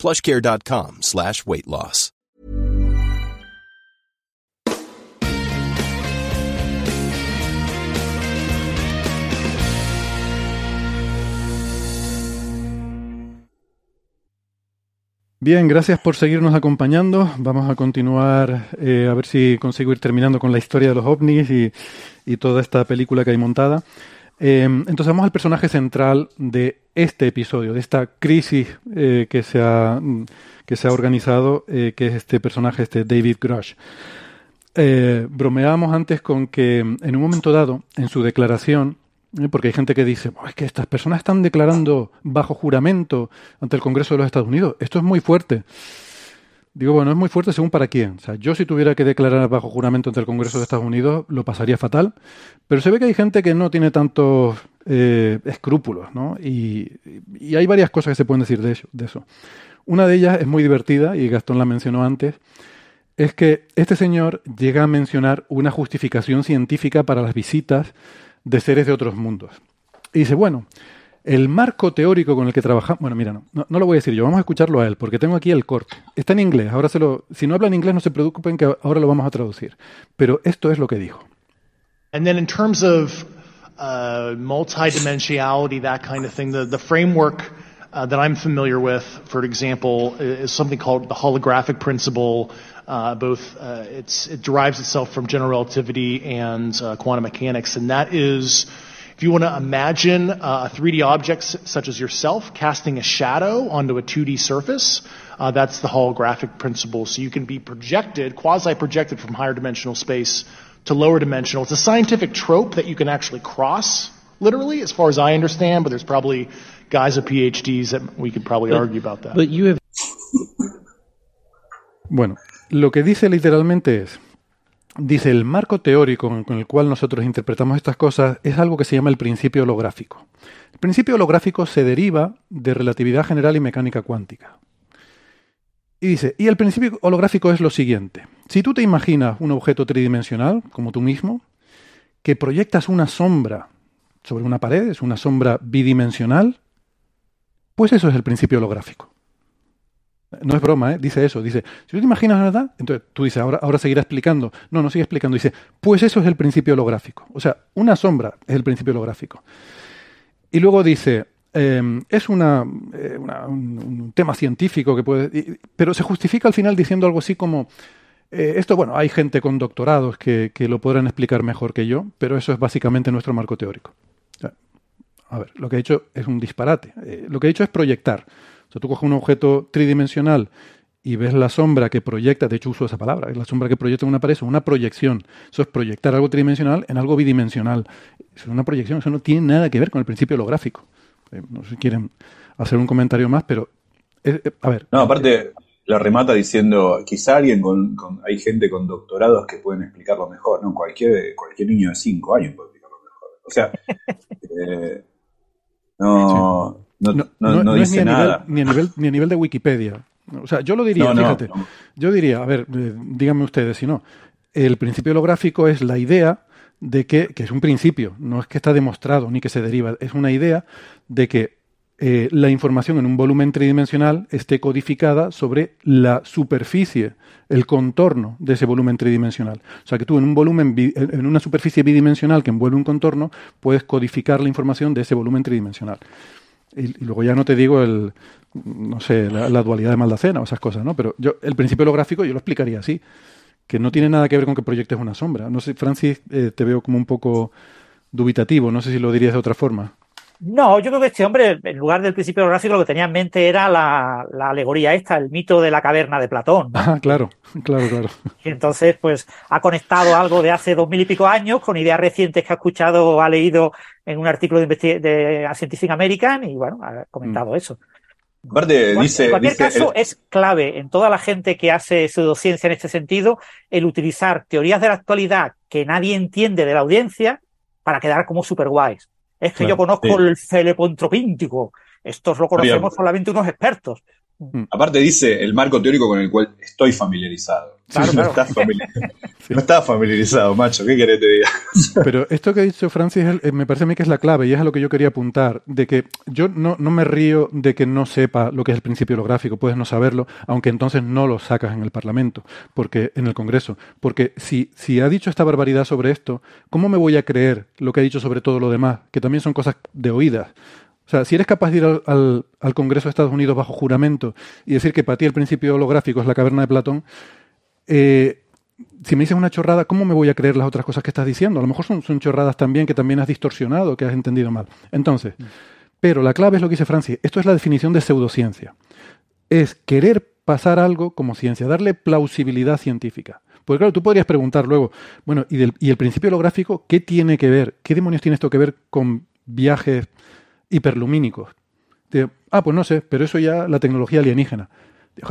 plushcare.com slash weight loss. Bien, gracias por seguirnos acompañando. Vamos a continuar eh, a ver si consigo ir terminando con la historia de los ovnis y, y toda esta película que hay montada. Eh, entonces vamos al personaje central de este episodio, de esta crisis eh, que, se ha, que se ha organizado, eh, que es este personaje, este David Grush. Eh, bromeábamos antes con que en un momento dado, en su declaración, eh, porque hay gente que dice, "Oh, es que estas personas están declarando bajo juramento ante el Congreso de los Estados Unidos, esto es muy fuerte. Digo, bueno, es muy fuerte según para quién. O sea, yo si tuviera que declarar bajo juramento ante el Congreso de Estados Unidos, lo pasaría fatal. Pero se ve que hay gente que no tiene tantos eh, escrúpulos, ¿no? Y, hay varias cosas que se pueden decir de eso, de eso. Una de ellas es muy divertida, y Gastón la mencionó antes, es que este señor llega a mencionar una justificación científica para las visitas de seres de otros mundos. Y dice, bueno, el marco teórico con el que trabajamos. Bueno, mira, no, no, lo voy a decir yo, vamos a escucharlo a él, porque tengo aquí el corte. Está en inglés, ahora se lo. Si no habla en inglés, no se preocupen que ahora lo vamos a traducir. Pero esto es lo que dijo. And then in terms of uh, multidimensionality, that kind of thing, the, the framework uh, that I'm familiar with, for example, is something called the holographic principle. Uh, both uh, it derives itself from general relativity and uh, quantum mechanics, and that is if you want to imagine uh, a 3D object such as yourself casting a shadow onto a 2D surface, uh, that's the holographic principle. So you can be projected, quasi-projected from higher dimensional space to lower dimensional. It's a scientific trope that you can actually cross, literally, as far as I understand, but there's probably guys with PhDs that we could probably but, argue about that. But you have... Bueno, lo que dice literalmente es, dice el marco teórico con el cual nosotros interpretamos estas cosas es algo que se llama el principio holográfico. El principio holográfico se deriva de relatividad general y mecánica cuántica. Y dice, y el principio holográfico es lo siguiente. Si tú te imaginas un objeto tridimensional, como tú mismo, que proyectas una sombra sobre una pared, es una sombra bidimensional, pues eso es el principio holográfico. No es broma, ¿eh? dice eso. Dice, si tú te imaginas la verdad, entonces tú dices, ahora, ahora seguirá explicando. No, no sigue explicando. Dice, pues eso es el principio holográfico. O sea, una sombra es el principio holográfico. Y luego dice, eh, es una, eh, un, tema científico que puede. Pero se justifica al final diciendo algo así como. Eh, esto, bueno, hay gente con doctorados que, que, lo podrán explicar mejor que yo, pero eso es básicamente nuestro marco teórico. A ver, lo que he hecho es un disparate. Lo que he hecho es proyectar. O sea, tú coges un objeto tridimensional y ves la sombra que proyecta, de hecho uso esa palabra, la sombra que proyecta en una pared, es una proyección. Eso es proyectar algo tridimensional en algo bidimensional. Eso es una proyección, eso no tiene nada que ver con el principio holográfico. Eh, no sé si quieren hacer un comentario más, pero eh, eh, a ver. No, aparte la remata diciendo, quizá alguien con, con, hay gente con doctorados que pueden explicarlo mejor, no, cualquier, cualquier niño de 5 años puede explicarlo mejor. O sea, eh, no, sí. No, no, no, no, dice ni, a nada. Nivel, ni, a nivel, ni a nivel de Wikipedia. O sea, yo lo diría, fíjate, yo diría, a ver, eh, díganme ustedes si no, el principio holográfico es la idea de que, que, es un principio, no es que está demostrado ni que se deriva, es una idea de que eh, la información en un volumen tridimensional esté codificada sobre la superficie, el contorno de ese volumen tridimensional. O sea que tú en un volumen, en una superficie bidimensional que envuelve un contorno, puedes codificar la información de ese volumen tridimensional. Y, luego ya no te digo el, no sé, la, la, dualidad de Maldacena o esas cosas, ¿no? Pero yo, el principio holográfico yo lo explicaría así, que no tiene nada que ver con que proyectes una sombra. No sé, Francis, eh, te veo como un poco dubitativo, no sé si lo dirías de otra forma. No, yo creo que este hombre, en lugar del principio holográfico, lo que tenía en mente era la, la alegoría esta, el mito de la caverna de Platón. ¿no? Ah, claro, claro, claro. Y entonces, pues, ha conectado algo de hace dos mil y pico años con ideas recientes que ha escuchado o ha leído en un artículo de, de Scientific American y, bueno, ha comentado mm. eso. Aparte, dice. En cualquier dice caso, el- es clave en toda la gente que hace pseudociencia en este sentido el utilizar teorías de la actualidad que nadie entiende de la audiencia para quedar como super guays. Es que Claro, yo conozco sí. el celecontropíntico. Estos lo conocemos Bien. solamente unos expertos. aparte, dice el marco teórico con el cual estoy familiarizado. Claro, no, claro. Estás famili- no estás familiarizado, macho. ¿Qué querés que te diga? Pero esto que ha dicho Francis eh, me parece a mí que es la clave y es a lo que yo quería apuntar, de que yo no, no me río de que no sepa lo que es el principio holográfico, puedes no saberlo, aunque entonces no lo sacas en el Parlamento, porque en el Congreso, porque si, si ha dicho esta barbaridad sobre esto, ¿cómo me voy a creer lo que ha dicho sobre todo lo demás? Que también son cosas de oídas. O sea, si eres capaz de ir al, al- al Congreso de Estados Unidos bajo juramento y decir que para ti el principio holográfico es la caverna de Platón, eh, si me dices una chorrada, ¿cómo me voy a creer las otras cosas que estás diciendo? A lo mejor son, son chorradas también que también has distorsionado, que has entendido mal. Entonces, pero la clave es lo que dice Francis. Esto es la definición de pseudociencia. Es querer pasar algo como ciencia, darle plausibilidad científica. Porque claro, tú podrías preguntar luego, bueno, ¿y, del- y el principio holográfico qué tiene que ver? ¿Qué demonios tiene esto que ver con viajes hiperlumínicos? De, ah, pues no sé, pero eso ya la tecnología alienígena.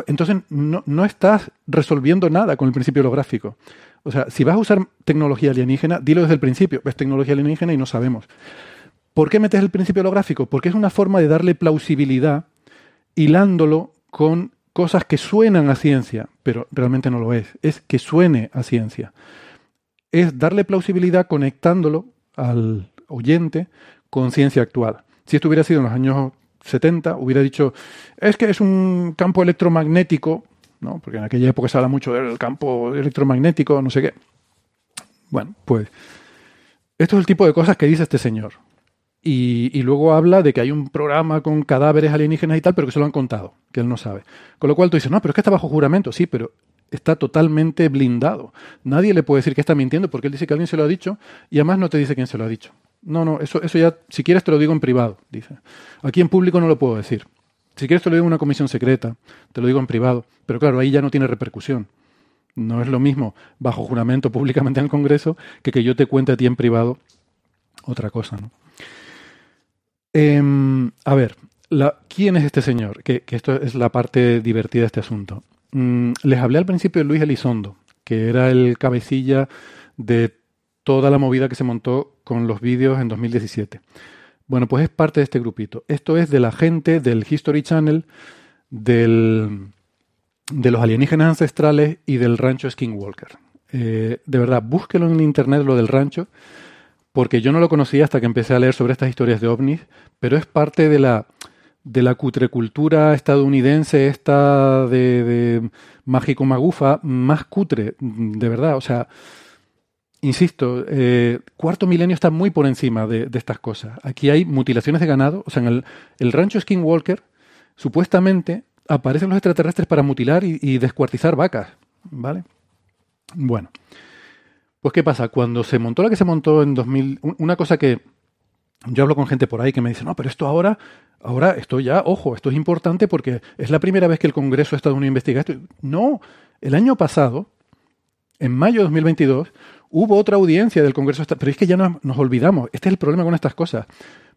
Entonces no, estás resolviendo nada con el principio holográfico. O sea, si vas a usar tecnología alienígena, dilo desde el principio. Es tecnología alienígena y no sabemos. ¿Por qué metes el principio holográfico? Porque es una forma de darle plausibilidad hilándolo con cosas que suenan a ciencia, pero realmente no lo es. Es que suene a ciencia. Es darle plausibilidad conectándolo al oyente con ciencia actual. Si esto hubiera sido en los años 70, hubiera dicho, es que es un campo electromagnético, ¿no? porque en aquella época se habla mucho del campo electromagnético, no sé qué. Bueno, pues esto es el tipo de cosas que dice este señor. Y, y luego habla de que hay un programa con cadáveres alienígenas y tal, pero que se lo han contado, que él no sabe. Con lo cual tú dices, no, pero es que está bajo juramento, sí, pero está totalmente blindado. Nadie le puede decir que está mintiendo porque él dice que alguien se lo ha dicho y además no te dice quién se lo ha dicho. No, no, eso, eso ya, si quieres te lo digo en privado, dice. Aquí en público no lo puedo decir. Si quieres te lo digo en una comisión secreta, te lo digo en privado. Pero claro, ahí ya no tiene repercusión. No es lo mismo bajo juramento públicamente en el Congreso que que yo te cuente a ti en privado otra cosa, ¿no? Em, a ver, ¿quién es este señor? Que, que esto es la parte divertida de este asunto. Mm, les hablé al principio de Luis Elizondo, que era el cabecilla de toda la movida que se montó con los vídeos en 2017. Bueno, pues es parte de este grupito. Esto es de la gente del History Channel, del, de los alienígenas ancestrales y del rancho Skinwalker. Eh, de verdad, búsquelo en internet lo del rancho, porque yo no lo conocía hasta que empecé a leer sobre estas historias de ovnis, pero es parte de la, de la cutrecultura estadounidense, esta de, de mágico magufa, más cutre, de verdad. O sea, insisto, eh, cuarto milenio está muy por encima de, estas cosas. Aquí hay mutilaciones de ganado, o sea, en el, rancho Skinwalker, supuestamente aparecen los extraterrestres para mutilar y, descuartizar vacas, ¿vale? Bueno, pues ¿qué pasa? Cuando se montó la que se montó en 2000, un- una cosa que yo hablo con gente por ahí que me dice, no, pero esto ahora, ahora esto ya, ojo, esto es importante porque es la primera vez que el Congreso de Estados Unidos investiga esto. No, el año pasado, en mayo de 2022, hubo otra audiencia del Congreso, pero es que ya nos, olvidamos. Este es el problema con estas cosas.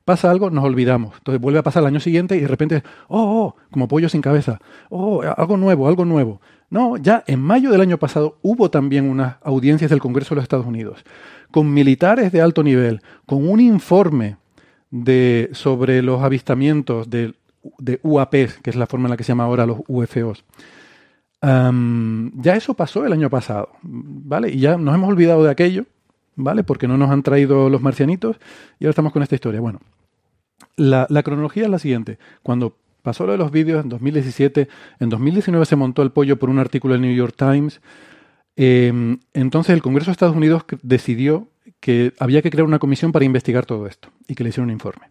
Pasa algo, nos olvidamos. Entonces vuelve a pasar el año siguiente y de repente, oh, oh, como pollo sin cabeza. Oh, algo nuevo, algo nuevo. No, ya en mayo del año pasado hubo también unas audiencias del Congreso de los Estados Unidos con militares de alto nivel, con un informe de, sobre los avistamientos de, de UAP, que es la forma en la que se llama ahora los UFOs. Ya eso pasó el año pasado, ¿vale? Y ya nos hemos olvidado de aquello, ¿vale? Porque no nos han traído los marcianitos y ahora estamos con esta historia. Bueno, la, cronología es la siguiente. Cuando pasó lo de los vídeos en 2017, en 2019 se montó el pollo por un artículo del New York Times. Eh, entonces el Congreso de Estados Unidos decidió que había que crear una comisión para investigar todo esto y que le hicieron un informe.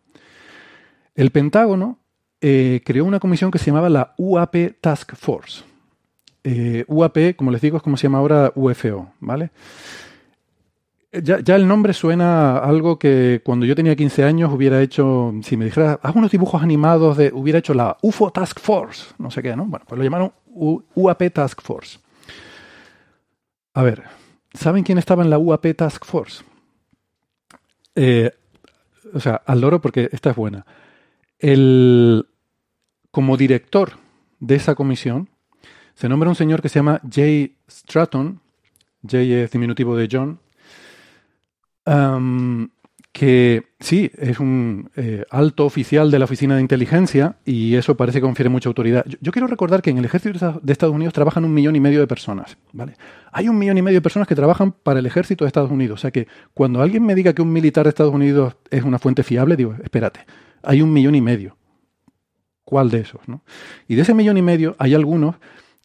El Pentágono eh, creó una comisión que se llamaba la UAP Task Force. Eh, UAP, como les digo, es como se llama ahora UFO, ¿vale? Eh, Ya, el nombre suena a algo que cuando yo tenía 15 años hubiera hecho, si me dijera, haz unos dibujos animados de, hubiera hecho la UFO Task Force, no sé qué, ¿no? Bueno, pues lo llamaron UAP Task Force. A ver, ¿saben quién estaba en la UAP Task Force? Eh, o sea, al loro porque esta es buena. El como director de esa comisión se nombra un señor que se llama Jay Stratton, Jay es diminutivo de John, que sí, es un eh, alto oficial de la Oficina de Inteligencia y eso parece que confiere mucha autoridad. Yo, quiero recordar que en el ejército de Estados Unidos trabajan un millón y medio de personas, ¿vale? Hay un millón y medio de personas que trabajan para el ejército de Estados Unidos. O sea que cuando alguien me diga que un militar de Estados Unidos es una fuente fiable, digo, espérate, hay un millón y medio. ¿Cuál de esos? No? Y de ese millón y medio hay algunos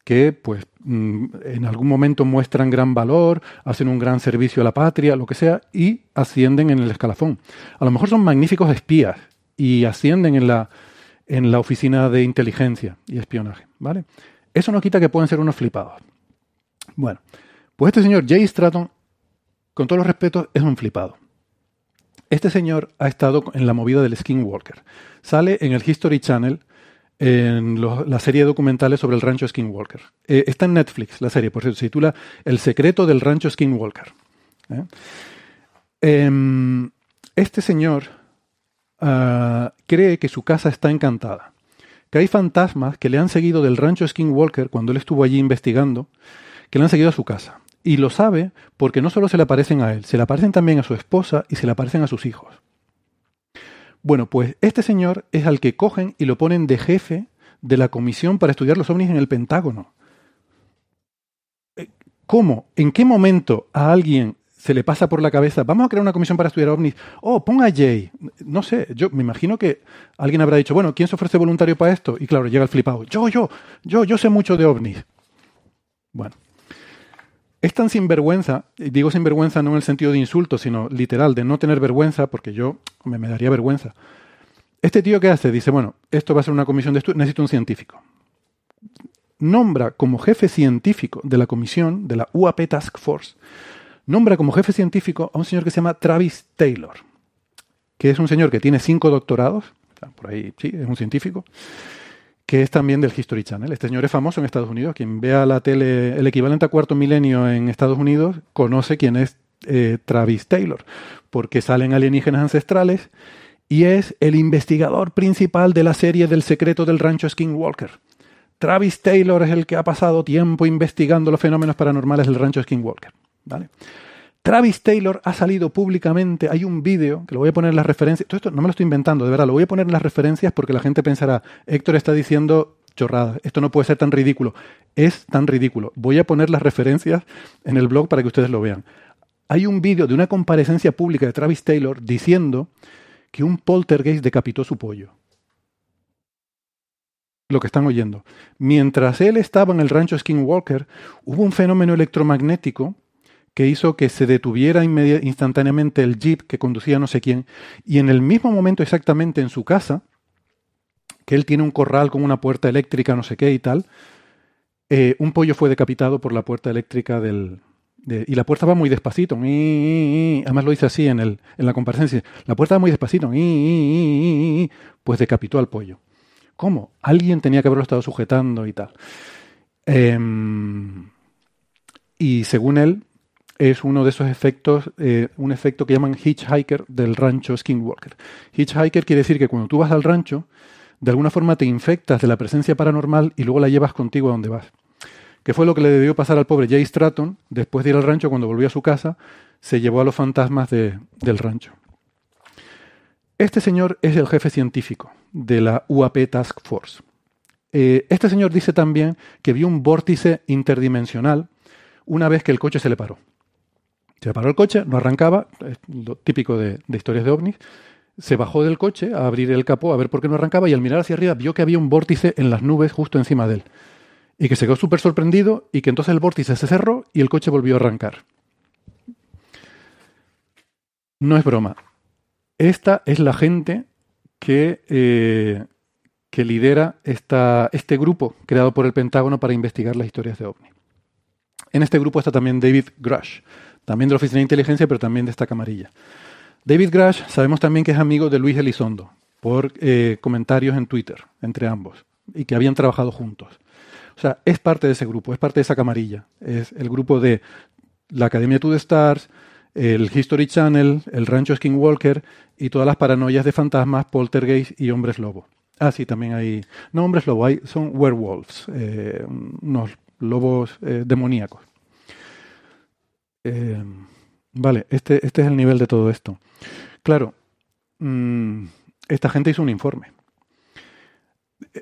que pues mm, en algún momento muestran gran valor, hacen un gran servicio a la patria, lo que sea, y ascienden en el escalafón. A lo mejor son magníficos espías y ascienden en la, en la oficina de inteligencia y espionaje, ¿vale? Eso no quita que pueden ser unos flipados. Bueno, pues este señor Jay Stratton, con todos los respetos, es un flipado. Este señor ha estado en la movida del Skinwalker. Sale en el History Channel en la serie de documentales sobre el rancho Skinwalker. Eh, está en Netflix la serie, por cierto, se titula El secreto del rancho Skinwalker. ¿eh? Em, este señor ah, cree que su casa está encantada, que hay fantasmas que le han seguido del rancho Skinwalker cuando él estuvo allí investigando, que le han seguido a su casa. Y lo sabe porque no solo se le aparecen a él, se le aparecen también a su esposa y se le aparecen a sus hijos. Bueno, pues este señor es al que cogen y lo ponen de jefe de la comisión para estudiar los ovnis en el Pentágono. Eh, ¿Cómo? ¿En qué momento a alguien se le pasa por la cabeza, vamos a crear una comisión para estudiar ovnis? Oh, ponga a Jay. No sé, yo me imagino que alguien habrá dicho, bueno, ¿quién se ofrece voluntario para esto? Y claro, llega el flipado. Yo, yo, yo, yo sé mucho de ovnis. Bueno, es tan sinvergüenza, y digo sinvergüenza no en el sentido de insulto, sino literal, de no tener vergüenza, porque yo me, daría vergüenza. Este tío que hace, dice, bueno, esto va a ser una comisión de estudio, necesito un científico. Nombra como jefe científico de la comisión, de la UAP Task Force, nombra como jefe científico a un señor que se llama Travis Taylor, que es un señor que tiene cinco doctorados, por ahí sí, es un científico, que es también del History Channel. Este señor es famoso en Estados Unidos. Quien vea la tele, el equivalente a cuarto milenio en Estados Unidos, conoce quién es eh, Travis Taylor, porque salen alienígenas ancestrales y es el investigador principal de la serie del secreto del rancho Skinwalker. Travis Taylor es el que ha pasado tiempo investigando los fenómenos paranormales del rancho Skinwalker. ¿vale? Travis Taylor ha salido públicamente, hay un vídeo, que lo voy a poner en las referencias, todo esto no me lo estoy inventando, de verdad, lo voy a poner en las referencias porque la gente pensará, Héctor está diciendo chorradas, esto no puede ser tan ridículo. Es tan ridículo. Voy a poner las referencias en el blog para que ustedes lo vean. Hay un vídeo de una comparecencia pública de Travis Taylor diciendo que un poltergeist decapitó su pollo. Lo que están oyendo. Mientras él estaba en el rancho Skinwalker, hubo un fenómeno electromagnético que hizo que se detuviera instantáneamente el jeep que conducía no sé quién, y en el mismo momento exactamente en su casa, que él tiene un corral con una puerta eléctrica, no sé qué y tal, eh, un pollo fue decapitado por la puerta eléctrica del... y la puerta va muy despacito, además lo dice así en, el, en la comparecencia, la puerta va muy despacito, pues decapitó al pollo. ¿Cómo? Alguien tenía que haberlo estado sujetando y tal. Em, y según él, es uno de esos efectos, eh, un efecto que llaman hitchhiker del rancho Skinwalker. Hitchhiker quiere decir que cuando tú vas al rancho, de alguna forma te infectas de la presencia paranormal y luego la llevas contigo a donde vas. Que fue lo que le debió pasar al pobre Jay Stratton después de ir al rancho cuando volvió a su casa, se llevó a los fantasmas del rancho. Este señor es el jefe científico de la UAP Task Force. Eh, este señor dice también que vio un vórtice interdimensional una vez que el coche se le paró. Se paró el coche, no arrancaba, es lo típico de, historias de ovnis. Se bajó del coche a abrir el capó a ver por qué no arrancaba y al mirar hacia arriba vio que había un vórtice en las nubes justo encima de él. Y que se quedó súper sorprendido y que entonces el vórtice se cerró y el coche volvió a arrancar. No es broma. Esta es la gente que, eh, lidera este grupo creado por el Pentágono para investigar las historias de ovni. En este grupo está también David Grush también de la Oficina de Inteligencia, pero también de esta camarilla. David Grash sabemos también que es amigo de Luis Elizondo por eh, comentarios en Twitter entre ambos y que habían trabajado juntos. O sea, es parte de ese grupo, es parte de esa camarilla. Es el grupo de la Academia the Stars, el History Channel, el Rancho Skinwalker y todas las paranoias de fantasmas, poltergeist y hombres lobo. Ah, sí, también hay. No hombres lobo, hay, son werewolves, eh, unos lobos eh, demoníacos. Eh, vale, este, este es el nivel de todo esto. Claro, mm, esta gente hizo un informe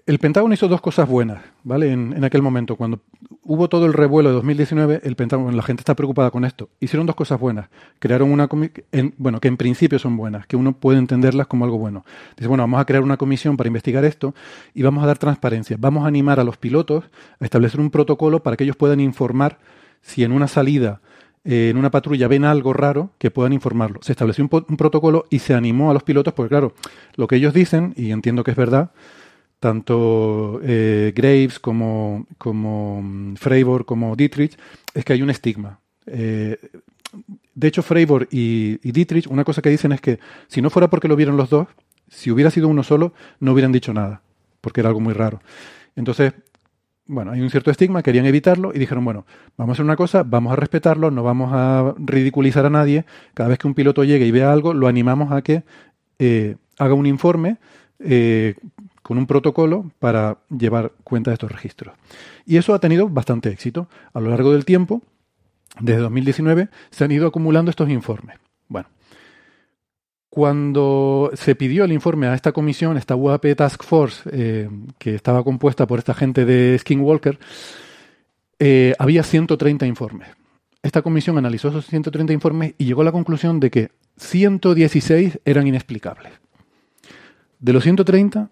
el Pentágono hizo dos cosas buenas, ¿vale? En, aquel momento, cuando hubo todo el revuelo de 2019, el Pentágono, la gente está preocupada con esto. Hicieron dos cosas buenas. Crearon una comisión, bueno, que en principio son buenas, que uno puede entenderlas como algo bueno. Dice, bueno, vamos a crear una comisión para investigar esto y vamos a dar transparencia. Vamos a animar a los pilotos a establecer un protocolo para que ellos puedan informar si en una salida eh, en una patrulla ven algo raro, que puedan informarlo. Se estableció un protocolo y se animó a los pilotos, porque claro, lo que ellos dicen, y entiendo que es verdad, tanto eh, Graves como, como mm, Fravor como Dietrich, es que hay un estigma. Eh, de hecho, Fravor y, Dietrich, una cosa que dicen es que si no fuera porque lo vieron los dos, si hubiera sido uno solo, no hubieran dicho nada, porque era algo muy raro. Entonces, bueno, hay un cierto estigma, querían evitarlo y dijeron, bueno, vamos a hacer una cosa, vamos a respetarlo, no vamos a ridiculizar a nadie. Cada vez que un piloto llegue y vea algo, lo animamos a que eh, haga un informe con un protocolo para llevar cuenta de estos registros. Y eso ha tenido bastante éxito. A lo largo del tiempo, desde 2019, se han ido acumulando estos informes. Bueno, cuando se pidió el informe a esta comisión, esta UAP Task Force, eh, que estaba compuesta por esta gente de Skinwalker, eh, había 130 informes. Esta comisión analizó esos 130 informes y llegó a la conclusión de que 116 eran inexplicables. De los 130,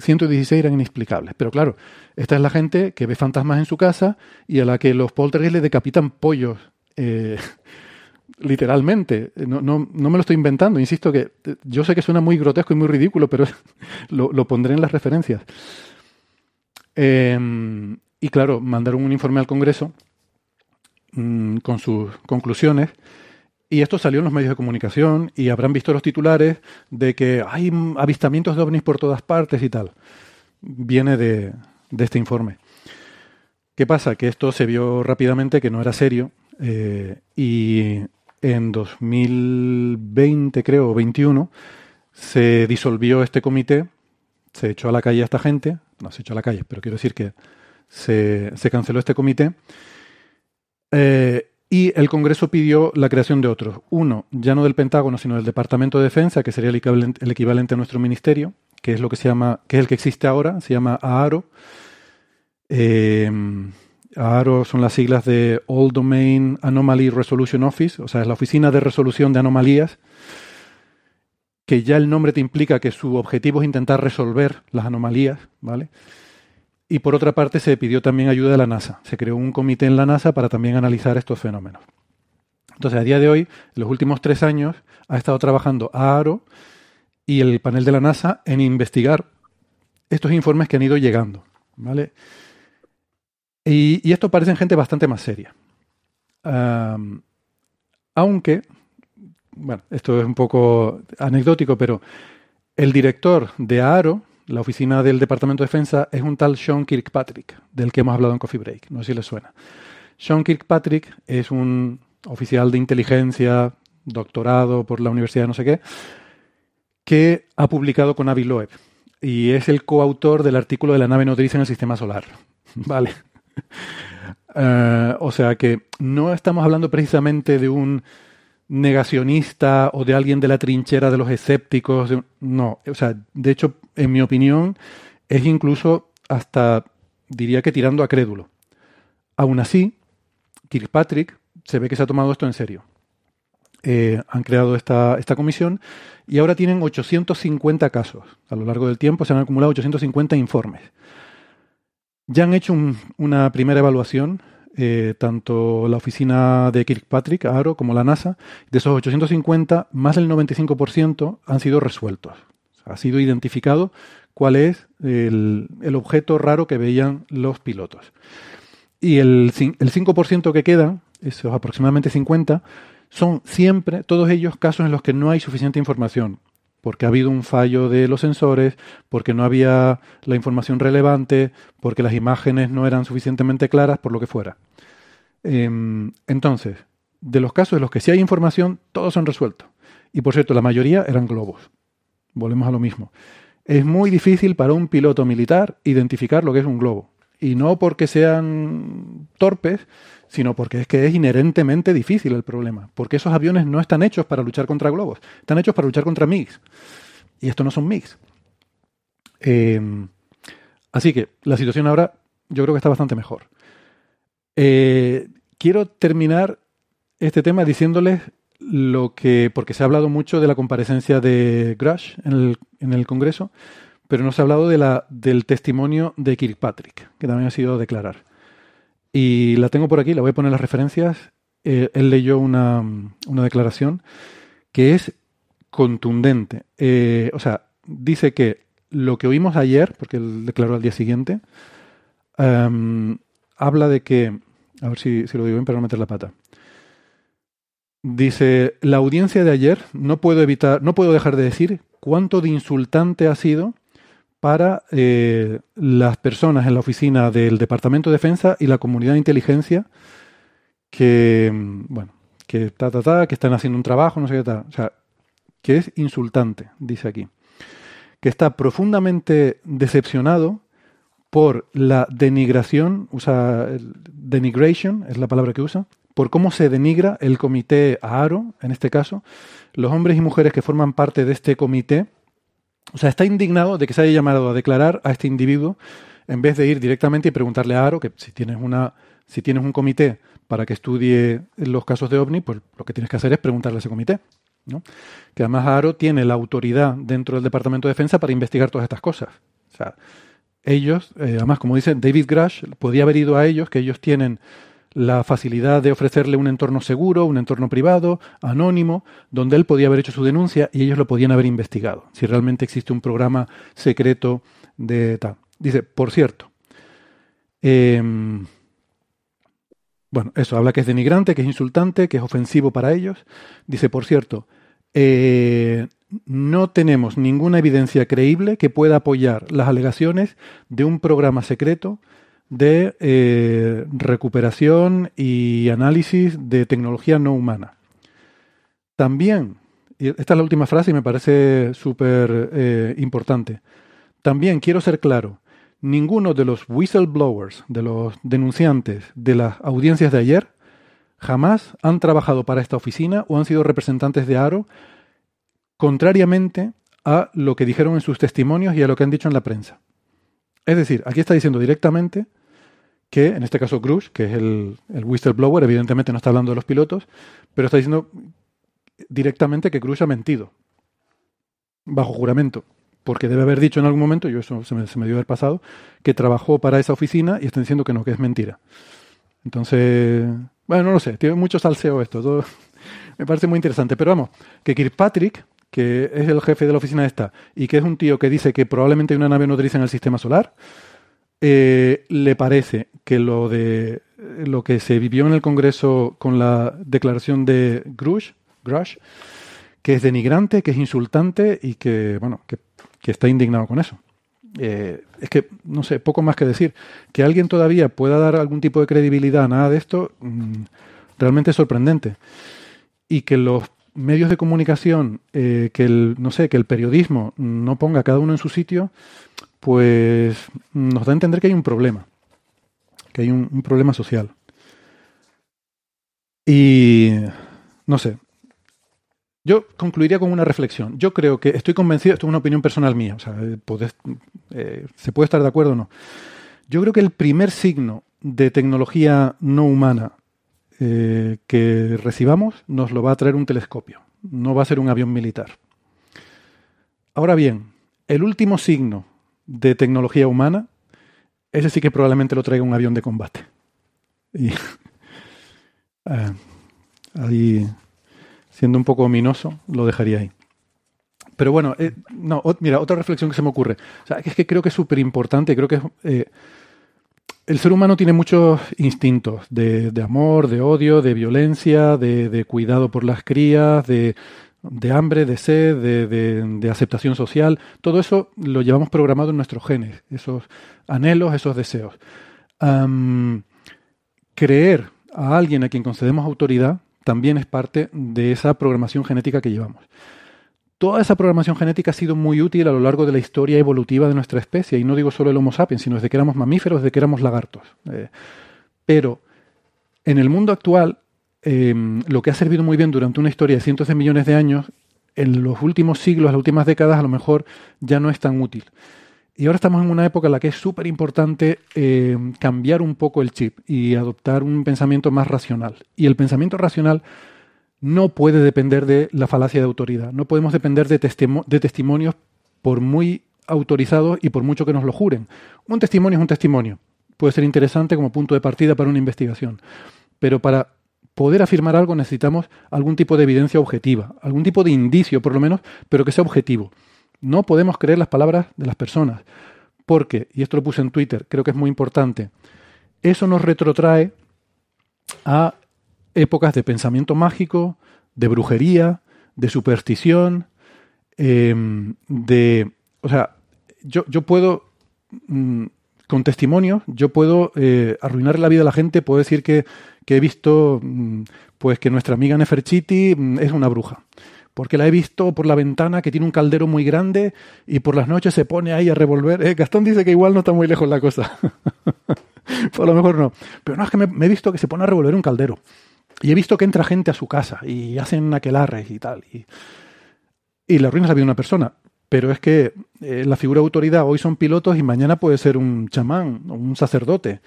116 eran inexplicables. Pero claro, esta es la gente que ve fantasmas en su casa y a la que los poltergeists le decapitan pollos. Eh, literalmente. No, no, no, me lo estoy inventando. Insisto que yo sé que suena muy grotesco y muy ridículo, pero lo, pondré en las referencias. Em, y claro, mandaron un informe al Congreso mm, con sus conclusiones y esto salió en los medios de comunicación y habrán visto los titulares de que hay avistamientos de ovnis por todas partes y tal. Viene de, este informe. ¿Qué pasa? Que esto se vio rápidamente que no era serio eh, y en 2020, creo, o 21, se disolvió este comité, se echó a la calle a esta gente, no se echó a la calle, pero quiero decir que se, canceló este comité. Eh, y el Congreso pidió la creación de otros. Uno, ya no del Pentágono, sino del Departamento de Defensa, que sería el equivalente, a nuestro ministerio, que es lo que se llama, que es el que existe ahora, se llama AARO. Eh, AARO son las siglas de All Domain Anomaly Resolution Office, o sea, es la oficina de resolución de anomalías, que ya el nombre te implica que su objetivo es intentar resolver las anomalías, ¿vale? Y por otra parte se pidió también ayuda de la NASA. Se creó un comité en la NASA para también analizar estos fenómenos. Entonces, a día de hoy, en los últimos tres años, ha estado trabajando AARO y el panel de la NASA en investigar estos informes que han ido llegando. ¿vale? Y, esto parece gente bastante más seria. aunque, bueno, esto es un poco anecdótico, pero el director de AARO, la oficina del Departamento de Defensa es un tal Sean Kirkpatrick, del que hemos hablado en Coffee Break. No sé si les suena. Sean Kirkpatrick es un oficial de inteligencia, doctorado por la Universidad de no sé qué, que ha publicado con Avi Loeb y es el coautor del artículo de la nave nodriza en el sistema solar. Vale. Eh, o sea que no estamos hablando precisamente de un negacionista o de alguien de la trinchera de los escépticos. No, o sea, de hecho, en mi opinión, es incluso hasta, diría que tirando a crédulo. Aún así, Kirkpatrick se ve que se ha tomado esto en serio. Eh, han creado esta, esta comisión y ahora tienen 850 casos. A lo largo del tiempo se han acumulado 850 informes. Ya han hecho una primera evaluación eh, tanto la oficina de Kirkpatrick, ARO, como la NASA, de esos 850, más del 95% han sido resueltos. ha sido identificado cuál es el, objeto raro que veían los pilotos. Y el, el 5% que quedan, esos aproximadamente 50, son siempre, todos ellos, casos en los que no hay suficiente información porque ha habido un fallo de los sensores, porque no había la información relevante, porque las imágenes no eran suficientemente claras, por lo que fuera. Em, entonces, de los casos en los que sí hay información, todos se han resuelto. Y por cierto, la mayoría eran globos. Volvemos a lo mismo. Es muy difícil para un piloto militar identificar lo que es un globo. Y no porque sean torpes, sino porque es que es inherentemente difícil el problema. Porque esos aviones no están hechos para luchar contra globos, están hechos para luchar contra MiGs. Y estos no son MiGs. Eh, así que la situación ahora yo creo que está bastante mejor. Eh, quiero terminar este tema diciéndoles lo que, porque se ha hablado mucho de la comparecencia de Grush en el, en el Congreso, pero no se ha hablado de la, del testimonio de Kirkpatrick, que también ha sido declarar. Y la tengo por aquí, la voy a poner las referencias. Eh, él leyó una, una, declaración que es contundente. Eh, o sea, dice que lo que oímos ayer, porque él declaró al día siguiente, um, habla de que, a ver si, si lo digo bien para no meter la pata. Dice, la audiencia de ayer no puedo evitar, no puedo dejar de decir cuánto de insultante ha sido para eh, las personas en la oficina del Departamento de Defensa y la comunidad de inteligencia que, bueno, que ta, ta, ta, que están haciendo un trabajo, no sé qué tal. O sea, que es insultante, dice aquí. Que está profundamente decepcionado por la denigración, usa denigration, es la palabra que usa, por cómo se denigra el comité ARO, en este caso, los hombres y mujeres que forman parte de este comité o sea, está indignado de que se haya llamado a declarar a este individuo en vez de ir directamente y preguntarle a Aro que si tienes una si tienes un comité para que estudie los casos de ovni, pues lo que tienes que hacer es preguntarle a ese comité. ¿no? Que además Aro tiene la autoridad dentro del Departamento de Defensa para investigar todas estas cosas. O sea, ellos, eh, además, como dice David Grush, podía haber ido a ellos, que ellos tienen la facilidad de ofrecerle un entorno seguro, un entorno privado, anónimo, donde él podía haber hecho su denuncia y ellos lo podían haber investigado, si realmente existe un programa secreto de tal. Dice, por cierto, eh, bueno, eso habla que es denigrante, que es insultante, que es ofensivo para ellos. Dice, por cierto, eh, no tenemos ninguna evidencia creíble que pueda apoyar las alegaciones de un programa secreto de eh, recuperación y análisis de tecnología no humana. También, y esta es la última frase y me parece súper eh, importante, también quiero ser claro, ninguno de los whistleblowers, de los denunciantes de las audiencias de ayer, jamás han trabajado para esta oficina o han sido representantes de ARO, contrariamente a lo que dijeron en sus testimonios y a lo que han dicho en la prensa. Es decir, aquí está diciendo directamente que, en este caso Cruz, que es el, el, whistleblower, evidentemente no está hablando de los pilotos, pero está diciendo directamente que Cruz ha mentido, bajo juramento, porque debe haber dicho en algún momento, yo eso se me, se me dio haber pasado, que trabajó para esa oficina y está diciendo que no, que es mentira. Entonces, bueno, no lo sé, tiene mucho salseo esto, me parece muy interesante, pero vamos, que Kirkpatrick, que es el jefe de la oficina esta, y que es un tío que dice que probablemente una nave nodriza en el sistema solar, eh, le parece que lo de lo que se vivió en el Congreso con la declaración de Grush, Grush que es denigrante, que es insultante y que, bueno, que, que está indignado con eso. Eh, es que, no sé, poco más que decir. Que alguien todavía pueda dar algún tipo de credibilidad a nada de esto, mmm, realmente es sorprendente. Y que los medios de comunicación, eh, que el, no sé, que el periodismo no ponga cada uno en su sitio, pues nos da a entender que hay un problema, que hay un, problema social. Y no sé, yo concluiría con una reflexión. Yo creo que estoy convencido, esto es una opinión personal mía, o sea, podés, eh, se puede estar de acuerdo o no. Yo creo que el primer signo de tecnología no humana eh, que recibamos nos lo va a traer un telescopio, no va a ser un avión militar. Ahora bien, el último signo de tecnología humana, ese sí que probablemente lo traiga un avión de combate. Y eh, ahí, siendo un poco ominoso, lo dejaría ahí. Pero bueno, eh, no, mira, otra reflexión que se me ocurre. Es que creo que es súper importante, creo que eh, el ser humano tiene muchos instintos de, de, amor, de odio, de violencia, de, de cuidado por las crías, de, de hambre, de sed, de, de, aceptación social. Todo eso lo llevamos programado en nuestros genes, esos anhelos, esos deseos. Creer a alguien a quien concedemos autoridad también es parte de esa programación genética que llevamos. Toda esa programación genética ha sido muy útil a lo largo de la historia evolutiva de nuestra especie. Y no digo solo el Homo sapiens, sino desde que éramos mamíferos, desde que éramos lagartos. Eh, pero en el mundo actual, em, lo que ha servido muy bien durante una historia de cientos de millones de años, en los últimos siglos, las últimas décadas, a lo mejor ya no es tan útil. Y ahora estamos en una época en la que es súper importante em, cambiar un poco el chip y adoptar un pensamiento más racional. Y el pensamiento racional no puede depender de la falacia de autoridad. No podemos depender de, de testimonios por muy autorizados y por mucho que nos lo juren. Un testimonio es un testimonio. Puede ser interesante como punto de partida para una investigación. Pero para poder afirmar algo necesitamos algún tipo de evidencia objetiva, algún tipo de indicio por lo menos, pero que sea objetivo. No podemos creer las palabras de las personas. Porque, y esto lo puse en Twitter, creo que es muy importante, eso nos retrotrae a épocas de pensamiento mágico, de brujería, de superstición, em, de... O sea, yo, yo puedo, mm, con testimonio, yo puedo eh, arruinar la vida a la gente, puedo decir que, he visto mm, pues que nuestra amiga Neferchiti mm, es una bruja. Porque la he visto por la ventana que tiene un caldero muy grande y por las noches se pone ahí a revolver. Eh, Gastón dice que igual no está muy lejos la cosa. por lo mejor no. Pero no, es que me he visto que se pone a revolver un caldero. Y he visto que entra gente a su casa y hacen aquelarres y tal. Y, le arruinas la vida una persona. Pero es que eh, la figura de autoridad hoy son pilotos y mañana puede ser un chamán o un sacerdote.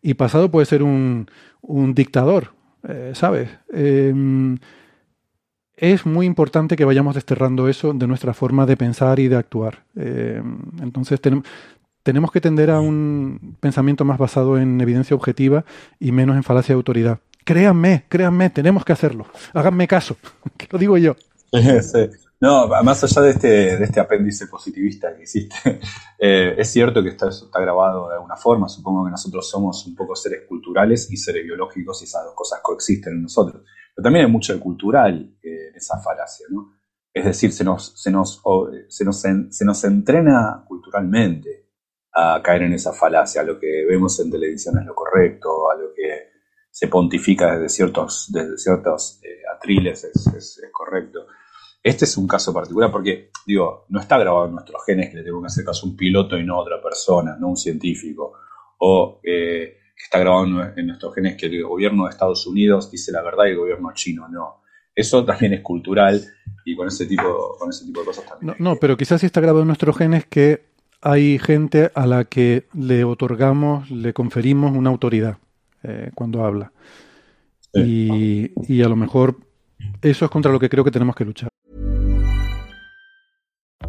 Y pasado puede ser un, un dictador, eh, ¿sabes? Em, es muy importante que vayamos desterrando eso de nuestra forma de pensar y de actuar. Em, entonces tenemos que tender a un pensamiento más basado en evidencia objetiva y menos en falacia de autoridad. Créanme, créanme, tenemos que hacerlo. Háganme caso, que lo digo yo. No, más allá de este, de este apéndice positivista que hiciste, eh, es cierto que está, está grabado de alguna forma. Supongo que nosotros somos un poco seres culturales y seres biológicos y esas dos cosas coexisten en nosotros. Pero también hay mucho de cultural eh, en esa falacia, ¿no? Es decir, se nos, se, nos, se, nos se nos entrena culturalmente a caer en esa falacia. Lo que vemos en televisión es lo correcto, a lo que se pontifica desde ciertos, desde ciertos eh, atriles, es, correcto. Este es un caso particular porque, digo, no está grabado en nuestros genes que le tengo que hacer caso a un piloto y no a otra persona, no un científico. O eh, que está grabado en nuestros genes que el gobierno de Estados Unidos dice la verdad y el gobierno chino no. Eso también es cultural y con ese tipo, con ese tipo de cosas también. No, no, pero quizás sí está grabado en nuestros genes que hay gente a la que le otorgamos, le conferimos una autoridad eh, cuando habla. Y, y a lo mejor eso es contra lo que creo que tenemos que luchar.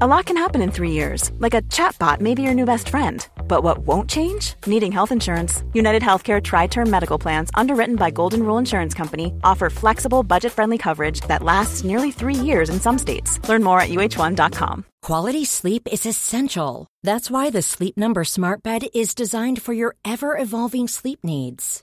A lot can happen in three years, like a chatbot may be your new best friend. But what won't change? Needing health insurance. United Healthcare Tri Term Medical Plans, underwritten by Golden Rule Insurance Company, offer flexible, budget friendly coverage that lasts nearly three years in some states. Learn more at uh1.com. Quality sleep is essential. That's why the Sleep Number Smart Bed is designed for your ever evolving sleep needs.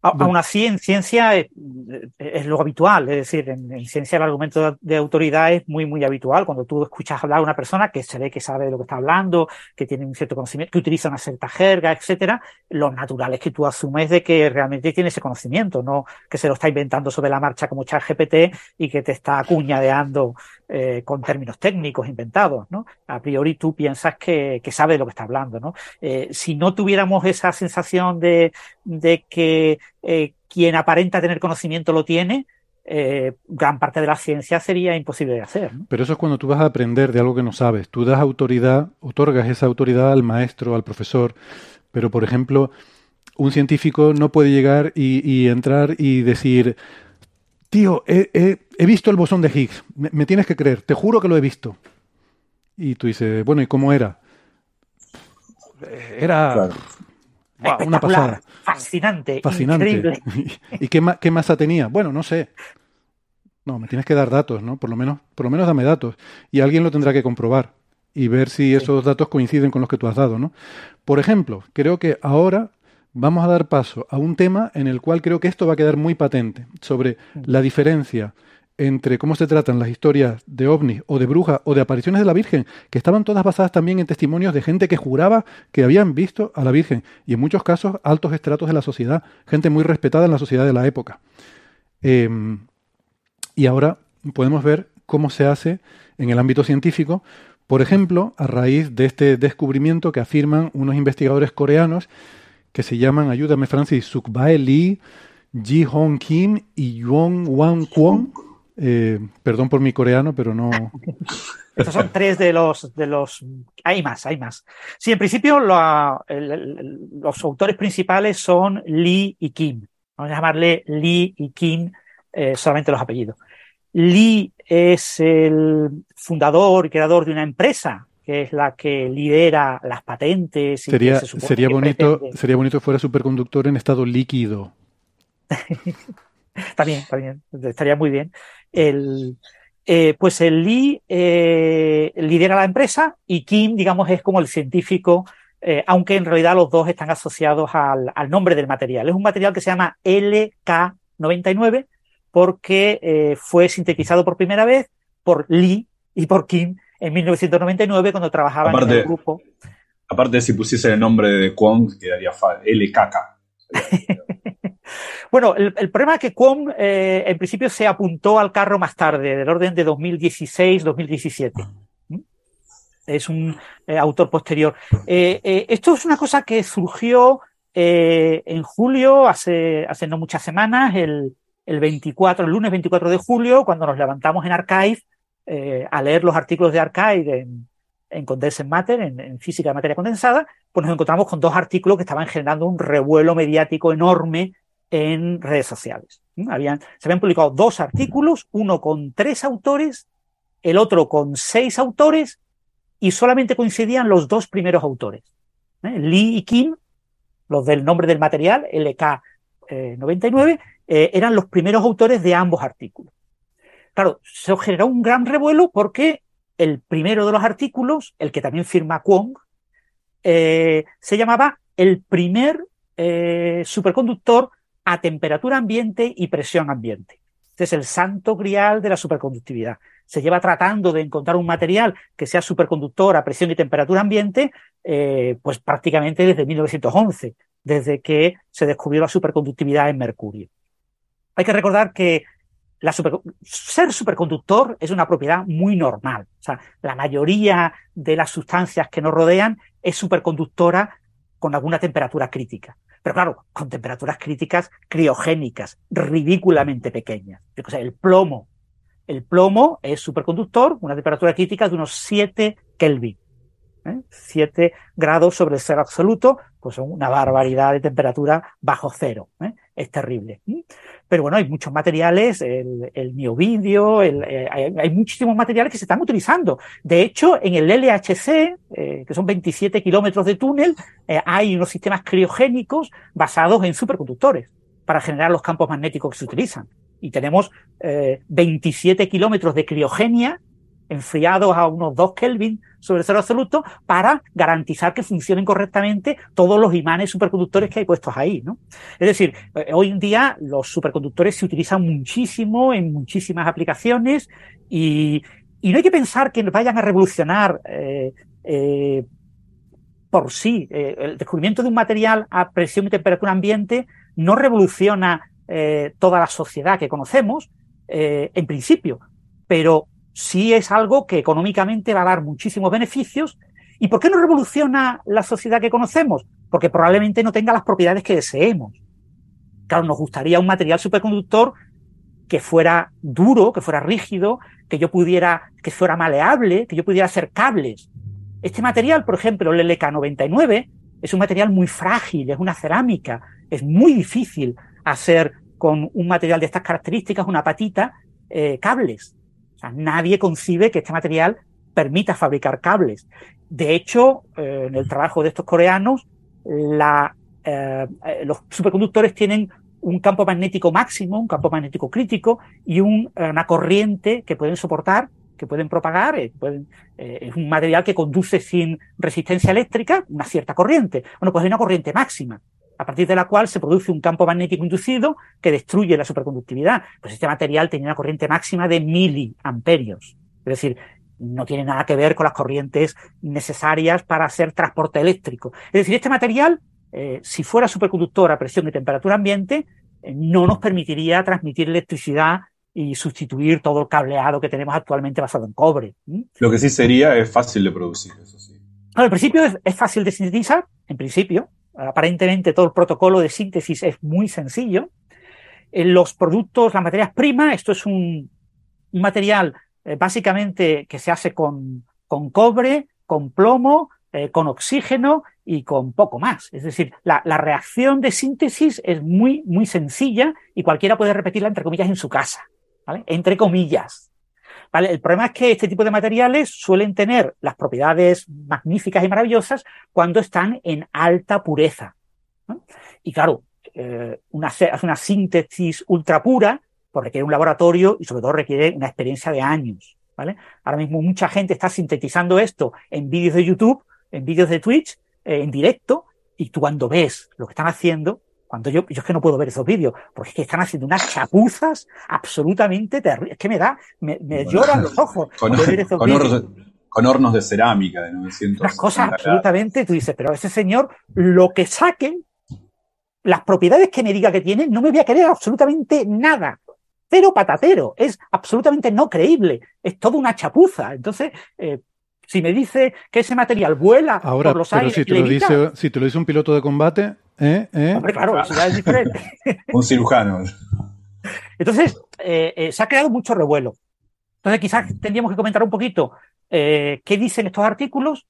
Aún así, en ciencia es, lo habitual, es decir, en, ciencia el argumento de, autoridad es muy, muy habitual. Cuando tú escuchas hablar a una persona que se ve que sabe de lo que está hablando, que tiene un cierto conocimiento, que utiliza una cierta jerga, etcétera, lo natural es que tú asumes de que realmente tiene ese conocimiento, no que se lo está inventando sobre la marcha como ChatGPT y que te está acuñadeando eh, con términos técnicos inventados, ¿no? A priori tú piensas que, que sabe de lo que está hablando, ¿no? Eh, si no tuviéramos esa sensación de, de que eh, quien aparenta tener conocimiento lo tiene, eh, gran parte de la ciencia sería imposible de hacer. ¿no? Pero eso es cuando tú vas a aprender de algo que no sabes. Tú das autoridad, otorgas esa autoridad al maestro, al profesor, pero por ejemplo, un científico no puede llegar y, y entrar y decir, tío, he, visto el bosón de Higgs, me, tienes que creer, te juro que lo he visto. Y tú dices, bueno, ¿y cómo era? Era, una pasada. Fascinante, Fascinante. increíble. ¿Y qué, qué masa tenía? Bueno, no sé. No, me tienes que dar datos, ¿no? Por lo menos, por lo menos dame datos. Y alguien lo tendrá que comprobar y ver si esos datos coinciden con los que tú has dado, ¿no? Por ejemplo, creo que ahora vamos a dar paso a un tema en el cual creo que esto va a quedar muy patente, sobre la diferencia entre cómo se tratan las historias de ovnis o de brujas o de apariciones de la Virgen, que estaban todas basadas también en testimonios de gente que juraba que habían visto a la Virgen, y en muchos casos altos estratos de la sociedad, gente muy respetada en la sociedad de la época. Eh, y ahora podemos ver cómo se hace en el ámbito científico, por ejemplo, a raíz de este descubrimiento que afirman unos investigadores coreanos que se llaman, ayúdame Francis, Sukbae Lee, Ji Hong Kim y Yuan Wan Kwon. Eh, perdón por mi coreano, pero no. Estos son tres de los, de los. Hay más, hay más. Sí, en principio lo, el, el, los autores principales son Lee y Kim. Vamos a llamarle Lee y Kim eh, solamente los apellidos. Lee es el fundador y creador de una empresa que es la que lidera las patentes. Y sería, sería, bonito, pretende... sería bonito que fuera superconductor en estado líquido. también, también, estaría muy bien. El, eh, pues el Lee eh, lidera la empresa y Kim, digamos, es como el científico, eh, aunque en realidad los dos están asociados al, al, nombre del material. Es un material que se llama LK99 porque fue sintetizado por primera vez por Lee y por Kim en 1999 cuando trabajaban aparte, en el grupo. Aparte, si pusiese el nombre de Kwon, quedaría LKK. bueno, el, el, problema es que Kwon eh, en principio se apuntó al carro más tarde, del orden de 2016-2017. ¿Mm? Es un eh, autor posterior. Eh, esto es una cosa que surgió en julio, hace, hace no muchas semanas, el, el 24, el lunes 24 de julio, cuando nos levantamos en Archive eh, a leer los artículos de Archive en, en Condensed Matter, en, física de materia condensada, pues nos encontramos con dos artículos que estaban generando un revuelo mediático enorme en redes sociales. Habían, se habían publicado dos artículos, uno con tres autores, el otro con seis autores, y solamente coincidían los dos primeros autores. ¿eh? Lee y Kim, los del nombre del material, LK eh, 99, eh, eran los primeros autores de ambos artículos. Claro, se generó un gran revuelo porque el primero de los artículos, el que también firma Kwong, eh, se llamaba el primer eh, superconductor a temperatura ambiente y presión ambiente. Este es el santo grial de la superconductividad. Se lleva tratando de encontrar un material que sea superconductor a presión y temperatura ambiente, eh, pues prácticamente desde 1911, desde que se descubrió la superconductividad en mercurio. Hay que recordar que la ser superconductor es una propiedad muy normal. O sea, la mayoría de las sustancias que nos rodean es superconductora con alguna temperatura crítica. Pero claro, con temperaturas críticas criogénicas, ridículamente pequeñas. Que sé, el plomo. El plomo es superconductor, una temperatura crítica de unos 7 Kelvin. ¿eh? 7 grados sobre el cero absoluto, pues son una barbaridad de temperatura bajo cero. ¿eh? Es terrible. Pero bueno, hay muchos materiales, el, el neovidio, el, eh, hay, hay, muchísimos materiales que se están utilizando. De hecho, en el LHC, eh, que son 27 kilómetros de túnel, eh, hay unos sistemas criogénicos basados en superconductores para generar los campos magnéticos que se utilizan. Y tenemos 27 kilómetros de criogenia enfriados a unos 2 Kelvin sobre cero absoluto para garantizar que funcionen correctamente todos los imanes superconductores que hay puestos ahí, ¿no? Es decir, eh, hoy en día los superconductores se utilizan muchísimo en muchísimas aplicaciones y, y no hay que pensar que vayan a revolucionar eh, eh, por sí. El descubrimiento de un material a presión y temperatura ambiente no revoluciona toda la sociedad que conocemos, en principio, pero sí es algo que económicamente va a dar muchísimos beneficios. ¿Y por qué no revoluciona la sociedad que conocemos? Porque probablemente no tenga las propiedades que deseemos. Claro, nos gustaría un material superconductor que fuera duro, que fuera rígido, que yo pudiera, que fuera maleable, que yo pudiera hacer cables. Este material, por ejemplo, el LK99, es un material muy frágil, es una cerámica, es muy difícil hacer con un material de estas características, una patita, eh, cables. O sea, nadie concibe que este material permita fabricar cables. De hecho, eh, en el trabajo de estos coreanos, la eh, eh, los superconductores tienen un campo magnético máximo, un campo magnético crítico y un, una corriente que pueden soportar, que pueden propagar. Pueden, es un material que conduce sin resistencia eléctrica una cierta corriente. Bueno, pues hay una corriente máxima a partir de la cual se produce un campo magnético inducido que destruye la superconductividad. Pues este material tenía una corriente máxima de miliamperios. Es decir, no tiene nada que ver con las corrientes necesarias para hacer transporte eléctrico. Es decir, este material, eh, si fuera superconductor a presión y temperatura ambiente, eh, no nos permitiría transmitir electricidad y sustituir todo el cableado que tenemos actualmente basado en cobre. Lo que sí sería es fácil de producir, eso sí. al principio es fácil de sintetizar, en principio, Aparentemente todo el protocolo de síntesis es muy sencillo. En los productos, las materias primas, esto es un, material eh, básicamente que se hace con, con cobre, con plomo, eh, con oxígeno y con poco más. Es decir, la, la, reacción de síntesis es muy, muy sencilla y cualquiera puede repetirla entre comillas en su casa. ¿vale? Entre comillas. El problema es que este tipo de materiales suelen tener las propiedades magníficas y maravillosas cuando están en alta pureza. Y claro, eh, una, una síntesis ultra pura pues requiere un laboratorio y sobre todo requiere una experiencia de años. ¿vale? Ahora mismo mucha gente está sintetizando esto en vídeos de YouTube, en vídeos de Twitch, eh, en directo, y tú cuando ves lo que están haciendo, cuando yo, yo es que no puedo ver esos vídeos, porque es que están haciendo unas chapuzas absolutamente terribles. Es que me da, me, lloran los ojos. Con, hornos, de cerámica de 900. Las cosas absolutamente, tú dices, pero ese señor, lo que saquen, las propiedades que me diga que tiene, no me voy a creer absolutamente nada. Cero patatero. Es absolutamente no creíble. Es toda una chapuza. Entonces, eh, si me dice que ese material vuela por los aires. Si te, lo dice, si te lo dice un piloto de combate, ¿Eh? ¿Eh? Hombre, claro, eso ya es diferente. Un cirujano. Entonces, eh, eh, se ha creado mucho revuelo. Entonces, quizás tendríamos que comentar un poquito qué dicen estos artículos,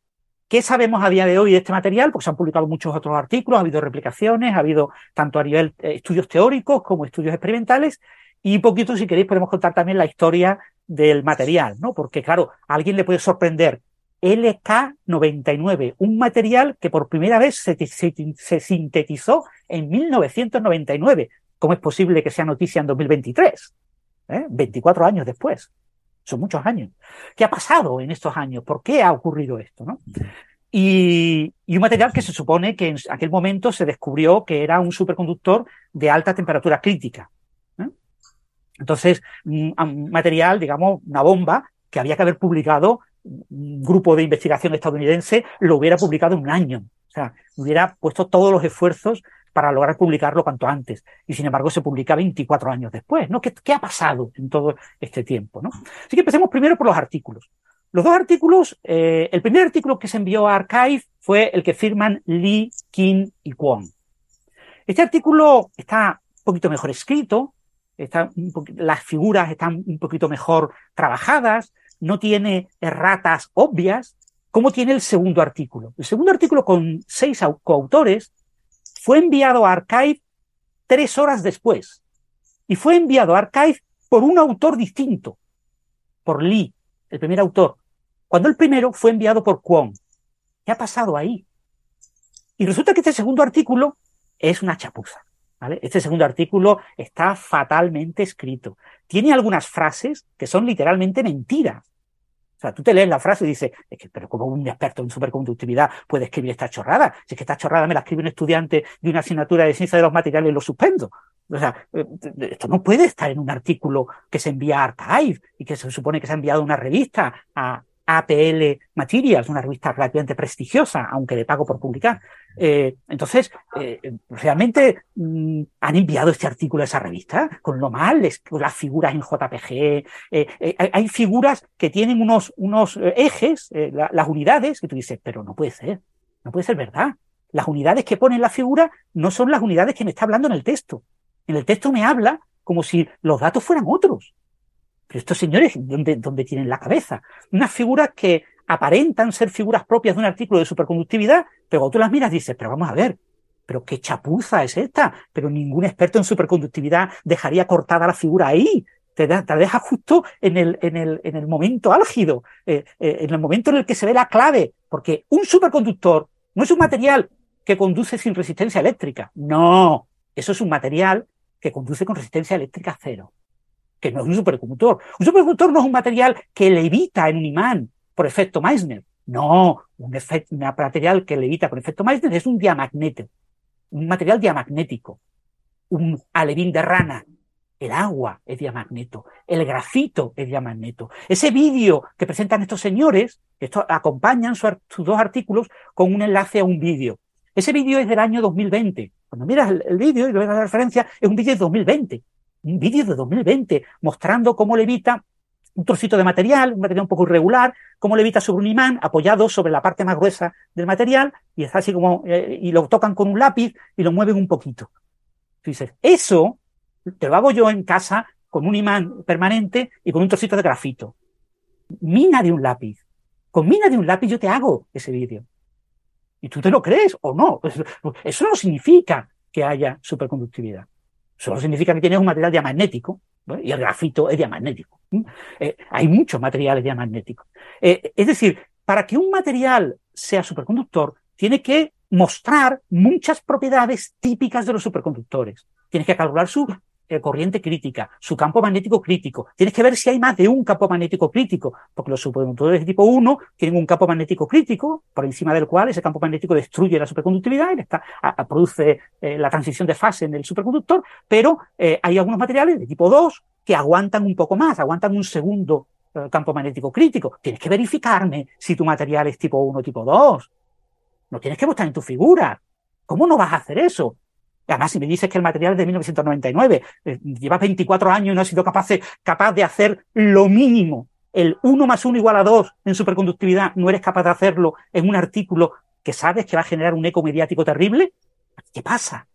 qué sabemos a día de hoy de este material, porque se han publicado muchos otros artículos, ha habido replicaciones, ha habido tanto a nivel estudios teóricos como estudios experimentales, y un poquito, si queréis, podemos contar también la historia del material, ¿no? Porque, claro, a alguien le puede sorprender LK99, un material que por primera vez se, sintetizó en 1999. ¿Cómo es posible que sea noticia en 2023? ¿Eh? 24 años después. Son muchos años. ¿Qué ha pasado en estos años? ¿Por qué ha ocurrido esto? ¿no? Y, un material que se supone que en aquel momento se descubrió que era un superconductor de alta temperatura crítica. ¿eh? Entonces, un material, digamos, una bomba que había que haber publicado grupo de investigación estadounidense lo hubiera publicado en un año. O sea, hubiera puesto todos los esfuerzos para lograr publicarlo cuanto antes. Y sin embargo se publica 24 años después, ¿no? ¿Qué, ha pasado en todo este tiempo, ¿no? Así que empecemos primero por los artículos. Los dos artículos, eh, el primer artículo que se envió a Archive fue el que firman Lee, King y Kwon. Este artículo está un poquito mejor escrito, las figuras están un poquito mejor trabajadas, no tiene erratas obvias, como tiene el segundo artículo. El segundo artículo con seis coautores fue enviado a Archive tres horas después y fue enviado a Archive por un autor distinto, por Lee, el primer autor, cuando el primero fue enviado por Kwon. ¿Qué ha pasado ahí? Y resulta que este segundo artículo es una chapuza. Este segundo artículo está fatalmente escrito. Tiene algunas frases que son literalmente mentiras. O sea, tú te lees la frase y dices, es que, pero como un experto en superconductividad puede escribir esta chorrada. Si es que esta chorrada me la escribe un estudiante de una asignatura de ciencia de los materiales y lo suspendo. O sea, eh, esto no puede estar en un artículo que se envía a Archive y que se supone que se ha enviado a una revista, a, APL Materials, una revista relativamente prestigiosa, aunque de pago por publicar. Eh, entonces, eh, realmente mm, han enviado este artículo a esa revista con lo mal, las figuras en JPG. Eh, hay, figuras que tienen unos, unos ejes, las unidades, que tú dices, pero no puede ser, no puede ser verdad. Las unidades que pone la figura no son las unidades que me está hablando en el texto. En el texto me habla como si los datos fueran otros. Pero estos señores, ¿dónde, ¿dónde tienen la cabeza? Unas figuras que aparentan ser figuras propias de un artículo de superconductividad, pero cuando tú las miras dices, pero vamos a ver, pero qué chapuza es esta, pero ningún experto en superconductividad dejaría cortada la figura ahí, te, deja justo en el, en el, en el momento álgido, eh, eh, en el momento en el que se ve la clave, porque un superconductor no es un material que conduce sin resistencia eléctrica. No, eso es un material que conduce con resistencia eléctrica cero, que no es un superconductor. Un superconductor no es un material que levita en un imán por efecto Meissner. No, un, material que levita por efecto Meissner es un diamagneto, un material diamagnético, un alevín de rana, el agua es diamagneto, el grafito es diamagneto. Ese vídeo que presentan estos señores, esto acompañan sus dos artículos con un enlace a un vídeo. Ese vídeo es del año 2020. Cuando miras el, vídeo y lo ves la referencia, es un vídeo de 2020. Un vídeo de 2020 mostrando cómo levita un trocito de material, un material un poco irregular, cómo levita sobre un imán apoyado sobre la parte más gruesa del material y está así como, eh, y lo tocan con un lápiz y lo mueven un poquito. dices, eso te lo hago yo en casa con un imán permanente y con un trocito de grafito. Mina de un lápiz. Con mina de un lápiz yo te hago ese vídeo. Y tú te lo crees o no. Eso no significa que haya superconductividad. Solo significa que tienes un material diamagnético y el grafito es diamagnético. Eh, hay muchos materiales diamagnéticos. Eh, es decir, para que un material sea superconductor, tiene que mostrar muchas propiedades típicas de los superconductores. Tienes que calcular su eh, corriente crítica, su campo magnético crítico. Tienes que ver si hay más de un campo magnético crítico, porque los superconductores de tipo 1 tienen un campo magnético crítico, por encima del cual ese campo magnético destruye la superconductividad y produce eh, la transición de fase en el superconductor, pero eh, hay algunos materiales de tipo 2 que aguantan un poco más, aguantan un segundo campo magnético crítico. Tienes que verificarme si tu material es tipo 1 o tipo 2. No tienes que mostrar en tu figura. ¿Cómo no vas a hacer eso? Además, si me dices que el material es de 1999, eh, lleva 24 años y no ha sido capaz de, capaz de hacer lo mínimo, el 1 más 1 igual a 2 en superconductividad, no eres capaz de hacerlo en un artículo que sabes que va a generar un eco mediático terrible, ¿qué pasa?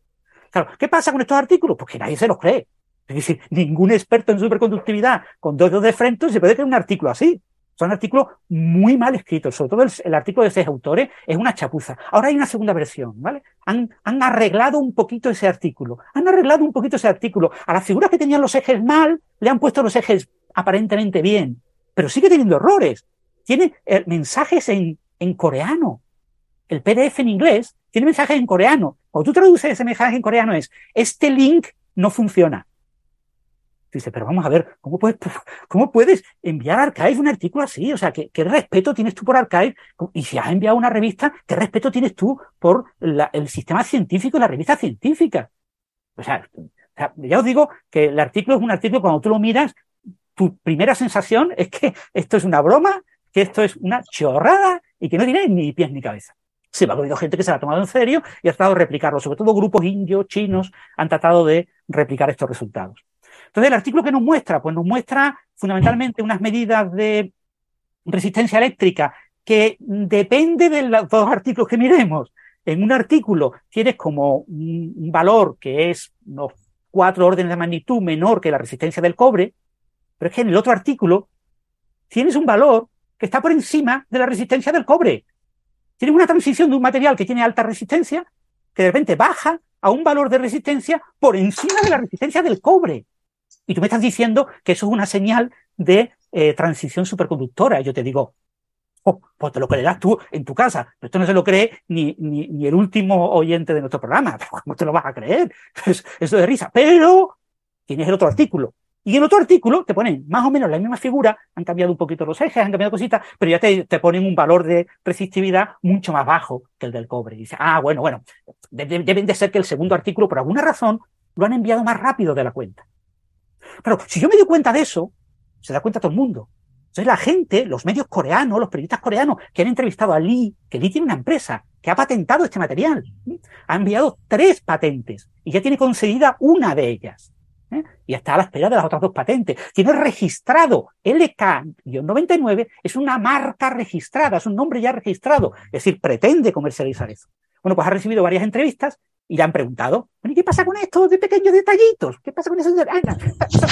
Claro, ¿qué pasa con estos artículos? Pues que nadie se los cree. Es decir, ningún experto en superconductividad con dos dedos de frente se puede creer un artículo así. Son artículos muy mal escritos, sobre todo el, artículo de seis autores es una chapuza. Ahora hay una segunda versión, ¿vale? Han, han, arreglado un poquito ese artículo, han arreglado un poquito ese artículo. A las figuras que tenían los ejes mal, le han puesto los ejes aparentemente bien, pero sigue teniendo errores. Tiene eh, mensajes en, en coreano. El PDF en inglés tiene mensajes en coreano. Cuando tú traduces ese mensaje en coreano es, este link no funciona. Dice, pero vamos a ver, ¿cómo puedes, cómo puedes enviar a Archive un artículo así? O sea, ¿qué, ¿qué, respeto tienes tú por Archive? Y si has enviado una revista, ¿qué respeto tienes tú por el sistema científico y la revista científica? O sea, ya os digo que el artículo es un artículo, cuando tú lo miras, tu primera sensación es que esto es una broma, que esto es una chorrada y que no tiene ni pies ni cabeza. Se va ha habido gente que se lo ha tomado en serio y ha tratado de replicarlo. Sobre todo grupos indios, chinos, han tratado de replicar estos resultados. Entonces, el artículo que nos muestra, pues nos muestra fundamentalmente unas medidas de resistencia eléctrica que depende de los dos artículos que miremos. En un artículo tienes como un valor que es unos cuatro órdenes de magnitud menor que la resistencia del cobre, pero es que en el otro artículo tienes un valor que está por encima de la resistencia del cobre. Tienes una transición de un material que tiene alta resistencia que de repente baja a un valor de resistencia por encima de la resistencia del cobre. Y tú me estás diciendo que eso es una señal de eh, transición superconductora. Y yo te digo, oh, pues te lo creerás tú en tu casa. Pero esto no se lo cree ni, ni, ni el último oyente de nuestro programa. ¿Cómo te lo vas a creer? Eso, eso de risa. Pero tienes el otro artículo. Y en otro artículo te ponen más o menos la misma figura, han cambiado un poquito los ejes, han cambiado cositas, pero ya te, te ponen un valor de resistividad mucho más bajo que el del cobre. Y dices, ah, bueno, bueno, deben de ser que el segundo artículo, por alguna razón, lo han enviado más rápido de la cuenta. Pero si yo me doy cuenta de eso, se da cuenta todo el mundo. Entonces la gente, los medios coreanos, los periodistas coreanos que han entrevistado a Lee, que Lee tiene una empresa que ha patentado este material, ha enviado tres patentes y ya tiene concedida una de ellas. ¿eh? Y está a la espera de las otras dos patentes. Tiene registrado LK-99, es una marca registrada, es un nombre ya registrado, es decir, pretende comercializar eso. Bueno, pues ha recibido varias entrevistas y le han preguntado, ¿y qué pasa con esto de pequeños detallitos? ¿Qué pasa con esos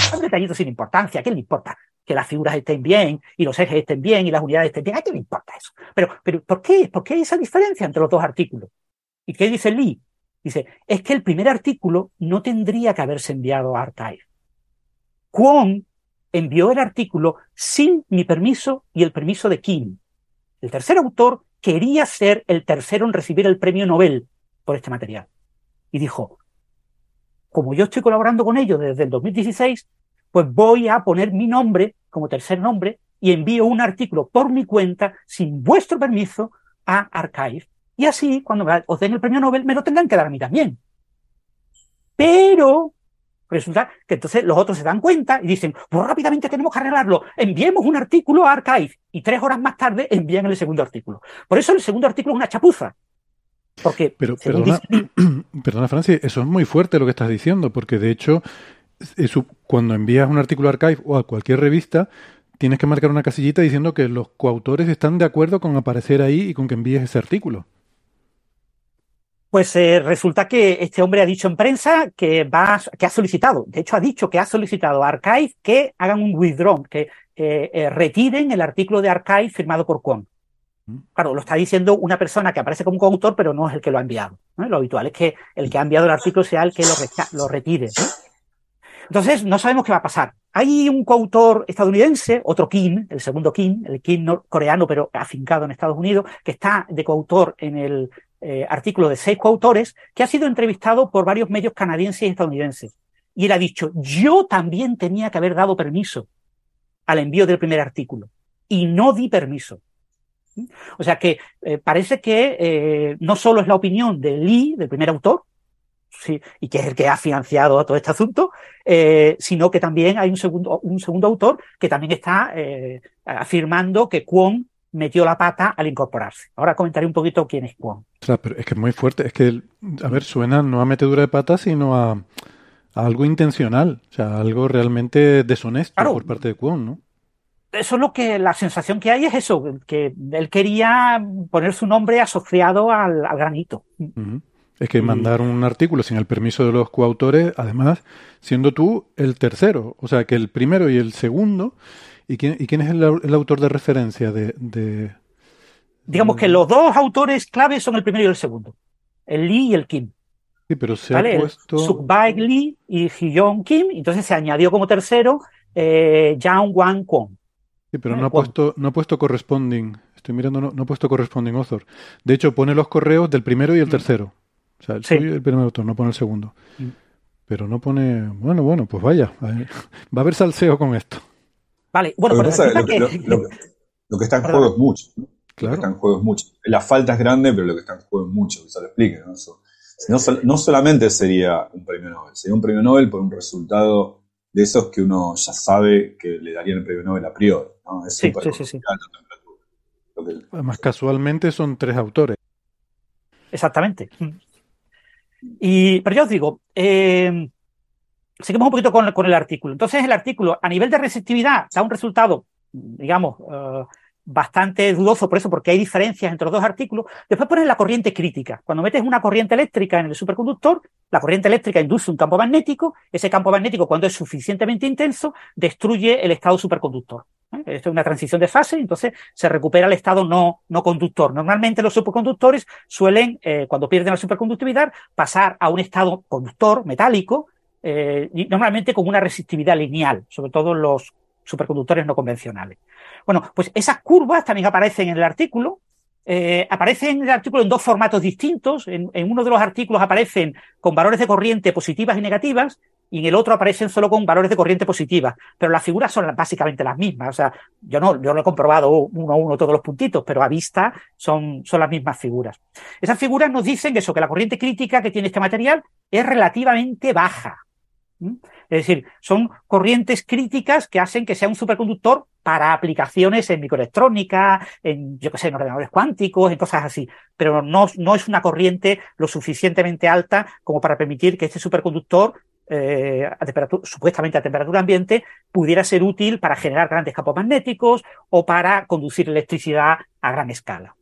son detallitos sin importancia? ¿Qué le importa? Que las figuras estén bien y los ejes estén bien y las unidades estén bien. ¿A qué le importa eso? Pero, pero ¿por qué? ¿Por qué esa diferencia entre los dos artículos? ¿Y qué dice Lee? Dice, es que el primer artículo no tendría que haberse enviado a Archive. Kwon envió el artículo sin mi permiso y el permiso de Kim. El tercer autor quería ser el tercero en recibir el premio Nobel, por este material. Y dijo, como yo estoy colaborando con ellos desde el 2016, pues voy a poner mi nombre como tercer nombre y envío un artículo por mi cuenta sin vuestro permiso a Archive. Y así, cuando os den el premio Nobel, me lo tendrán que dar a mí también. Pero resulta que entonces los otros se dan cuenta y dicen, pues rápidamente tenemos que arreglarlo, enviemos un artículo a Archive y tres horas más tarde envían el segundo artículo. Por eso el segundo artículo es una chapuza. Porque, Pero perdona, perdona, Francis, eso es muy fuerte lo que estás diciendo, porque de hecho, eso, cuando envías un artículo a Archive o a cualquier revista, tienes que marcar una casillita diciendo que los coautores están de acuerdo con aparecer ahí y con que envíes ese artículo. Pues eh, resulta que este hombre ha dicho en prensa que va, que ha solicitado, de hecho ha dicho que ha solicitado a Archive que hagan un withdraw, que eh, retiren el artículo de Archive firmado por Kwon. Claro, lo está diciendo una persona que aparece como coautor, pero no es el que lo ha enviado. Lo habitual es que el que ha enviado el artículo sea el que lo, lo retire. Entonces, no sabemos qué va a pasar. Hay un coautor estadounidense, otro Kim, el segundo Kim, el Kim coreano, pero afincado en Estados Unidos, que está de coautor en el eh, artículo de seis coautores, que ha sido entrevistado por varios medios canadienses y estadounidenses. Y él ha dicho, yo también tenía que haber dado permiso al envío del primer artículo. Y no di permiso. O sea que eh, parece que eh, no solo es la opinión de Lee, del primer autor, sí, y que es el que ha financiado todo este asunto, sino que también hay un segundo, un segundo autor que también está afirmando que Kwon metió la pata al incorporarse. Ahora comentaré un poquito quién es Kwon. O sea, pero es que es muy fuerte. Es que, a ver, suena no a metedura de pata, sino a, algo intencional. O sea, algo realmente deshonesto por parte de Kwon, ¿no? Eso es lo que la sensación que hay es eso, que él quería poner su nombre asociado al, granito. Es que mandar un artículo sin el permiso de los coautores, además, siendo tú el tercero, o sea, que el primero y el segundo ¿Y quién, y quién es el, autor de referencia de, Digamos que los dos autores claves son el primero y el segundo. El Lee y el Kim. Sí, pero se ha puesto... Sukbaek Lee y Hyun Kim. Entonces se añadió como tercero eh, Jang Wan Kwon. Sí, pero no ha, puesto, no ha puesto corresponding. Estoy mirando, no, ha puesto corresponding author. De hecho, pone los correos del primero y el mm. tercero. O sea, el, el primer autor, no pone el segundo. Mm. Pero no pone. Bueno, bueno, pues vaya. Va a haber salseo con esto. Vale, bueno, lo, que, lo, que, está en juego es mucho. Claro. Lo que está en juego es mucho. La falta es grande, pero lo que está en juego es mucho, que se lo explique. ¿no? no, solamente sería un premio Nobel, sería un premio Nobel por un resultado de esos que uno ya sabe que le darían el premio Nobel a priori. ¿No? Es sí, sí, sí, Además, casualmente son tres autores. Exactamente. Y, pero yo os digo, eh, seguimos un poquito con, el artículo. Entonces, el artículo, a nivel de receptividad, da un resultado, digamos, eh, bastante dudoso por eso, porque hay diferencias entre los dos artículos. Después pones la corriente crítica. Cuando metes una corriente eléctrica en el superconductor, la corriente eléctrica induce un campo magnético. Ese campo magnético, cuando es suficientemente intenso, destruye el estado superconductor. Esto es una transición de fase, entonces se recupera el estado no, no conductor. Normalmente los superconductores suelen, eh, cuando pierden la superconductividad, pasar a un estado conductor metálico, eh, normalmente con una resistividad lineal, sobre todo los superconductores no convencionales. Bueno, pues esas curvas también aparecen en el artículo. Eh, aparecen en el artículo en dos formatos distintos. En, uno de los artículos aparecen con valores de corriente positivas y negativas, y en el otro aparecen solo con valores de corriente positivas. Pero las figuras son básicamente las mismas. O sea, yo no, yo no he comprobado uno a uno todos los puntitos, pero a vista son, son las mismas figuras. Esas figuras nos dicen eso, que la corriente crítica que tiene este material es relativamente baja. Es decir, son corrientes críticas que hacen que sea un superconductor para aplicaciones en microelectrónica, en, yo qué sé, en ordenadores cuánticos, en cosas así. Pero no, no es una corriente lo suficientemente alta como para permitir que este superconductor eh, a temperatura, supuestamente a temperatura ambiente, pudiera ser útil para generar grandes campos magnéticos o para conducir electricidad a gran escala.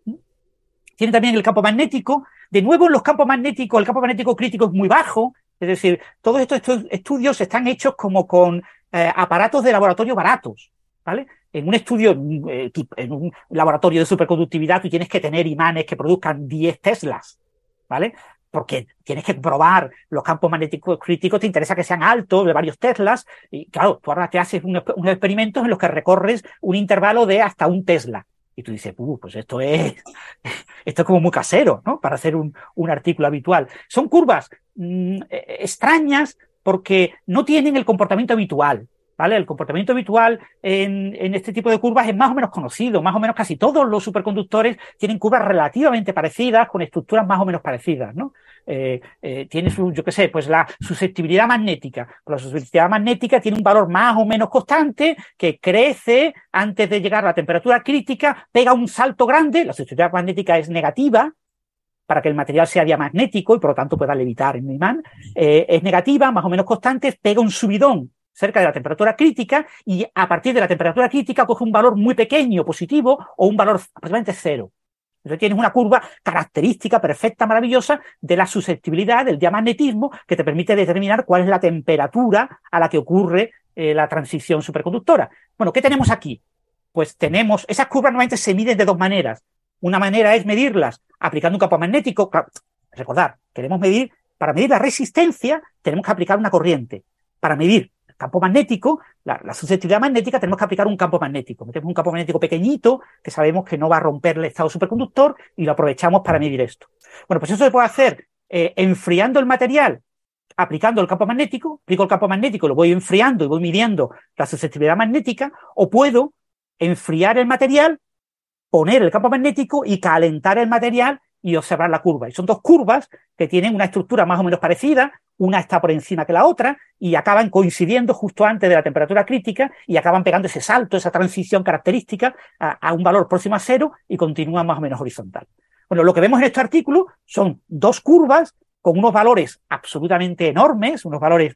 Tiene también el campo magnético. De nuevo, en los campos magnéticos, el campo magnético crítico es muy bajo, es decir, todos estos estudios están hechos como con eh, aparatos de laboratorio baratos, ¿vale? En un estudio, eh, en un laboratorio de superconductividad, tú tienes que tener imanes que produzcan 10 Teslas, ¿vale? Porque tienes que probar los campos magnéticos críticos, te interesa que sean altos, de varios Teslas, y claro, tú ahora te haces unos, experimentos en los que recorres un intervalo de hasta un Tesla. Y tú dices, uh, pues esto es, esto es como muy casero, ¿no? Para hacer un, un artículo habitual. Son curvas mmm, extrañas porque no tienen el comportamiento habitual. ¿Vale? El comportamiento habitual en, en, este tipo de curvas es más o menos conocido, más o menos casi todos los superconductores tienen curvas relativamente parecidas, con estructuras más o menos parecidas, ¿no? Eh, eh, tiene su, yo qué sé, pues la susceptibilidad magnética. La susceptibilidad magnética tiene un valor más o menos constante que crece antes de llegar a la temperatura crítica, pega un salto grande, la susceptibilidad magnética es negativa, para que el material sea diamagnético y por lo tanto pueda levitar en el imán, eh, es negativa, más o menos constante, pega un subidón cerca de la temperatura crítica y a partir de la temperatura crítica coge un valor muy pequeño positivo o un valor aproximadamente cero. Entonces tienes una curva característica, perfecta, maravillosa de la susceptibilidad del diamagnetismo que te permite determinar cuál es la temperatura a la que ocurre eh, la transición superconductora. Bueno, ¿qué tenemos aquí? Pues tenemos, esas curvas normalmente se miden de dos maneras. Una manera es medirlas aplicando un campo magnético. Recordad, queremos medir, para medir la resistencia tenemos que aplicar una corriente. Para medir campo magnético, la, la, susceptibilidad magnética, tenemos que aplicar un campo magnético. Metemos un campo magnético pequeñito que sabemos que no va a romper el estado superconductor y lo aprovechamos para medir esto. Bueno, pues eso se puede hacer eh, enfriando el material, aplicando el campo magnético, aplico el campo magnético, lo voy enfriando y voy midiendo la susceptibilidad magnética, o puedo enfriar el material, poner el campo magnético y calentar el material y observar la curva. Y son dos curvas que tienen una estructura más o menos parecida, una está por encima que la otra y acaban coincidiendo justo antes de la temperatura crítica y acaban pegando ese salto, esa transición característica a, un valor próximo a cero y continúan más o menos horizontal. Bueno, lo que vemos en este artículo son dos curvas con unos valores absolutamente enormes, unos valores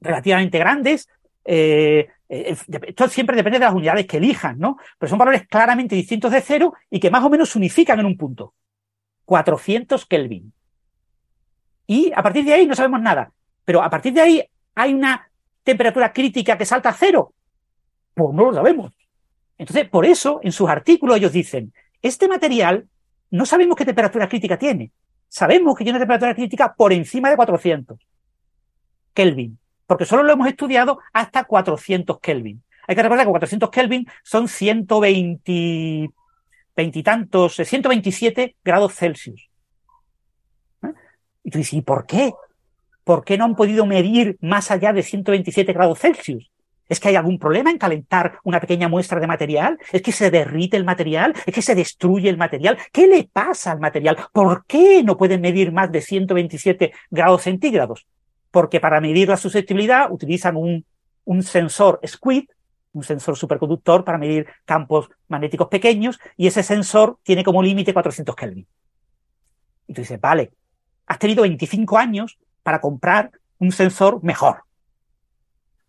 relativamente grandes. Eh, esto siempre depende de las unidades que elijan, ¿no? Pero son valores claramente distintos de cero y que más o menos se unifican en un punto. 400 Kelvin. Y a partir de ahí no sabemos nada. Pero a partir de ahí hay una temperatura crítica que salta a cero. Pues no lo sabemos. Entonces, por eso, en sus artículos ellos dicen, este material no sabemos qué temperatura crítica tiene. Sabemos que tiene una temperatura crítica por encima de 400 Kelvin, porque solo lo hemos estudiado hasta 400 Kelvin. Hay que recordar que 400 Kelvin son 120, veintitantos, 127 grados Celsius. Y tú dices, ¿y por qué? ¿Por qué no han podido medir más allá de 127 grados Celsius? ¿Es que hay algún problema en calentar una pequeña muestra de material? ¿Es que se derrite el material? ¿Es que se destruye el material? ¿Qué le pasa al material? ¿Por qué no pueden medir más de 127 grados centígrados? Porque para medir la susceptibilidad utilizan un, un sensor SQUID, un sensor superconductor para medir campos magnéticos pequeños, y ese sensor tiene como límite 400 Kelvin. Y tú dices, vale, has tenido 25 años para comprar un sensor mejor.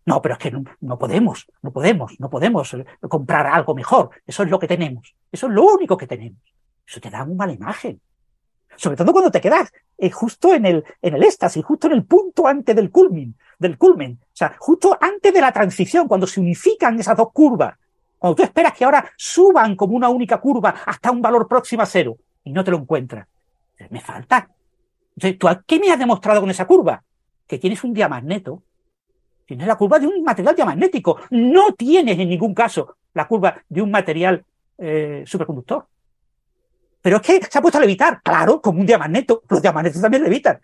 No, pero es que no, no, podemos, no podemos, no podemos comprar algo mejor. Eso es lo que tenemos. Eso es lo único que tenemos. Eso te da una mala imagen. Sobre todo cuando te quedas eh, justo en el, en el éxtasis, justo en el punto antes del culmin, del culmen. O sea, justo antes de la transición, cuando se unifican esas dos curvas. Cuando tú esperas que ahora suban como una única curva hasta un valor próximo a cero y no te lo encuentras. Me falta entonces, ¿tú qué me has demostrado con esa curva? Que tienes un diamagneto. Tienes la curva de un material diamagnético. No tienes en ningún caso la curva de un material eh, superconductor. Pero es que se ha puesto a levitar. Claro, como un diamagneto. Los diamagnetos también levitan.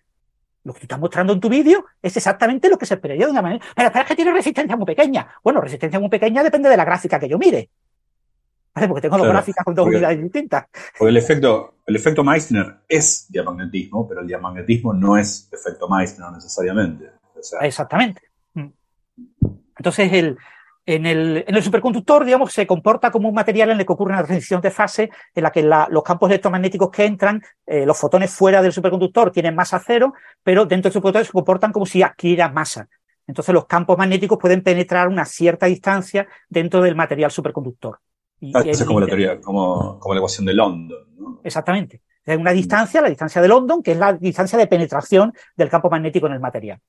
Lo que tú estás mostrando en tu vídeo es exactamente lo que se esperaría de una manera. Pero espera, es que tiene resistencia muy pequeña. Bueno, resistencia muy pequeña depende de la gráfica que yo mire. Porque tengo dos gráficas con dos unidades distintas. Porque el efecto, el efecto Meissner es diamagnetismo, pero el diamagnetismo no es efecto Meissner necesariamente. O sea, Exactamente. Mm. Entonces, el, en, el, en el superconductor, digamos, se comporta como un material en el que ocurre una transición de fase en la que la, los campos electromagnéticos que entran, eh, los fotones fuera del superconductor tienen masa cero, pero dentro del superconductor se comportan como si adquirieran masa. Entonces, los campos magnéticos pueden penetrar una cierta distancia dentro del material superconductor. Ah, es como la teoría, como, como, la ecuación de London. ¿no? Exactamente. Hay una distancia, la distancia de London, que es la distancia de penetración del campo magnético en el material.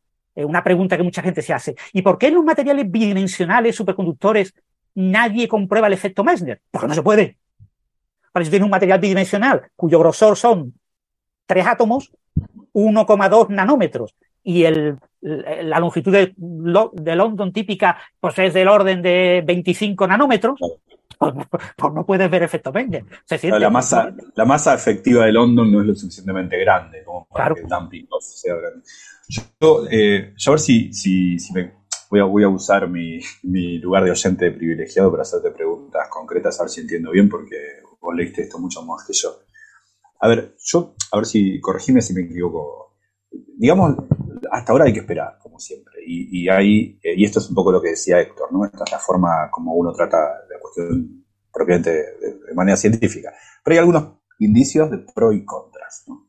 Una pregunta que mucha gente se hace. ¿Y por qué en los materiales bidimensionales, superconductores, nadie comprueba el efecto Meissner? Porque no se puede. Para si tienes un material bidimensional cuyo grosor son tres átomos, 1,2 nanómetros, y el, la longitud de, de London típica pues es del orden de 25 nanómetros, pues, pues no puedes ver efecto Menger. la, masa, la masa efectiva de London no es lo suficientemente grande como para que sea grande. Yo, eh, yo a ver si, si, si me, voy, a, voy a usar mi, mi lugar de oyente privilegiado para hacerte preguntas concretas, a ver si entiendo bien, porque vos leíste esto mucho más que yo. A ver, yo, a ver si, corregime si me equivoco. Digamos, hasta ahora hay que esperar, como siempre. Y, y, hay, eh, y esto es un poco lo que decía Héctor, ¿no? Esta es la forma como uno trata la cuestión propiamente de, manera científica. Pero hay algunos indicios de pro y contras, ¿no?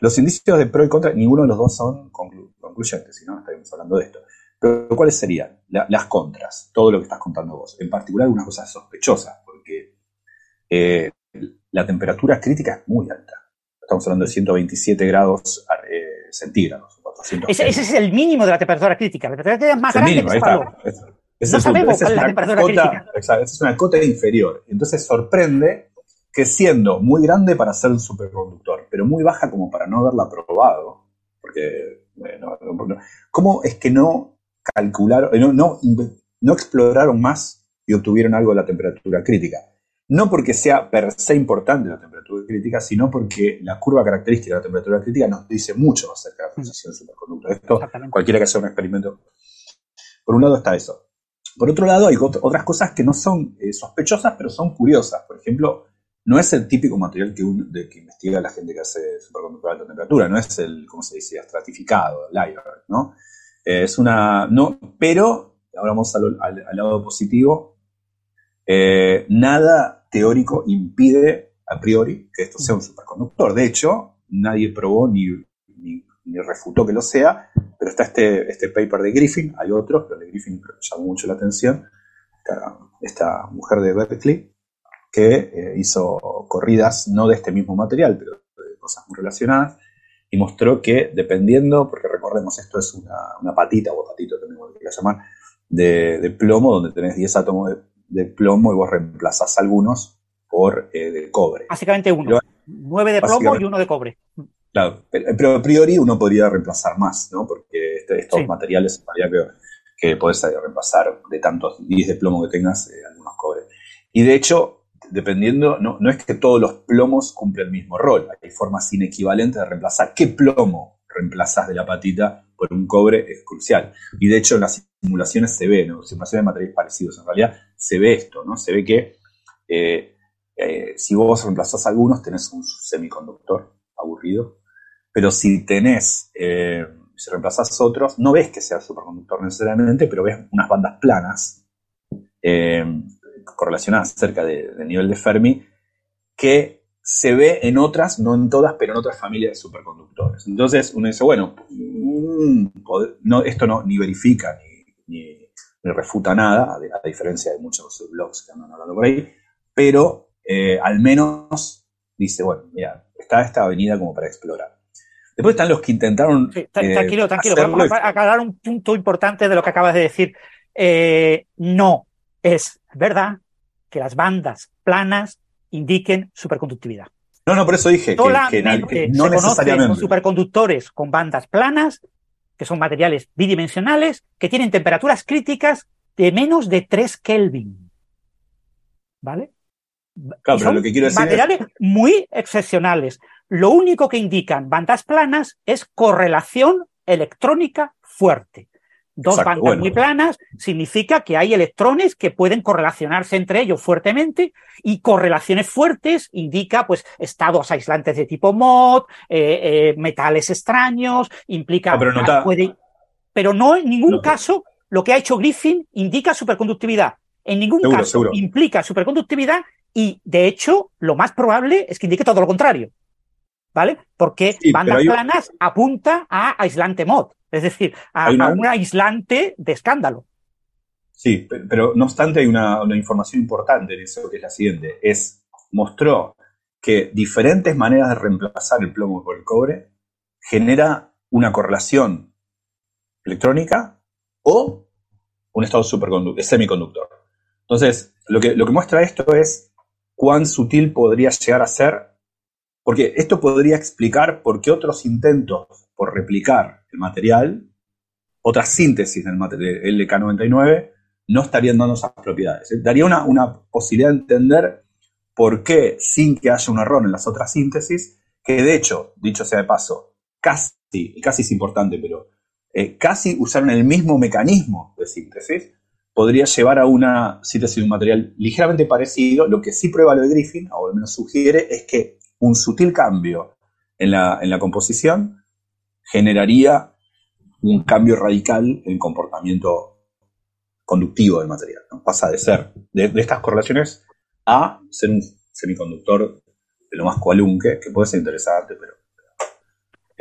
Los indicios de pro y contra, ninguno de los dos son concluyentes, si no, estaríamos hablando de esto. Pero ¿cuáles serían? las contras, todo lo que estás contando vos. En particular, algunas cosas sospechosas, porque eh, la temperatura crítica es muy alta. Estamos hablando de 127 grados eh, centígrados. ese, es el mínimo de la temperatura crítica. La temperatura crítica es más grande que ese no sabemos cuál es la temperatura crítica. Exacto, esa es una cota inferior. Entonces sorprende que siendo muy grande para ser un superconductor, pero muy baja como para no haberla probado, porque, bueno, ¿cómo es que no calcularon, no, no, no exploraron más y obtuvieron algo de la temperatura crítica? no porque sea per se importante la temperatura crítica, sino porque la curva característica de la temperatura crítica nos dice mucho acerca de la posición superconductor. Esto, cualquiera que haga un experimento. Por un lado está eso. Por otro lado, hay otras cosas que no son eh, sospechosas, pero son curiosas. Por ejemplo, no es el típico material que, de que investiga la gente que hace superconductor de alta temperatura, no es el, ¿cómo se dice?, estratificado, el ¿no? Eh, es una, no, pero, ahora vamos al, lado positivo, eh, nada teórico impide a priori que esto sea un superconductor. De hecho, nadie probó ni, ni, refutó que lo sea, pero está este, este paper de Griffin, hay otros, pero de Griffin llamó mucho la atención, esta, mujer de Berkeley, que eh, hizo corridas no de este mismo material, pero de cosas muy relacionadas, y mostró que dependiendo, porque recordemos, esto es una, patita o patito también lo que llamar, de, de, plomo, donde tenés 10 átomos de de plomo y vos reemplazás algunos por eh, de cobre. Básicamente uno. Nueve de plomo y uno de cobre. Claro, pero, a priori uno podría reemplazar más, ¿no? Porque este, estos materiales en que, que podés eh, reemplazar de tantos 10 de plomo que tengas, eh, algunos cobre. Y de hecho, dependiendo, no, es que todos los plomos cumplen el mismo rol, hay formas inequivalentes de reemplazar. ¿Qué plomo reemplazas de la patita por un cobre? Es crucial. Y de hecho, en las simulaciones se ve, ¿no? Simulaciones de materiales parecidos, en realidad se ve esto, ¿no? Se ve que eh, eh, si vos reemplazás algunos, tenés un semiconductor aburrido, pero si tenés, eh, si reemplazás otros, no ves que sea superconductor necesariamente, pero ves unas bandas planas correlacionadas cerca del nivel de Fermi, que se ve en otras, no en todas, pero en otras familias de superconductores. Entonces uno dice, bueno, mm, no, esto no ni verifica ni ni refuta nada, a, diferencia de muchos blogs que andan hablando por ahí, pero eh, al menos dice, bueno, mira, está esta avenida como para explorar. Después están los que intentaron... Eh, tranquilo, tranquilo, vamos a aclarar un punto importante de lo que acabas de decir. Eh, no es verdad que las bandas planas indiquen superconductividad. No, no, por eso dije que, no se necesariamente. superconductores con bandas planas que son materiales bidimensionales, que tienen temperaturas críticas de menos de 3 Kelvin. ¿Vale? Claro, lo que quiero decir materiales muy excepcionales. Lo único que indican bandas planas es correlación electrónica fuerte. Dos bandas muy planas significa que hay electrones que pueden correlacionarse entre ellos fuertemente y correlaciones fuertes indica pues estados aislantes de tipo MOD, eh, eh, metales extraños, implica... Ah, pero, no puede, pero no en ningún caso lo que ha hecho Griffin indica superconductividad. En ningún caso implica superconductividad y de hecho lo más probable es que indique todo lo contrario. ¿Vale? Porque bandas planas apunta a aislante MOD. Es decir, a, un aislante de escándalo. Sí, pero, no obstante hay una, información importante en eso que es la siguiente. Es, mostró que diferentes maneras de reemplazar el plomo por el cobre genera una correlación electrónica o un estado superconductor, semiconductor. Entonces, lo que, lo que muestra esto es cuán sutil podría llegar a ser, porque esto podría explicar por qué otros intentos por replicar el material, otra síntesis del, material, LK99, no estarían dando esas propiedades. ¿eh? Daría una, una posibilidad de entender por qué, sin que haya un error en las otras síntesis, que de hecho, dicho sea de paso, casi, y casi es importante, pero eh, casi usaron el mismo mecanismo de síntesis, podría llevar a una síntesis de un material ligeramente parecido. Lo que sí prueba lo de Griffin, o al menos sugiere, es que un sutil cambio en la, en la composición generaría un cambio radical en comportamiento conductivo del material. Pasa de ser de, estas correlaciones a ser un semiconductor de lo más cualunque, que puede ser interesante, pero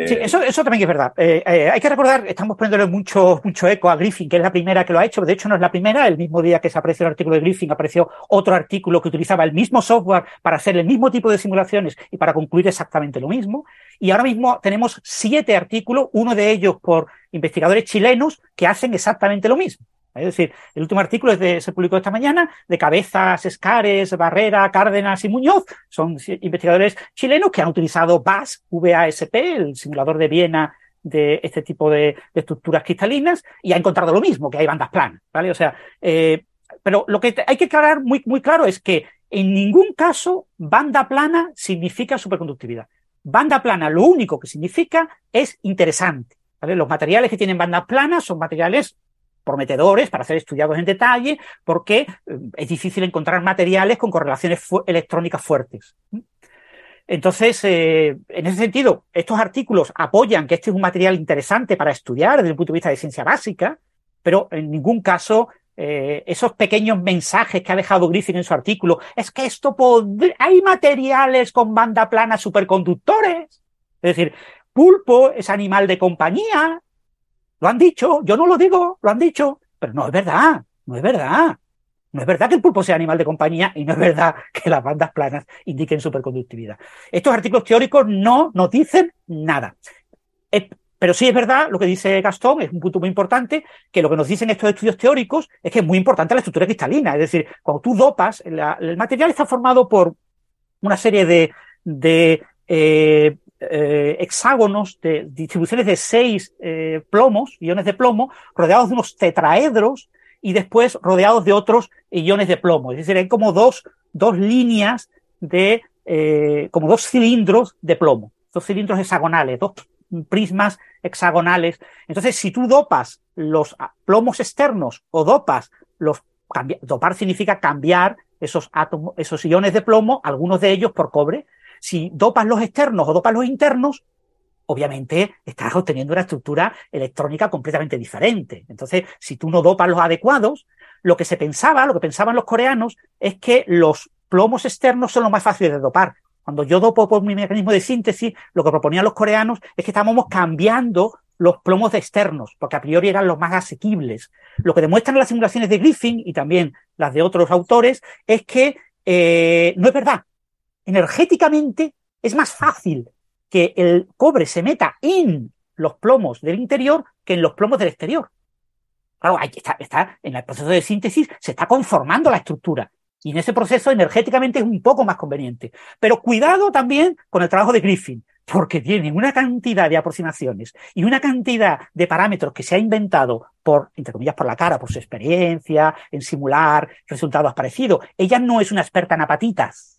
Sí, eh, eso, eso también es verdad. Eh, eh, hay que recordar, estamos poniéndole mucho, mucho eco a Griffin, que es la primera que lo ha hecho. De hecho, no es la primera. El mismo día que se apareció el artículo de Griffin, apareció otro artículo que utilizaba el mismo software para hacer el mismo tipo de simulaciones y para concluir exactamente lo mismo. Y ahora mismo tenemos siete artículos, uno de ellos por investigadores chilenos que hacen exactamente lo mismo. Es decir, el último artículo es de, se publicó esta mañana de Cabezas, Escares, Barrera, Cárdenas y Muñoz. Son investigadores chilenos que han utilizado VAS, VASP, el simulador de Viena de este tipo de, estructuras cristalinas, y ha encontrado lo mismo, que hay bandas planas, ¿vale? O sea, eh, pero lo que hay que aclarar muy, muy claro es que en ningún caso banda plana significa superconductividad. Banda plana lo único que significa es interesante. Los materiales que tienen bandas planas son materiales prometedores para ser estudiados en detalle, porque eh, es difícil encontrar materiales con correlaciones electrónicas fuertes. Entonces, eh, en ese sentido, estos artículos apoyan que este es un material interesante para estudiar desde el punto de vista de ciencia básica, pero en ningún caso eh, esos pequeños mensajes que ha dejado Griffin en su artículo, es que esto hay materiales con banda plana superconductores. Es decir, pulpo es animal de compañía, lo han dicho, yo no lo digo, lo han dicho, pero no es verdad, no es verdad. No es verdad que el pulpo sea animal de compañía y no es verdad que las bandas planas indiquen superconductividad. Estos artículos teóricos no nos dicen nada. Pero sí es verdad lo que dice Gastón, es un punto muy importante, que lo que nos dicen estos estudios teóricos es que es muy importante la estructura cristalina. Es decir, cuando tú dopas, el material está formado por una serie de, de eh, eh, hexágonos de distribuciones de seis eh, plomos, iones de plomo, rodeados de unos tetraedros y después rodeados de otros iones de plomo. Es decir, hay como dos, dos líneas de, eh, como dos cilindros de plomo, dos cilindros hexagonales, dos prismas hexagonales. Entonces, si tú dopas los plomos externos o dopas los dopar significa cambiar esos átomos, esos iones de plomo, algunos de ellos por cobre, si dopas los externos o dopas los internos, obviamente estás obteniendo una estructura electrónica completamente diferente. Entonces, si tú no dopas los adecuados, lo que se pensaba, lo que pensaban los coreanos, es que los plomos externos son los más fáciles de dopar. Cuando yo dopo por mi mecanismo de síntesis, lo que proponían los coreanos es que estábamos cambiando los plomos externos, porque a priori eran los más asequibles. Lo que demuestran las simulaciones de Griffin y también las de otros autores es que eh, no es verdad energéticamente es más fácil que el cobre se meta en los plomos del interior que en los plomos del exterior. Claro, está, está, en el proceso de síntesis se está conformando la estructura. Y en ese proceso energéticamente es un poco más conveniente. Pero cuidado también con el trabajo de Griffin, porque tiene una cantidad de aproximaciones y una cantidad de parámetros que se ha inventado por, entre comillas, por la cara, por su experiencia en simular resultados parecidos. Ella no es una experta en apatitas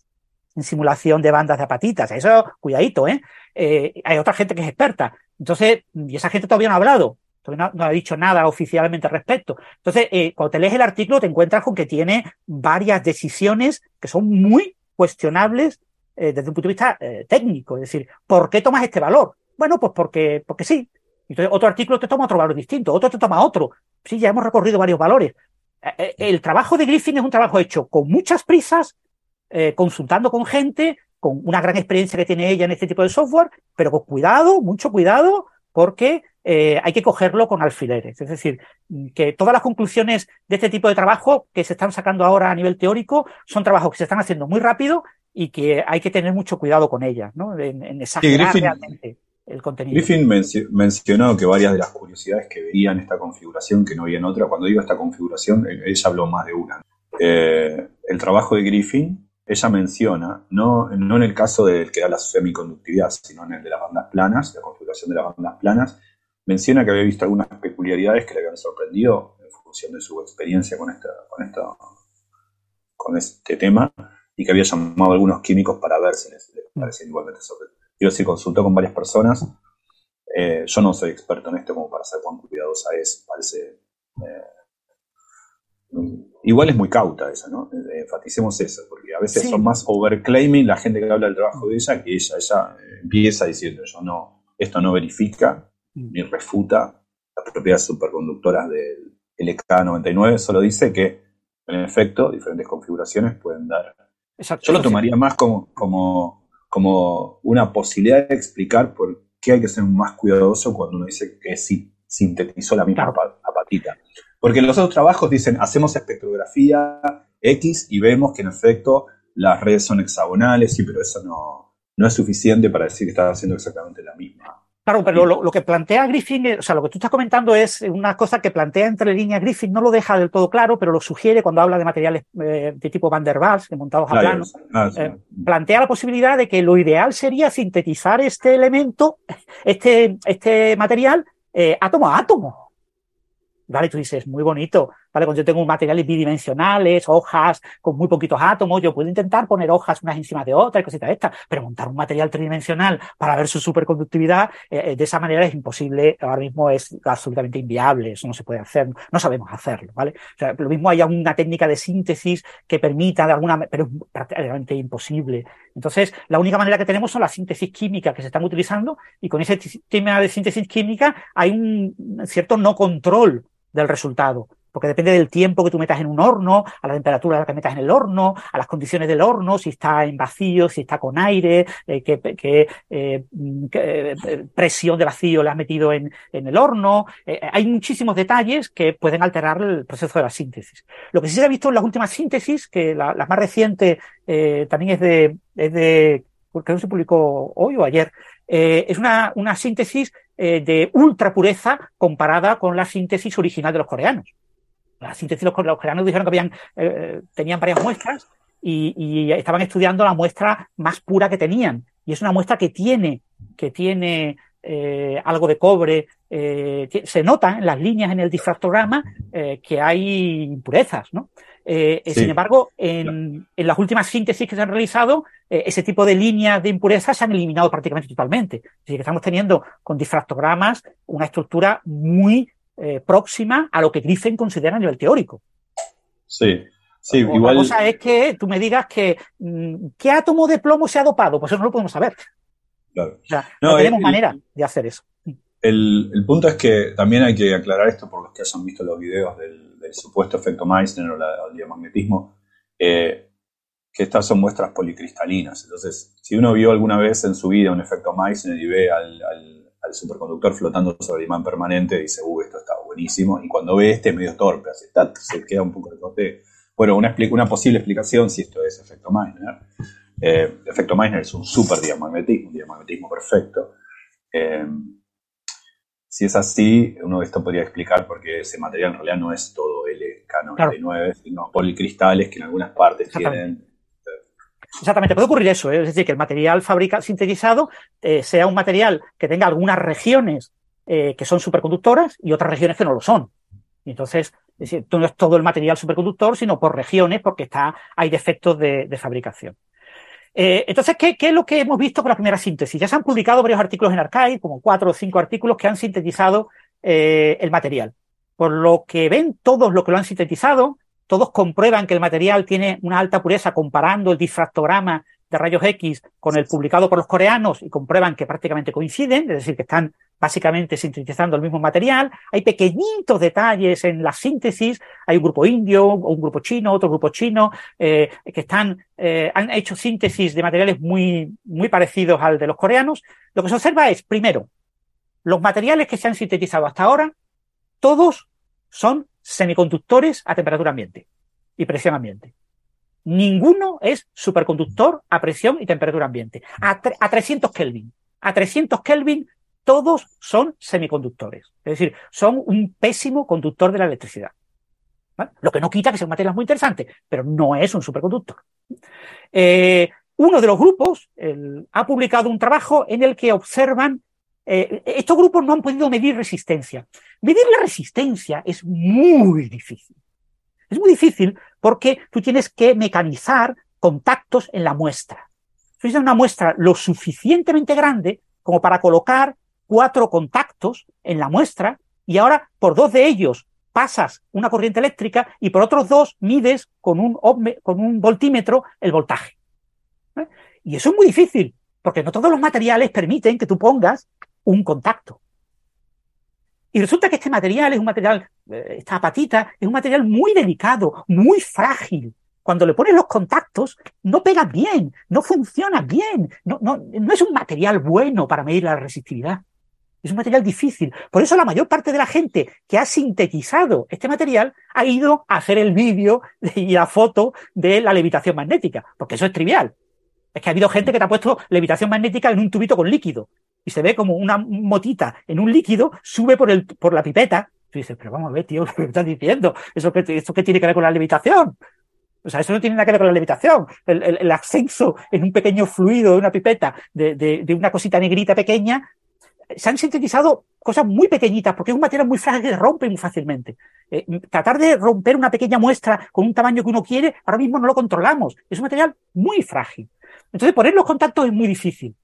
en simulación de bandas de apatitas. Eso, cuidadito, ¿eh? ¿eh? Hay otra gente que es experta. Entonces, y esa gente todavía no ha hablado, todavía no, ha dicho nada oficialmente al respecto. Entonces, eh, cuando te lees el artículo, te encuentras con que tiene varias decisiones que son muy cuestionables eh, desde un punto de vista eh, técnico. Es decir, ¿por qué tomas este valor? Bueno, pues porque, porque sí. Entonces, otro artículo te toma otro valor distinto, otro te toma otro. Sí, ya hemos recorrido varios valores. El trabajo de Griffin es un trabajo hecho con muchas prisas, eh, consultando con gente, con una gran experiencia que tiene ella en este tipo de software, pero con cuidado, mucho cuidado, porque eh, hay que cogerlo con alfileres. Es decir, que todas las conclusiones de este tipo de trabajo que se están sacando ahora a nivel teórico son trabajos que se están haciendo muy rápido y que hay que tener mucho cuidado con ellas, ¿no? En, exagerar realmente el contenido. Griffin mencionó que varias de las curiosidades que veían esta configuración, que no veían otra, cuando digo esta configuración, eh, ella habló más de una. el trabajo de Griffin ella menciona, no, no en el caso del que da la semiconductividad, sino en el de las bandas planas, la configuración de las bandas planas, menciona que había visto algunas peculiaridades que le habían sorprendido en función de su experiencia con, esta, con, esta, con este tema y que había llamado a algunos químicos para ver si les, parecían igualmente sorprendentes. Yo sí consultó con varias personas. Eh, yo no soy experto en esto como para saber cuán cuidadosa es. Parece. Eh, igual es muy cauta esa, ¿no? Eh, enfaticemos eso, porque a veces son más overclaiming la gente que habla del trabajo de ella que ella. Ella empieza diciendo: Yo no, esto no verifica mm. ni refuta las propiedades superconductoras del LK99, solo dice que, en efecto, diferentes configuraciones pueden dar. Yo lo tomaría más como, como, como una posibilidad de explicar por qué hay que ser más cuidadoso cuando uno dice que sí, sintetizó la misma apatita. Porque los otros trabajos dicen, hacemos espectrografía X y vemos que en efecto las redes son hexagonales, sí, pero eso no, no es suficiente para decir que estás haciendo exactamente la misma. Claro, pero lo, que plantea Griffin, eh, o sea, lo que tú estás comentando es una cosa que plantea entre líneas Griffin, no lo deja del todo claro, pero lo sugiere cuando habla de materiales eh, de tipo Van der Waals, montados a plano. Eh, plantea la posibilidad de que lo ideal sería sintetizar este elemento, este, este material, átomo a átomo. ¿Vale? Tú dices, muy bonito, ¿vale? Cuando yo tengo materiales bidimensionales, hojas con muy poquitos átomos, yo puedo intentar poner hojas unas encima de otras cositas de estas, pero montar un material tridimensional para ver su superconductividad, eh, eh, de esa manera es imposible, ahora mismo es absolutamente inviable, eso no se puede hacer, no sabemos hacerlo, ¿vale? O sea, lo mismo hay una técnica de síntesis que permita de alguna pero es prácticamente imposible. Entonces, la única manera que tenemos son las síntesis químicas que se están utilizando y con ese tema de síntesis química hay un cierto no control del resultado, porque depende del tiempo que tú metas en un horno, a la temperatura a la que metas en el horno, a las condiciones del horno, si está en vacío, si está con aire, eh, qué, eh, eh, presión de vacío le has metido en, en el horno. hay muchísimos detalles que pueden alterar el proceso de la síntesis. Lo que sí se ha visto en las últimas síntesis, que la, más reciente también es de, es de, creo que se publicó hoy o ayer, es una, una síntesis eh, de ultra pureza comparada con la síntesis original de los coreanos. La síntesis de los coreanos dijeron que habían, eh, tenían varias muestras y, estaban estudiando la muestra más pura que tenían. Y es una muestra que tiene, que tiene eh, algo de cobre. se nota en las líneas en el difractograma que hay impurezas, ¿no? Eh, eh, sin embargo, en, las últimas síntesis que se han realizado, eh, ese tipo de líneas de impurezas se han eliminado prácticamente totalmente. Así que estamos teniendo con difractogramas una estructura muy próxima a lo que Griffin considera a nivel teórico. Sí. Sí, igual... La cosa es que tú me digas que mm, ¿qué átomo de plomo se ha dopado? Pues eso no lo podemos saber. Claro. no, tenemos manera de hacer eso. El, el, punto es que también hay que aclarar esto por los que hayan visto los videos del, del supuesto efecto Meissner o, el diamagnetismo, eh, que estas son muestras policristalinas. Entonces, si uno vio alguna vez en su vida un efecto Meissner y ve al, superconductor flotando sobre el imán permanente, dice, uh, esto está buenísimo. Y cuando ve este es medio torpe, así, está, se queda un poco de corte. Bueno, una, una posible explicación si esto es efecto Meissner. Eh, el efecto Meissner es un super diamagnetismo, un diamagnetismo perfecto. Eh, si es así, uno de esto podría explicar por qué ese material en realidad no es todo LK99, sino policristales que en algunas partes tienen. Exactamente, puede ocurrir eso, ¿eh? es decir, que el material fabricado, sintetizado eh, sea un material que tenga algunas regiones eh, que son superconductoras y otras regiones que no lo son. Y entonces, no es todo el material superconductor, sino por regiones, porque está, hay defectos de fabricación. Entonces, ¿qué, es lo que hemos visto con la primera síntesis? Ya se han publicado varios artículos en Archive, como cuatro o cinco artículos que han sintetizado el material. Por lo que ven todos los que lo han sintetizado, todos comprueban que el material tiene una alta pureza comparando el difractograma de rayos X con el publicado por los coreanos y comprueban que prácticamente coinciden, es decir, que están básicamente sintetizando el mismo material. Hay pequeñitos detalles en la síntesis. Hay un grupo indio, un grupo chino, otro grupo chino, eh, que están, eh, han hecho síntesis de materiales muy, muy parecidos al de los coreanos. Lo que se observa es, primero, los materiales que se han sintetizado hasta ahora, todos son semiconductores a temperatura ambiente y presión ambiente. Ninguno es superconductor a presión y temperatura ambiente. A, a 300 Kelvin. A 300 Kelvin todos son semiconductores. Es decir, son un pésimo conductor de la electricidad. Lo que no quita que sea un material muy interesante, pero no es un superconductor. Eh, uno de los grupos ha publicado un trabajo en el que observan eh, estos grupos no han podido medir resistencia. Medir la resistencia es muy difícil. Es muy difícil porque tú tienes que mecanizar contactos en la muestra. Tú tienes una muestra lo suficientemente grande como para colocar cuatro contactos en la muestra y ahora por dos de ellos pasas una corriente eléctrica y por otros dos mides con un, voltímetro el voltaje. Y eso es muy difícil, porque no todos los materiales permiten que tú pongas un contacto. Y resulta que este material es un material, eh, esta patita, es un material muy delicado, muy frágil. Cuando le pones los contactos, no pega bien, no funciona bien, no, no, no es un material bueno para medir la resistividad. Es un material difícil. Por eso la mayor parte de la gente que ha sintetizado este material ha ido a hacer el vídeo y la foto de la levitación magnética, porque eso es trivial. Es que ha habido gente que te ha puesto levitación magnética en un tubito con líquido y se ve como una motita en un líquido sube por, el, por la pipeta. Tú dices, pero vamos a ver, tío, ¿qué me estás diciendo? ¿Eso qué, ¿Eso qué tiene que ver con la levitación? O sea, eso no tiene nada que ver con la levitación. El, el, el ascenso en un pequeño fluido de una pipeta, de, de, de, una cosita negrita pequeña, se han sintetizado cosas muy pequeñitas, porque es un material muy frágil que rompe muy fácilmente. Eh, tratar de romper una pequeña muestra con un tamaño que uno quiere, ahora mismo no lo controlamos. Es un material muy frágil. Entonces, poner los contactos es muy difícil.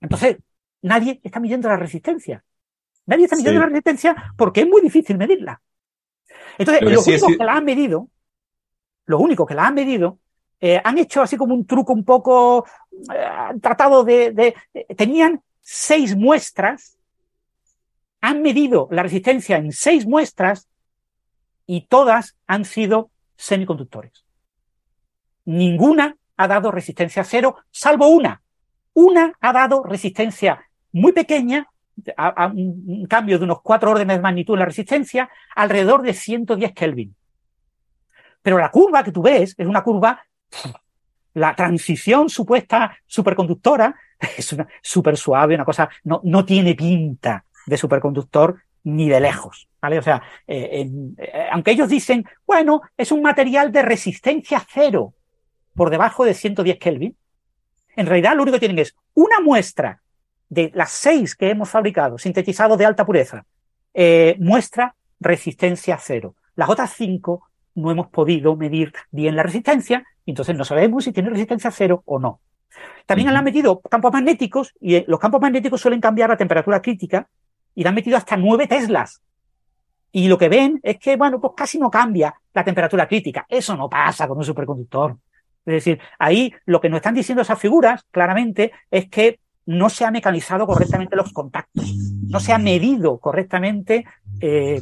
Entonces, nadie está midiendo la resistencia. Nadie está midiendo sí. la resistencia porque es muy difícil medirla. Entonces, los sí únicos que la han medido, los únicos que la han medido, eh, han hecho así como un truco un poco, eh, han tratado de, de, tenían seis muestras, han medido la resistencia en seis muestras y todas han sido semiconductores. Ninguna ha dado resistencia cero, salvo una. Una ha dado resistencia muy pequeña, a, un, cambio de unos cuatro órdenes de magnitud en la resistencia, alrededor de 110 Kelvin. Pero la curva que tú ves es una curva, la transición supuesta superconductora es una súper suave, una cosa, no, no tiene pinta de superconductor ni de lejos, ¿vale? O sea, eh, eh, aunque ellos dicen, bueno, es un material de resistencia cero por debajo de 110 Kelvin, en realidad lo único que tienen es una muestra de las seis que hemos fabricado, sintetizados de alta pureza, eh, muestra resistencia cero. Las otras cinco no hemos podido medir bien la resistencia, entonces no sabemos si tiene resistencia cero o no. También uh -huh. han metido campos magnéticos, y los campos magnéticos suelen cambiar a temperatura crítica, y le han metido hasta nueve teslas. Y lo que ven es que, bueno, pues casi no cambia la temperatura crítica. Eso no pasa con un superconductor. Es decir, ahí lo que nos están diciendo esas figuras, claramente, es que no se ha mecanizado correctamente los contactos, no se ha medido correctamente eh,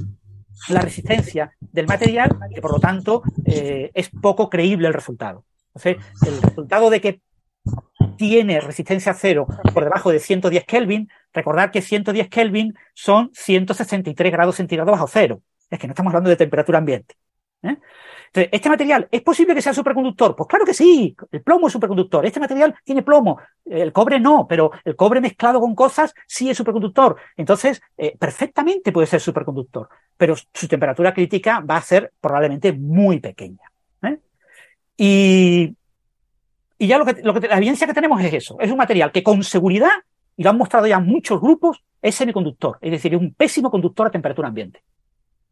la resistencia del material, que por lo tanto eh, es poco creíble el resultado. Entonces, el resultado de que tiene resistencia cero por debajo de 110 Kelvin, recordar que 110 Kelvin son 163 grados centígrados bajo cero. Es que no estamos hablando de temperatura ambiente. ¿eh? ¿Este material es posible que sea superconductor? Pues claro que sí, el plomo es superconductor. Este material tiene plomo, el cobre no, pero el cobre mezclado con cosas sí es superconductor. Entonces, eh, perfectamente puede ser superconductor, pero su temperatura crítica va a ser probablemente muy pequeña. ¿eh? Y, y ya lo que, la evidencia que tenemos es eso. Es un material que con seguridad, y lo han mostrado ya muchos grupos, es semiconductor. Es decir, es un pésimo conductor a temperatura ambiente.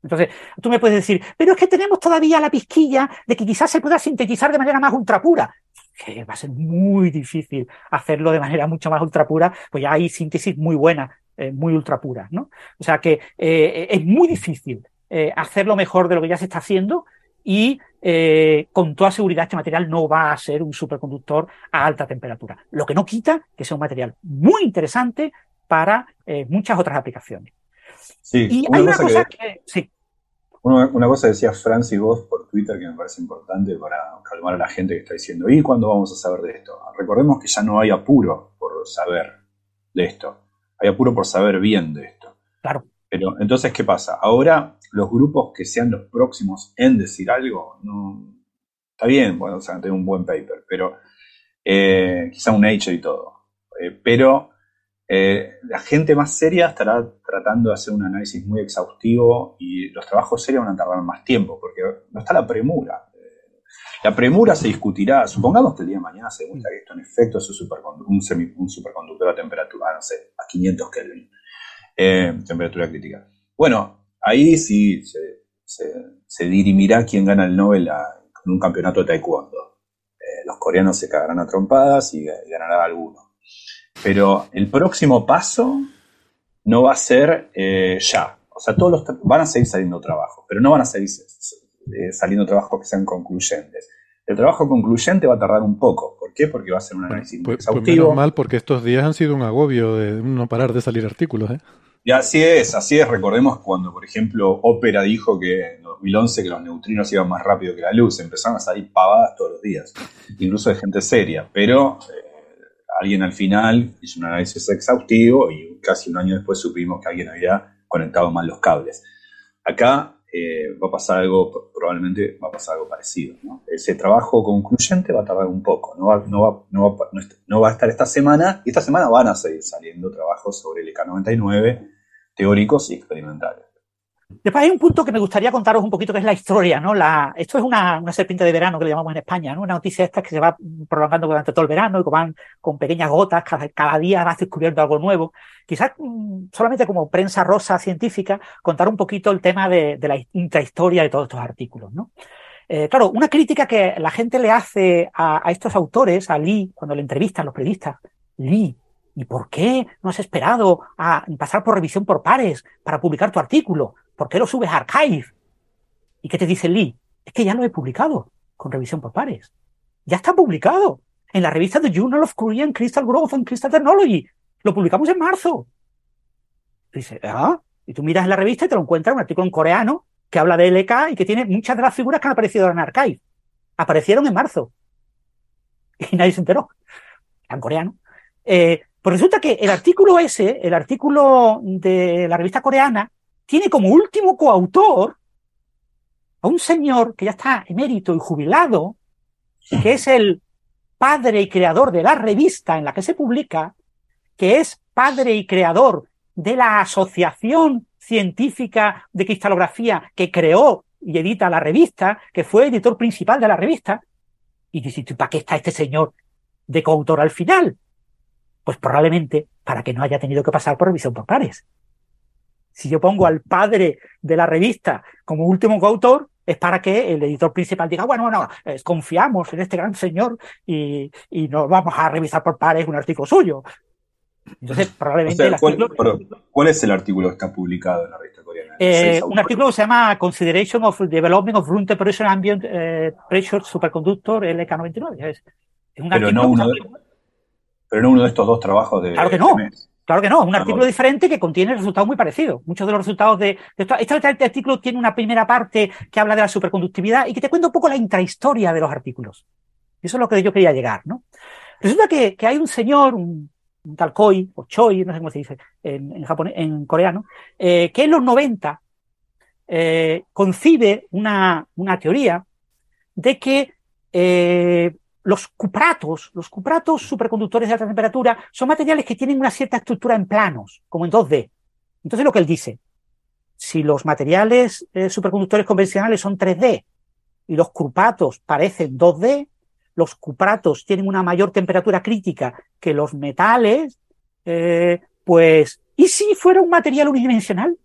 Entonces, tú me puedes decir, pero es que tenemos todavía la pizquilla de que quizás se pueda sintetizar de manera más ultrapura. Que va a ser muy difícil hacerlo de manera mucho más ultrapura, pues ya hay síntesis muy buenas, eh, muy ultrapuras, ¿no? O sea que eh, es muy difícil eh, hacerlo mejor de lo que ya se está haciendo y eh, con toda seguridad este material no va a ser un superconductor a alta temperatura. Lo que no quita que sea un material muy interesante para eh, muchas otras aplicaciones. Sí, y hay una cosa que, que sí. Una, una, cosa decía Francis Voss por Twitter que me parece importante para calmar a la gente que está diciendo, ¿y cuándo vamos a saber de esto? Recordemos que ya no hay apuro por saber de esto, hay apuro por saber bien de esto. Claro. Pero entonces, ¿qué pasa? Ahora los grupos que sean los próximos en decir algo, no, está bien, bueno, o sea, tener un buen paper, pero eh, quizá un Nature y todo. Eh, pero eh, la gente más seria estará tratando de hacer un análisis muy exhaustivo y los trabajos serios van a tardar más tiempo porque no está la premura. La premura se discutirá, supongamos que el día de mañana se demuestra que esto en efecto es un, supercondu un, superconductor a temperatura, no sé, a 500 Kelvin. Eh, temperatura crítica. Bueno, ahí sí se, dirimirá quién gana el Nobel en un campeonato de taekwondo. Eh, los coreanos se cagarán a trompadas y, ganará alguno. Pero el próximo paso no va a ser eh, ya. O sea, todos los van a seguir saliendo trabajos, pero no van a seguir saliendo trabajos que sean concluyentes. El trabajo concluyente va a tardar un poco. ¿Por qué? Porque va a ser un análisis pues, pues exhaustivo. mal, porque estos días han sido un agobio de no parar de salir artículos. ¿eh? Y así es, así es. Recordemos cuando, por ejemplo, Opera dijo que en 2011 que los neutrinos iban más rápido que la luz. Empezaron a salir pavadas todos los días, incluso de gente seria. Pero eh, alguien al final hizo un análisis exhaustivo y casi un año después supimos que alguien había conectado mal los cables. Acá eh, va a pasar algo, probablemente va a pasar algo parecido. Ese trabajo concluyente va a tardar un poco, no no va, a estar esta semana, y esta semana van a seguir saliendo trabajos sobre el EK99 teóricos y experimentales. Después hay un punto que me gustaría contaros un poquito, que es la historia, ¿no? La, esto es una, una serpiente de verano que le llamamos en España, ¿no? Una noticia esta que se va prolongando durante todo el verano y que van con pequeñas gotas, cada, cada día vas descubriendo algo nuevo. Quizás mm, solamente como prensa rosa científica, contar un poquito el tema de, de la intrahistoria de todos estos artículos, ¿no? Eh, claro, una crítica que la gente le hace a, a estos autores, a Lee, cuando le entrevistan los periodistas, Lee, ¿y por qué no has esperado a pasar por revisión por pares para publicar tu artículo? ¿Por qué lo subes a Archive? ¿Y qué te dice Lee? Es que ya lo he publicado con revisión por pares. Ya está publicado en la revista The Journal of Korean Crystal Growth and Crystal Technology. Lo publicamos en marzo. dice, ah, y tú miras en la revista y te lo encuentras un artículo en coreano que habla de LK y que tiene muchas de las figuras que han aparecido en Archive. Aparecieron en marzo. Y nadie se enteró. En coreano. Eh, pues resulta que el artículo ese, el artículo de la revista coreana, tiene como último coautor a un señor que ya está emérito y jubilado, que es el padre y creador de la revista en la que se publica, que es padre y creador de la asociación científica de cristalografía que creó y edita la revista, que fue editor principal de la revista. Y dices, ¿para qué está este señor de coautor al final? Pues probablemente para que no haya tenido que pasar por revisión por pares. Si yo pongo al padre de la revista como último coautor, es para que el editor principal diga, bueno, bueno, confiamos en este gran señor y, y nos vamos a revisar por pares un artículo suyo. Entonces, probablemente. ¿cuál, es el artículo que está publicado en la revista coreana? Eh, un artículo que se llama Consideration of Development of Room Temperature Ambient eh, Pressure Superconductor LK99. Es, un pero, no uno de, pero no uno de estos dos trabajos de. Claro que no. Claro que no, un artículo diferente que contiene resultados muy parecidos. Muchos de los resultados de, esto, este, este, artículo tiene una primera parte que habla de la superconductividad y que te cuenta un poco la intrahistoria de los artículos. Eso es lo que yo quería llegar, ¿no? Resulta que, que hay un señor, un, tal Koi, o Choi, no sé cómo se dice en, en, japonés, en coreano, eh, que en los 90 eh, concibe una, una teoría de que eh, los cupratos, los cupratos superconductores de alta temperatura, son materiales que tienen una cierta estructura en planos, como en 2D. Entonces lo que él dice, si los materiales eh, superconductores convencionales son 3D y los cupratos parecen 2D, los cupratos tienen una mayor temperatura crítica que los metales, eh, pues, ¿y si fuera un material unidimensional?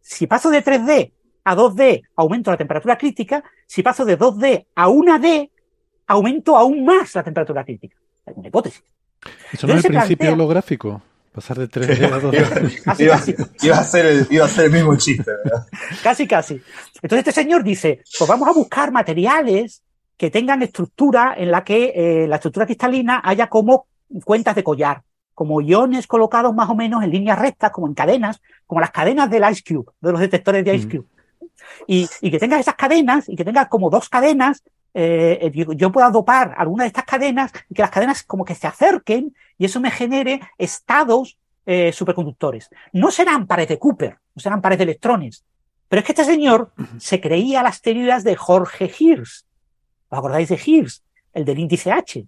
Si paso de 3D a 2D, aumento la temperatura crítica. Si paso de 2D a 1D, aumento aún más la temperatura crítica. Es una hipótesis. Eso no es el principio holográfico. Pasar de 3D a 2D. casi, iba, casi. Iba, a ser el, iba a ser el mismo chiste, ¿verdad? casi, casi. Entonces este señor dice, pues vamos a buscar materiales que tengan estructura en la que eh, la estructura cristalina haya como cuentas de collar, como iones colocados más o menos en líneas rectas, como en cadenas, como las cadenas del Ice Cube, de los detectores de Ice mm. Cube. Y, y, que tenga esas cadenas y que tenga como dos cadenas eh, yo pueda dopar alguna de estas cadenas y que las cadenas como que se acerquen y eso me genere estados eh, superconductores. No serán pares de Cooper, no serán pares de electrones, pero es que este señor se creía las teorías de Jorge Hirsch. ¿Os acordáis de Hirsch? El del índice H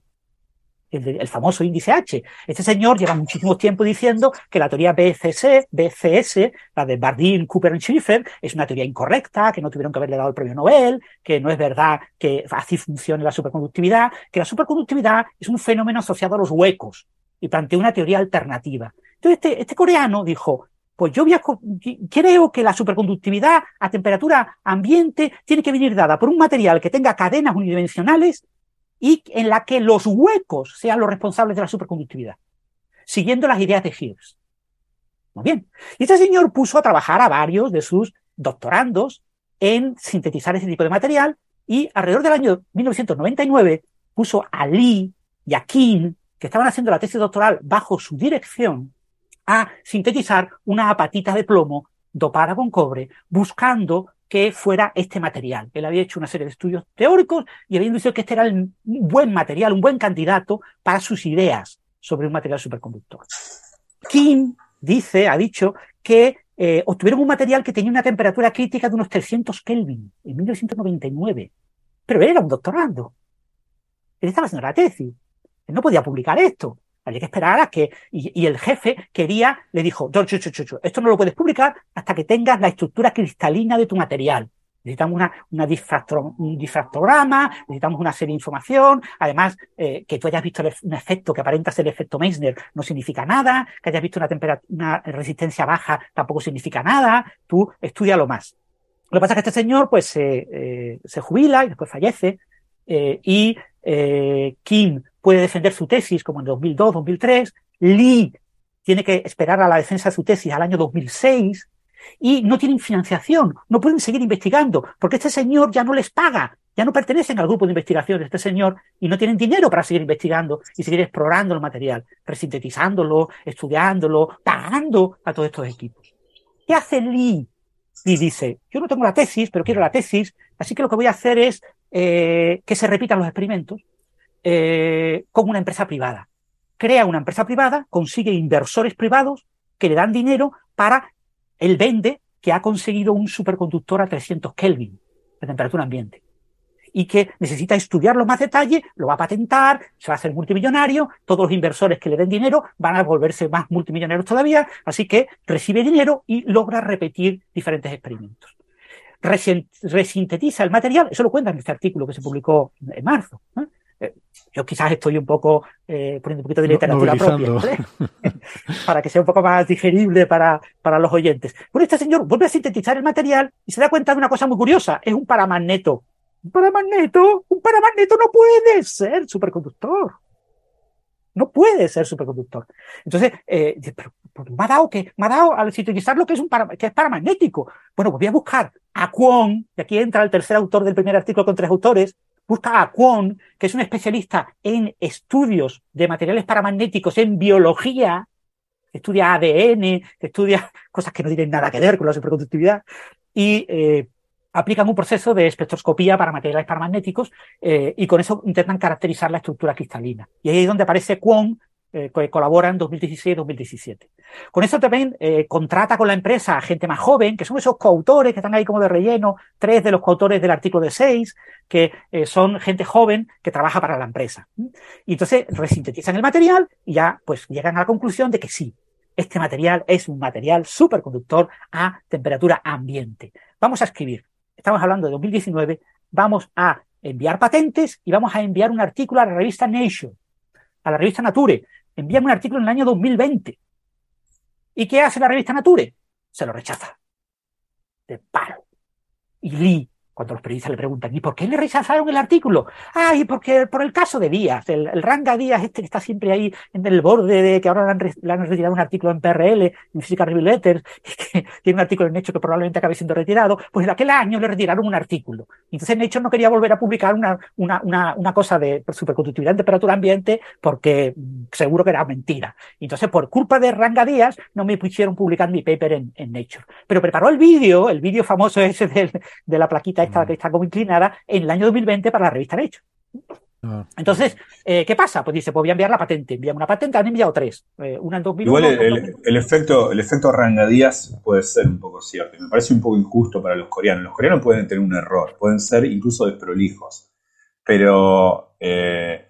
el, famoso índice H. Este señor lleva muchísimo tiempo diciendo que la teoría BCS, BCS, la de Bardeen, Cooper y Schiffer, es una teoría incorrecta, que no tuvieron que haberle dado el premio Nobel, que no es verdad que así funcione la superconductividad, que la superconductividad es un fenómeno asociado a los huecos y planteó una teoría alternativa. Entonces este, este coreano dijo, pues yo creo que la superconductividad a temperatura ambiente tiene que venir dada por un material que tenga cadenas unidimensionales y en la que los huecos sean los responsables de la superconductividad, siguiendo las ideas de Gibbs. Muy bien. Y este señor puso a trabajar a varios de sus doctorandos en sintetizar ese tipo de material y alrededor del año 1999 puso a Lee y a King, que estaban haciendo la tesis doctoral bajo su dirección, a sintetizar una apatita de plomo dopada con cobre, buscando que fuera este material. Él había hecho una serie de estudios teóricos y había dicho que este era un buen material, un buen candidato para sus ideas sobre un material superconductor. Kim dice, ha dicho que eh, obtuvieron un material que tenía una temperatura crítica de unos 300 Kelvin en 1999. Pero él era un doctorando. Él estaba haciendo la tesis. Él no podía publicar esto. Había que esperar a que, y, el jefe quería, le dijo, esto no lo puedes publicar hasta que tengas la estructura cristalina de tu material. Necesitamos una, una un difractograma, necesitamos una serie de información. Además, eh, que tú hayas visto un efecto que aparenta ser el efecto Meissner no significa nada. Que hayas visto una una resistencia baja tampoco significa nada. Tú lo más. Lo que pasa es que este señor, pues, eh, se jubila y después fallece. Eh, y Kim puede defender su tesis como en 2002, 2003. Lee tiene que esperar a la defensa de su tesis al año 2006 y no tienen financiación, no pueden seguir investigando porque este señor ya no les paga, ya no pertenecen al grupo de investigación de este señor y no tienen dinero para seguir investigando y seguir explorando el material, resintetizándolo, estudiándolo, pagando a todos estos equipos. ¿Qué hace Lee? Lee dice, yo no tengo la tesis, pero quiero la tesis, así que lo que voy a hacer es eh, que se repitan los experimentos eh, como una empresa privada. Crea una empresa privada, consigue inversores privados que le dan dinero para, él vende que ha conseguido un superconductor a 300 Kelvin de temperatura ambiente y que necesita estudiarlo más detalle, lo va a patentar, se va a hacer multimillonario, todos los inversores que le den dinero van a volverse más multimillonarios todavía, así que recibe dinero y logra repetir diferentes experimentos. Resintetiza el material, eso lo cuenta en este artículo que se publicó en marzo. Eh, yo quizás estoy un poco eh, poniendo un poquito de literatura propia, para que sea un poco más digerible para, para los oyentes. Bueno, este señor vuelve a sintetizar el material y se da cuenta de una cosa muy curiosa, es un paramagneto. Un paramagneto, un paramagneto no puede ser superconductor. No puede ser superconductor. Entonces, eh, pero, me ha dado que, me ha dado al sintetizar lo que es un que es paramagnético. Bueno, pues voy a buscar a Kwon, y aquí entra el tercer autor del primer artículo con tres autores, busca a Kwon, que es un especialista en estudios de materiales paramagnéticos en biología, estudia ADN, estudia cosas que no tienen nada que ver con la superconductividad, y eh, aplican un proceso de espectroscopía para materiales paramagnéticos eh, y con eso intentan caracterizar la estructura cristalina. Y ahí es donde aparece Kwon eh, que colabora en 2016-2017. Con eso también eh, contrata con la empresa a gente más joven, que son esos coautores que están ahí como de relleno, tres de los coautores del artículo de seis, que eh, son gente joven que trabaja para la empresa. Y entonces resintetizan el material y ya pues llegan a la conclusión de que sí, este material es un material superconductor a temperatura ambiente. Vamos a escribir, estamos hablando de 2019, vamos a enviar patentes y vamos a enviar un artículo a la revista Nature, a la revista Nature, envíame un artículo en el año 2020. ¿Y qué hace la revista Nature? Se lo rechaza. De paro. Y Lee cuando los periodistas le preguntan, ¿y por qué le rechazaron el artículo? Ay, porque por el caso de Díaz, el, Ranga Díaz, este que está siempre ahí en el borde de que ahora le han, retirado un artículo en PRL, en Physical Review Letters, y que tiene un artículo en Hecho que probablemente acabe siendo retirado, pues en aquel año le retiraron un artículo. Entonces Hecho no quería volver a publicar una, una, una, una cosa de superconductividad en temperatura ambiente porque seguro que era mentira. Entonces, por culpa de Ranga Díaz, no me pusieron publicar mi paper en, en Nature. Pero preparó el vídeo, el vídeo famoso ese de, de la plaquita esta que está como inclinada en el año 2020 para la revista Nature. Ah. Entonces, eh, ¿qué pasa? Pues dice, pues voy a enviar la patente. Envía una patente, han enviado tres. Eh, una en 2001. Igual el, efecto, el efecto rangadías puede ser un poco cierto. Me parece un poco injusto para los coreanos. Los coreanos pueden tener un error, pueden ser incluso desprolijos. Pero eh,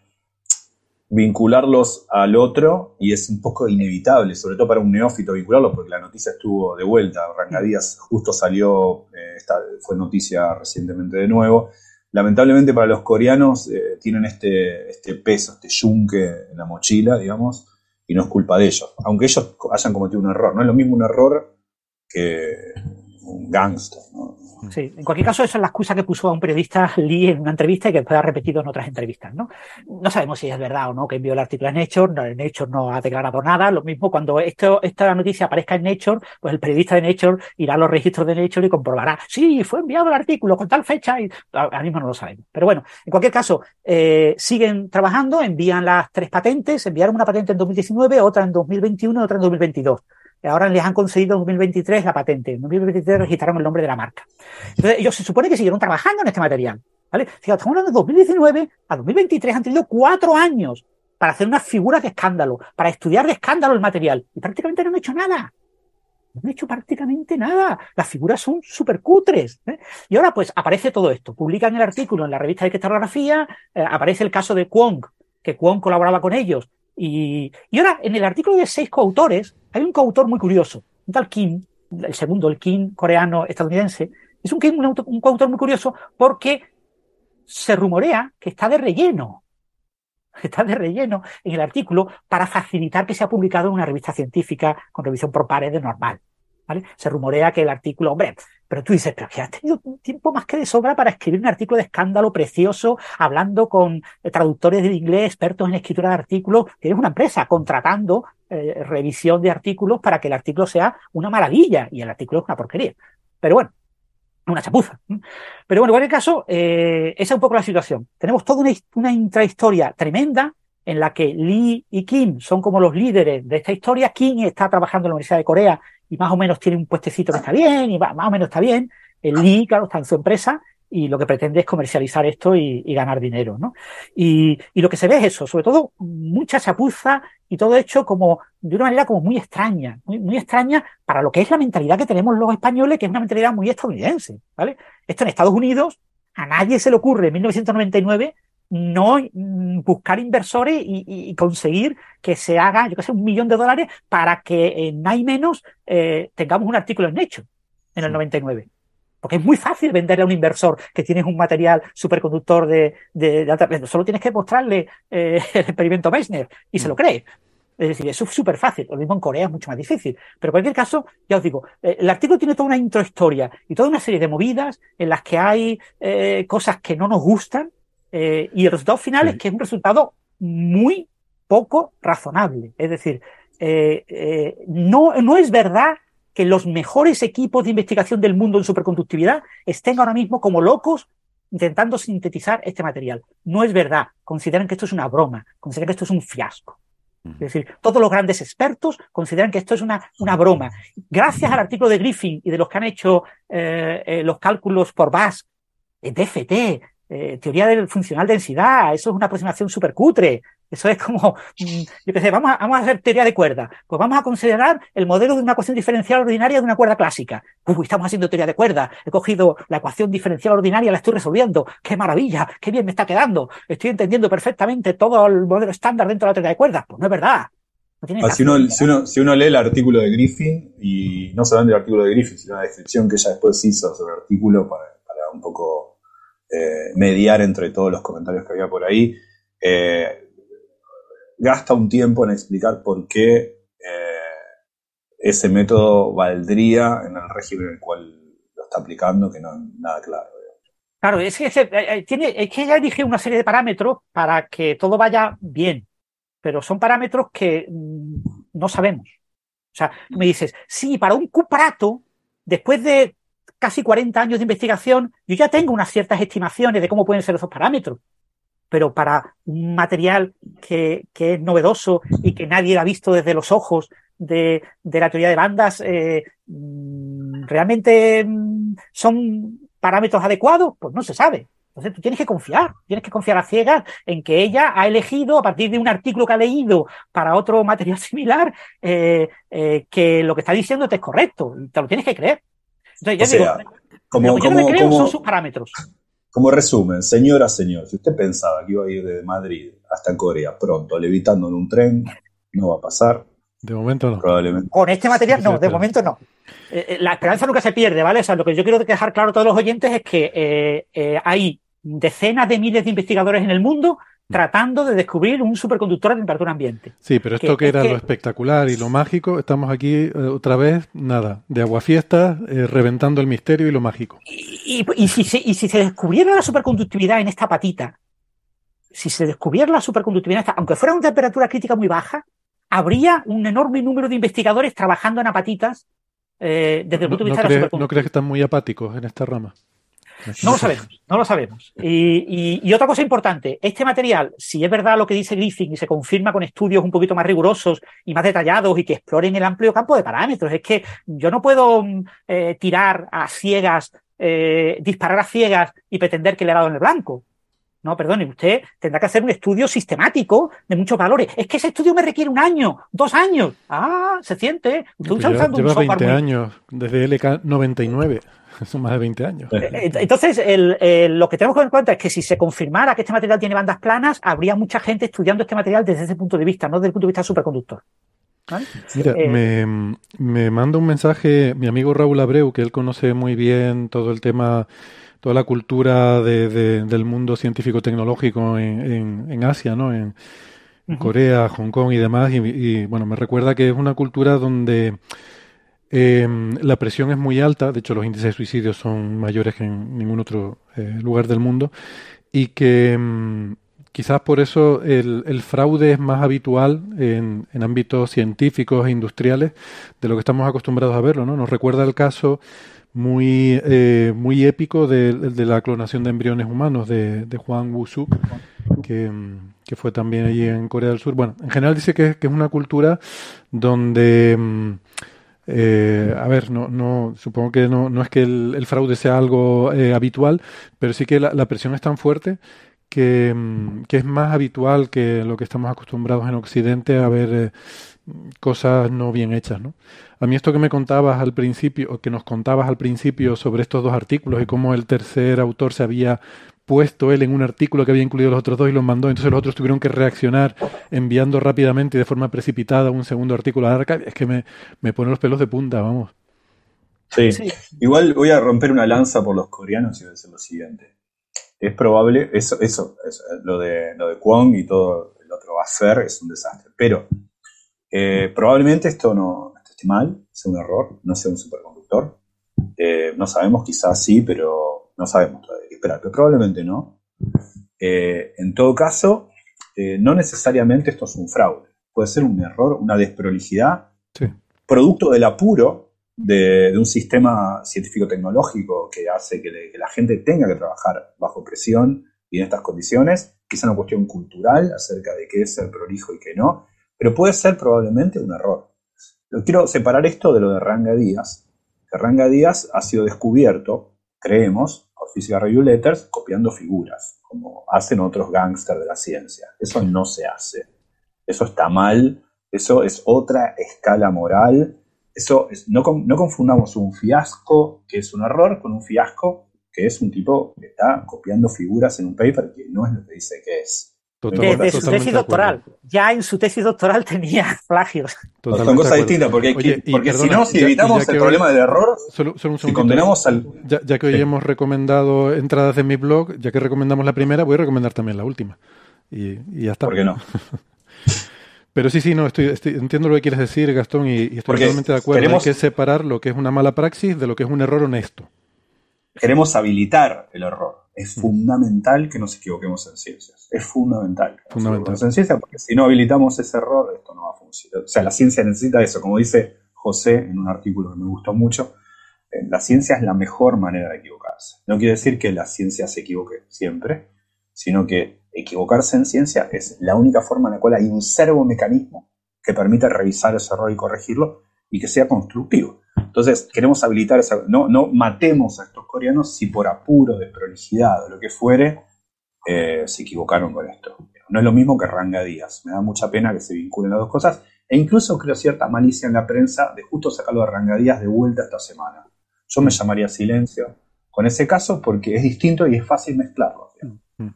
vincularlos al otro, y es un poco inevitable, sobre todo para un neófito vincularlo, porque la noticia estuvo de vuelta. Rangadías justo salió, eh, esta fue noticia recientemente de nuevo. Lamentablemente para los coreanos eh, tienen este, este peso, este yunque en la mochila, digamos, y no es culpa de ellos. Aunque ellos hayan cometido un error. No es lo mismo un error que un gángster. ¿no? Sí, en cualquier caso, esa es la excusa que puso a un periodista Lee en una entrevista y que después ha repetido en otras entrevistas, ¿no? No sabemos si es verdad o no que envió el artículo a Nature, no, Nature no ha declarado nada, lo mismo cuando esto, esta noticia aparezca en Nature, pues el periodista de Nature irá a los registros de Nature y comprobará, sí, fue enviado el artículo con tal fecha y ahora mismo no lo sabemos. Pero bueno, en cualquier caso, eh, siguen trabajando, envían las tres patentes, enviaron una patente en 2019, otra en 2021 y otra en 2022. Ahora les han concedido en 2023 la patente. En 2023 registraron el nombre de la marca. Entonces, ellos se supone que siguieron trabajando en este material. ¿vale? Estamos de 2019 a 2023, han tenido cuatro años para hacer unas figuras de escándalo, para estudiar de escándalo el material. Y prácticamente no han hecho nada. No han hecho prácticamente nada. Las figuras son súper cutres. ¿eh? Y ahora, pues, aparece todo esto. Publican el artículo en la revista de criptografía, eh, aparece el caso de Kwong, que Kwong colaboraba con ellos. Y, y ahora, en el artículo de seis coautores, hay un coautor muy curioso, un tal Kim, el segundo, el Kim coreano estadounidense, es un, Kim, un, coautor muy curioso porque se rumorea que está de relleno, está de relleno en el artículo para facilitar que sea publicado en una revista científica con revisión por pares de normal. ¿Vale? Se rumorea que el artículo, hombre, pero tú dices, pero que has tenido tiempo más que de sobra para escribir un artículo de escándalo precioso, hablando con traductores del inglés, expertos en escritura de artículos. Tienes una empresa contratando eh, revisión de artículos para que el artículo sea una maravilla y el artículo es una porquería. Pero bueno, una chapuza. Pero bueno, en cualquier caso, eh, esa es un poco la situación. Tenemos toda una, una intrahistoria tremenda en la que Lee y Kim son como los líderes de esta historia. Kim está trabajando en la Universidad de Corea y más o menos tiene un puestecito que está bien y más o menos está bien. El Lee, claro, está en su empresa y lo que pretende es comercializar esto y, ganar dinero, ¿no? Y, y, lo que se ve es eso, sobre todo mucha chapuza y todo hecho como de una manera como muy extraña, muy, muy extraña para lo que es la mentalidad que tenemos los españoles, que es una mentalidad muy estadounidense, ¿vale? Esto en Estados Unidos a nadie se le ocurre en 1999 no buscar inversores y, y, conseguir que se haga, yo qué sé, un millón de dólares para que en hay menos eh, tengamos un artículo en hecho en el 99. Porque es muy fácil venderle a un inversor que tienes un material superconductor de, de, de alta Solo tienes que mostrarle eh, el experimento Meissner y se lo cree. Es decir, eso es súper fácil. Lo mismo en Corea es mucho más difícil. Pero en cualquier caso, ya os digo, eh, el artículo tiene toda una introhistoria y toda una serie de movidas en las que hay eh, cosas que no nos gustan, eh, y el resultado final sí. es que es un resultado muy poco razonable. Es decir, eh, eh, no, no es verdad que los mejores equipos de investigación del mundo en superconductividad estén ahora mismo como locos intentando sintetizar este material. No es verdad. Consideran que esto es una broma, consideran que esto es un fiasco. Es decir, todos los grandes expertos consideran que esto es una, una broma. Gracias al artículo de Griffin y de los que han hecho eh, eh, los cálculos por BAS, DFT, eh, teoría del funcional densidad, eso es una aproximación súper cutre. Eso es como, yo qué sé, vamos a, vamos a hacer teoría de cuerda. Pues vamos a considerar el modelo de una ecuación diferencial ordinaria de una cuerda clásica. Uy, estamos haciendo teoría de cuerda. He cogido la ecuación diferencial ordinaria, la estoy resolviendo. ¡Qué maravilla! ¡Qué bien me está quedando! Estoy entendiendo perfectamente todo el modelo estándar dentro de la teoría de cuerdas. Pues no es verdad. No ah, si, uno, si, uno, si, uno, lee el artículo de Griffin, y no solamente el artículo de Griffin, sino la descripción que ella después hizo sobre el artículo para, para un poco eh, mediar entre todos los comentarios que había por ahí, eh, gasta un tiempo en explicar por qué eh, ese método valdría en el régimen en el cual lo está aplicando, que no es nada claro. Claro, es que, tiene, es que ya dije una serie de parámetros para que todo vaya bien, pero son parámetros que mmm, no sabemos. O sea, me dices, sí, para un cuprato, después de casi 40 años de investigación, yo ya tengo unas ciertas estimaciones de cómo pueden ser esos parámetros. Pero para un material que, es novedoso y que nadie ha visto desde los ojos de, la teoría de bandas, eh, ¿realmente son parámetros adecuados? Pues no se sabe. Entonces tú tienes que confiar, tienes que confiar a ciegas en que ella ha elegido, a partir de un artículo que ha leído para otro material similar, eh, eh, que lo que está diciendo te es correcto. Te lo tienes que creer. Entonces, ya o digo, sea, como, lo que como, yo me creo como, son sus parámetros. Como resumen, señora, señor, si usted pensaba que iba a ir desde Madrid hasta Corea pronto, levitando en un tren, no va a pasar. De momento no. Probablemente. Con este material no, de momento no. Eh, la esperanza nunca se pierde, ¿vale? O sea, lo que yo quiero dejar claro a todos los oyentes es que eh, eh, hay decenas de miles de investigadores en el mundo tratando de descubrir un superconductor a temperatura ambiente. Sí, pero esto que, era lo espectacular y lo mágico, estamos aquí eh, otra vez, nada, de aguafiestas, eh, reventando el misterio y lo mágico. Y, si se, y si se descubriera la superconductividad en esta patita, si se descubriera la superconductividad, en esta, aunque fuera una temperatura crítica muy baja, habría un enorme número de investigadores trabajando en apatitas eh, desde el punto de vista de la ¿No crees que están muy apáticos en esta rama? No lo sabemos, no lo sabemos. Y, otra cosa importante, este material, si es verdad lo que dice Griffin y se confirma con estudios un poquito más rigurosos y más detallados y que exploren el amplio campo de parámetros, es que yo no puedo eh, tirar a ciegas, eh, disparar a ciegas y pretender que le he dado en el blanco. No, perdone, usted tendrá que hacer un estudio sistemático de muchos valores. Es que ese estudio me requiere un año, dos años. Ah, se siente. Usted está usando lleva, 20 años, desde LK 99. Son más de 20 años. Eh, eh, entonces, lo que tenemos que tener en cuenta es que si se confirmara que este material tiene bandas planas, habría mucha gente estudiando este material desde ese punto de vista, no desde el punto de vista superconductor. Mira, eh, me, me, manda un mensaje mi amigo Raúl Abreu, que él conoce muy bien todo el tema, toda la cultura del mundo científico-tecnológico en, Asia, ¿no? En, Corea, Hong Kong y demás. y, bueno, me recuerda que es una cultura donde Em, la presión es muy alta, de hecho los índices de suicidio son mayores que en ningún otro eh, lugar del mundo, y que em, quizás por eso el, fraude es más habitual en, ámbitos científicos e industriales de lo que estamos acostumbrados a verlo. ¿no? Nos recuerda el caso muy, eh, muy épico de, la clonación de embriones humanos de, Juan Wusu, que, em, que, fue también allí en Corea del Sur. Bueno, en general dice que, que es una cultura donde eh, a ver, no, no, supongo que no, no es que el, fraude sea algo eh, habitual, pero sí que la, presión es tan fuerte que, mm, que, es más habitual que lo que estamos acostumbrados en Occidente a ver eh, cosas no bien hechas, ¿no? A mí esto que me contabas al principio, o que nos contabas al principio sobre estos dos artículos y cómo el tercer autor se había puesto él en un artículo que había incluido los otros dos y los mandó, entonces los otros tuvieron que reaccionar enviando rápidamente y de forma precipitada un segundo artículo a Arca, es que me, me pone los pelos de punta, vamos. Sí. igual voy a romper una lanza por los coreanos y voy a decir lo siguiente. Es probable, eso, eso, lo, de, lo de Kwon y todo el otro ser es un desastre, pero eh, probablemente esto no esté mal, sea un error, no sea un superconductor. Eh, no sabemos, quizás sí, pero no sabemos todavía pero probablemente no. Eh, en todo caso, eh, no necesariamente esto es un fraude. Puede ser un error, una desprolijidad, producto del apuro de, un sistema científico-tecnológico que hace que, la gente tenga que trabajar bajo presión y en estas condiciones. Quizá una cuestión cultural acerca de qué es ser prolijo y qué no, pero puede ser probablemente un error. Quiero separar esto de lo de Ranga Díaz. Que Ranga Díaz ha sido descubierto, creemos, física review letters copiando figuras, como hacen otros gángsters de la ciencia. Eso no se hace. Eso está mal. Eso es otra escala moral. Eso es, no, no confundamos un fiasco, que es un error, con un fiasco que es un tipo que está copiando figuras en un paper que no es lo que dice que es. Desde su tesis doctoral. Ya en su tesis doctoral tenía plagios. Son cosas distintas, porque, porque si no, si evitamos el problema del error, si condenamos al... Ya, que hoy hemos recomendado entradas de mi blog, ya que recomendamos la primera, voy a recomendar también la última. Y, ya está. ¿Por qué no? Pero sí, sí, no, estoy, entiendo lo que quieres decir, Gastón, y, estoy totalmente de acuerdo. Hay que separar lo que es una mala praxis de lo que es un error honesto. Queremos habilitar el error es fundamental que nos equivoquemos en ciencias. Es fundamental. Fundamental. En ciencias, porque si no habilitamos ese error, esto no va a funcionar. O sea, la ciencia necesita eso. Como dice José en un artículo que me gustó mucho, eh, la ciencia es la mejor manera de equivocarse. No quiere decir que la ciencia se equivoque siempre, sino que equivocarse en ciencia es la única forma en la cual hay un servo mecanismo que permite revisar ese error y corregirlo y que sea constructivo. Entonces, queremos habilitar esa. No, no matemos a estos coreanos si por apuro, de prolijidad o lo que fuere, eh, se equivocaron con esto. No es lo mismo que Ranga Díaz. Me da mucha pena que se vinculen las dos cosas. E incluso creo cierta malicia en la prensa de justo sacarlo de Ranga Díaz de vuelta esta semana. Yo me llamaría silencio con ese caso porque es distinto y es fácil mezclarlo. Mm.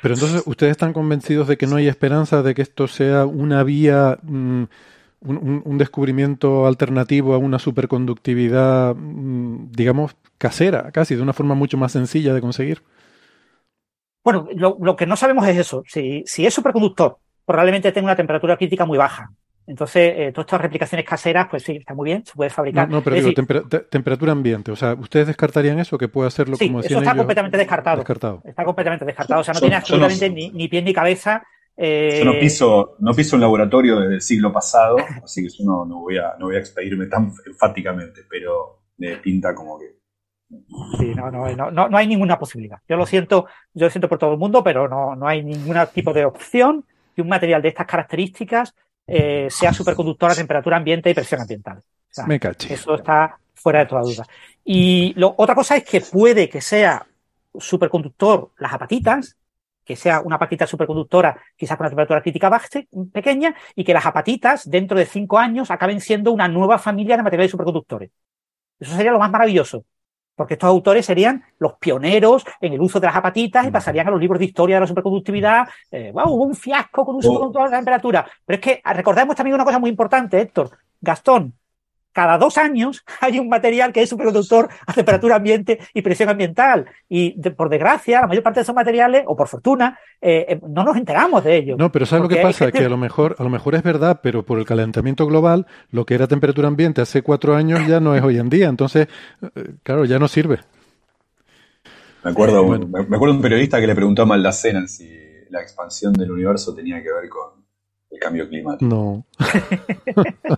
pero entonces, ¿ustedes están convencidos de que no hay esperanza de que esto sea una vía mm, un, descubrimiento alternativo a una superconductividad, mm, digamos, casera, casi, de una forma mucho más sencilla de conseguir. Bueno, lo, lo, que no sabemos es eso. Si, si es superconductor, probablemente tenga una temperatura crítica muy baja. Entonces, eh, todas estas replicaciones caseras, pues sí, está muy bien, se puede fabricar. No, no pero digo, decir, temper temperatura ambiente. O sea, ¿ustedes descartarían eso? ¿Que puede hacerlo sí, como eso está completamente descartado. descartado. Está completamente descartado. O sea, no tiene absolutamente ni, ni pie ni cabeza. Eh... Yo no piso, no piso un laboratorio desde el siglo pasado, así que yo no, no, voy, a, no voy a expedirme tan enfáticamente, pero me pinta como que Sí, no, no, no, no, hay ninguna posibilidad. Yo lo siento, yo lo siento por todo el mundo, pero no, no hay ningún tipo de opción que un material de estas características eh, sea superconductor a temperatura ambiente y presión ambiental. O sea, Me caché. Eso está fuera de toda duda. Y lo, otra cosa es que puede que sea superconductor las apatitas, que sea una apatita superconductora quizás con una temperatura crítica baja, pequeña, y que las apatitas dentro de cinco años acaben siendo una nueva familia de materiales superconductores. Eso sería lo más maravilloso porque estos autores serían los pioneros en el uso de las apatitas y pasarían a los libros de historia de la superconductividad. Eh, wow, hubo un fiasco con un superconductor de la temperatura. Pero es que recordemos también una cosa muy importante, Héctor. Gastón, cada dos años hay un material que es superconductor a temperatura ambiente y presión ambiental. Y de, por desgracia, la mayor parte de esos materiales, o por fortuna, eh, no nos enteramos de ellos. No, pero ¿sabes lo que pasa? Que, que, a lo mejor, a lo mejor es verdad, pero por el calentamiento global, lo que era temperatura ambiente hace cuatro años ya no es hoy en día. Entonces, claro, ya no sirve. Me acuerdo, bueno. me acuerdo de un periodista que le preguntó a Maldacena si la expansión del universo tenía que ver con el cambio climático. No.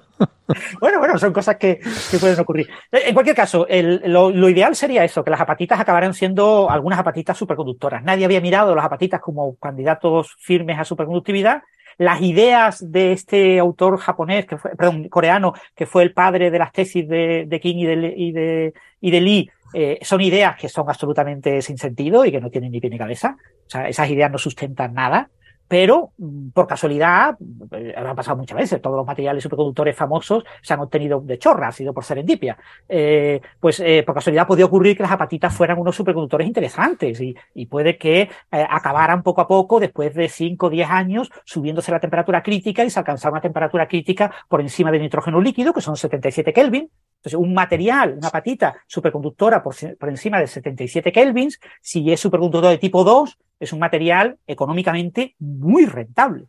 bueno, bueno, son cosas que, que, pueden ocurrir. En cualquier caso, el, lo, lo, ideal sería eso, que las apatitas acabaran siendo algunas apatitas superconductoras. Nadie había mirado las apatitas como candidatos firmes a superconductividad. Las ideas de este autor japonés, que fue, perdón, coreano, que fue el padre de las tesis de, de King y de, y de, y de Lee, eh, son ideas que son absolutamente sin sentido y que no tienen ni pie ni cabeza. O sea, esas ideas no sustentan nada pero por casualidad, eh, ha pasado muchas veces, todos los materiales superconductores famosos se han obtenido de chorra, ha sido por serendipia. Eh, pues eh, por casualidad podía ocurrir que las apatitas fueran unos superconductores interesantes y, y puede que eh, acabaran poco a poco, después de 5 o 10 años, subiéndose la temperatura crítica y se alcanzara una temperatura crítica por encima del nitrógeno líquido, que son 77 Kelvin. Entonces, un material, una patita superconductora por, por encima de 77 kelvins, si es superconductor de tipo 2, es un material económicamente muy rentable.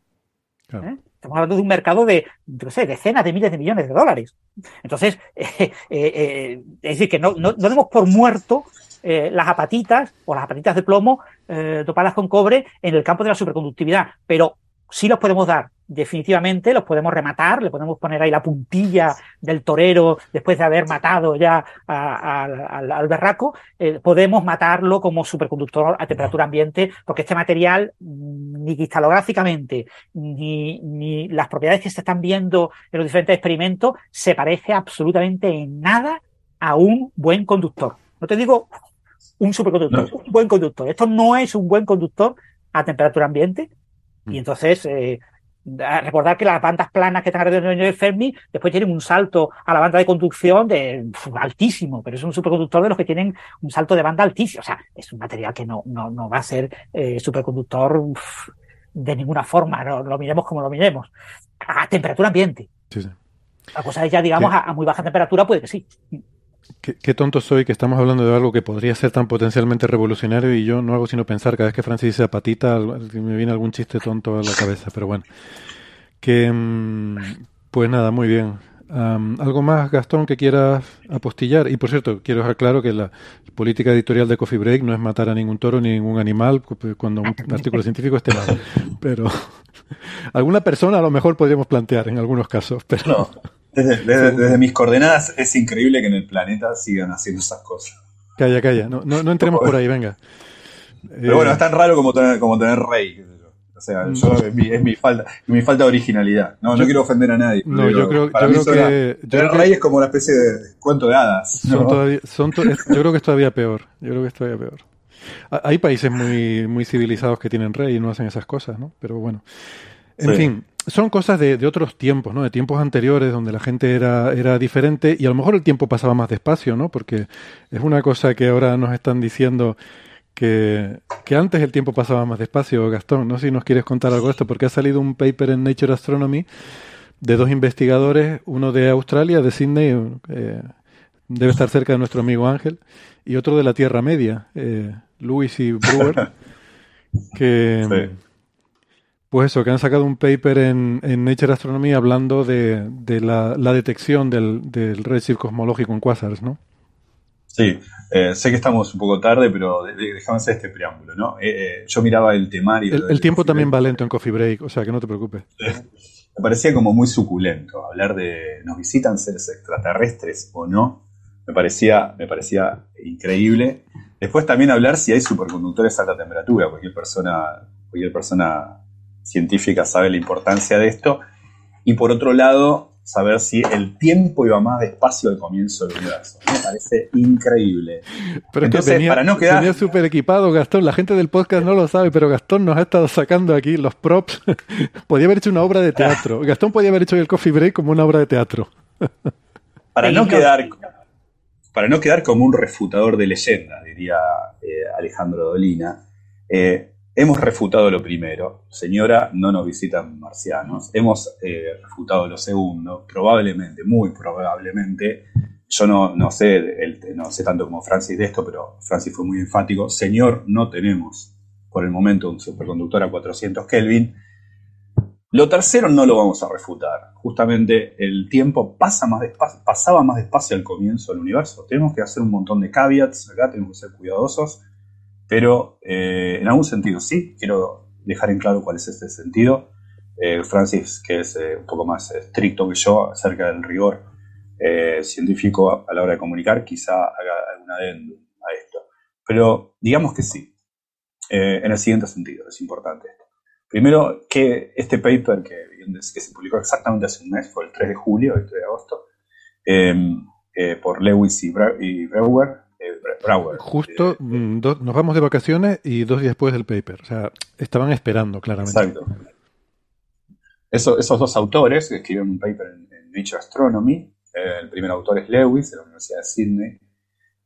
Claro. ¿Eh? Estamos hablando de un mercado de, no sé, decenas de miles de millones de dólares. Entonces, eh, eh, eh, es decir, que no, no, no demos por muerto eh, las apatitas o las apatitas de plomo dopadas con cobre en el campo de la superconductividad, pero sí los podemos dar definitivamente, los podemos rematar, le podemos poner ahí la puntilla del torero después de haber matado ya al, al berraco, eh, podemos matarlo como superconductor a temperatura ambiente, porque este material, ni cristalográficamente, ni, ni las propiedades que se están viendo en los diferentes experimentos, se parece absolutamente en nada a un buen conductor. No te digo un superconductor, no. un buen conductor. Esto no es un buen conductor a temperatura ambiente, y entonces, eh, recordar que las bandas planas que están alrededor del Fermi después tienen un salto a la banda de conducción de pf, altísimo, pero es un superconductor de los que tienen un salto de banda altísimo. O sea, es un material que no, no, no va a ser eh, superconductor pf, de ninguna forma, no, lo miremos como lo miremos. A temperatura ambiente. Sí, sí. La cosa es ya, digamos, a, a, muy baja temperatura puede que sí. Qué, qué, tonto soy que estamos hablando de algo que podría ser tan potencialmente revolucionario y yo no hago sino pensar cada vez que Francis dice apatita me viene algún chiste tonto a la cabeza, pero bueno. Que pues nada, muy bien. Um, ¿Algo más, Gastón, que quieras apostillar? Y por cierto, quiero dejar claro que la política editorial de Coffee Break no es matar a ningún toro ni ningún animal cuando un artículo científico esté mal. Pero alguna persona a lo mejor podríamos plantear en algunos casos. Pero... No. Desde, desde, desde, mis coordenadas es increíble que en el planeta sigan haciendo esas cosas. Calla, calla, no, no, no entremos por ahí, venga. Pero eh, bueno, es tan raro como tener, como tener rey. O sea, yo, es, mi, es mi, falta, mi falta de originalidad. No, yo, no quiero ofender a nadie. No, yo creo, para yo creo que. Tener rey es como una especie de cuento de hadas. ¿no? Son todavía, son to yo creo que es todavía peor. Yo creo que es todavía peor. Hay países muy, muy civilizados que tienen rey y no hacen esas cosas, ¿no? Pero bueno. En sí. fin, son cosas de, de, otros tiempos, ¿no? De tiempos anteriores donde la gente era, era diferente y a lo mejor el tiempo pasaba más despacio, ¿no? Porque es una cosa que ahora nos están diciendo que, que antes el tiempo pasaba más despacio, Gastón. No sé si nos quieres contar algo de esto, porque ha salido un paper en Nature Astronomy de dos investigadores, uno de Australia, de Sydney, eh, debe estar cerca de nuestro amigo Ángel, y otro de la Tierra Media, eh, Lewis y Brewer. Que, Pues eso, que han sacado un paper en, Nature Astronomy hablando de, la, detección del, del redshift cosmológico en quasars, ¿no? Sí, eh, sé que estamos un poco tarde, pero déjame hacer este preámbulo, ¿no? Eh, eh, yo miraba el temario. El, tiempo también va lento en Coffee Break, o sea que no te preocupes. Me parecía como muy suculento hablar de nos visitan seres extraterrestres o no. Me parecía, me parecía increíble. Después también hablar si hay superconductores a alta temperatura. Cualquier persona, cualquier persona científica sabe la importancia de esto. Y por otro lado, saber si el tiempo iba más despacio al comienzo del universo. Me parece increíble. Pero Entonces, para no quedar. Venía súper equipado, Gastón. La gente del podcast no lo sabe, pero Gastón nos ha estado sacando aquí los props. podía haber hecho una obra de teatro. Gastón podía haber hecho el coffee break como una obra de teatro. para no quedar. Para no quedar como un refutador de leyendas, diría eh, Alejandro Dolina, eh, Hemos refutado lo primero, señora, no nos visitan marcianos. Hemos eh, refutado lo segundo, probablemente, muy probablemente. Yo no, no, sé, no sé tanto como Francis de esto, pero Francis fue muy enfático. Señor, no tenemos por el momento un superconductor a 400 Kelvin. Lo tercero no lo vamos a refutar. Justamente el tiempo pasa más pasaba más despacio al comienzo del universo. Tenemos que hacer un montón de caveats acá, tenemos que ser cuidadosos pero eh, en algún sentido sí, quiero dejar en claro cuál es este sentido. Eh, Francis, que es eh, un poco más estricto que yo acerca del rigor científico a la hora de comunicar, quizá haga algún adendum a esto. Pero digamos que sí, en el siguiente sentido, es importante esto. Primero, que este paper que, que se publicó exactamente hace un mes, fue el 3 de julio, el 3 de agosto, por Lewis y, Brewer, Justo eh, mm, nos vamos de vacaciones y dos días después del paper. O sea, estaban esperando, claramente. Exacto. esos dos autores que escribieron un paper en, Nature Astronomy, eh, el primer autor es Lewis, de la Universidad de Sydney,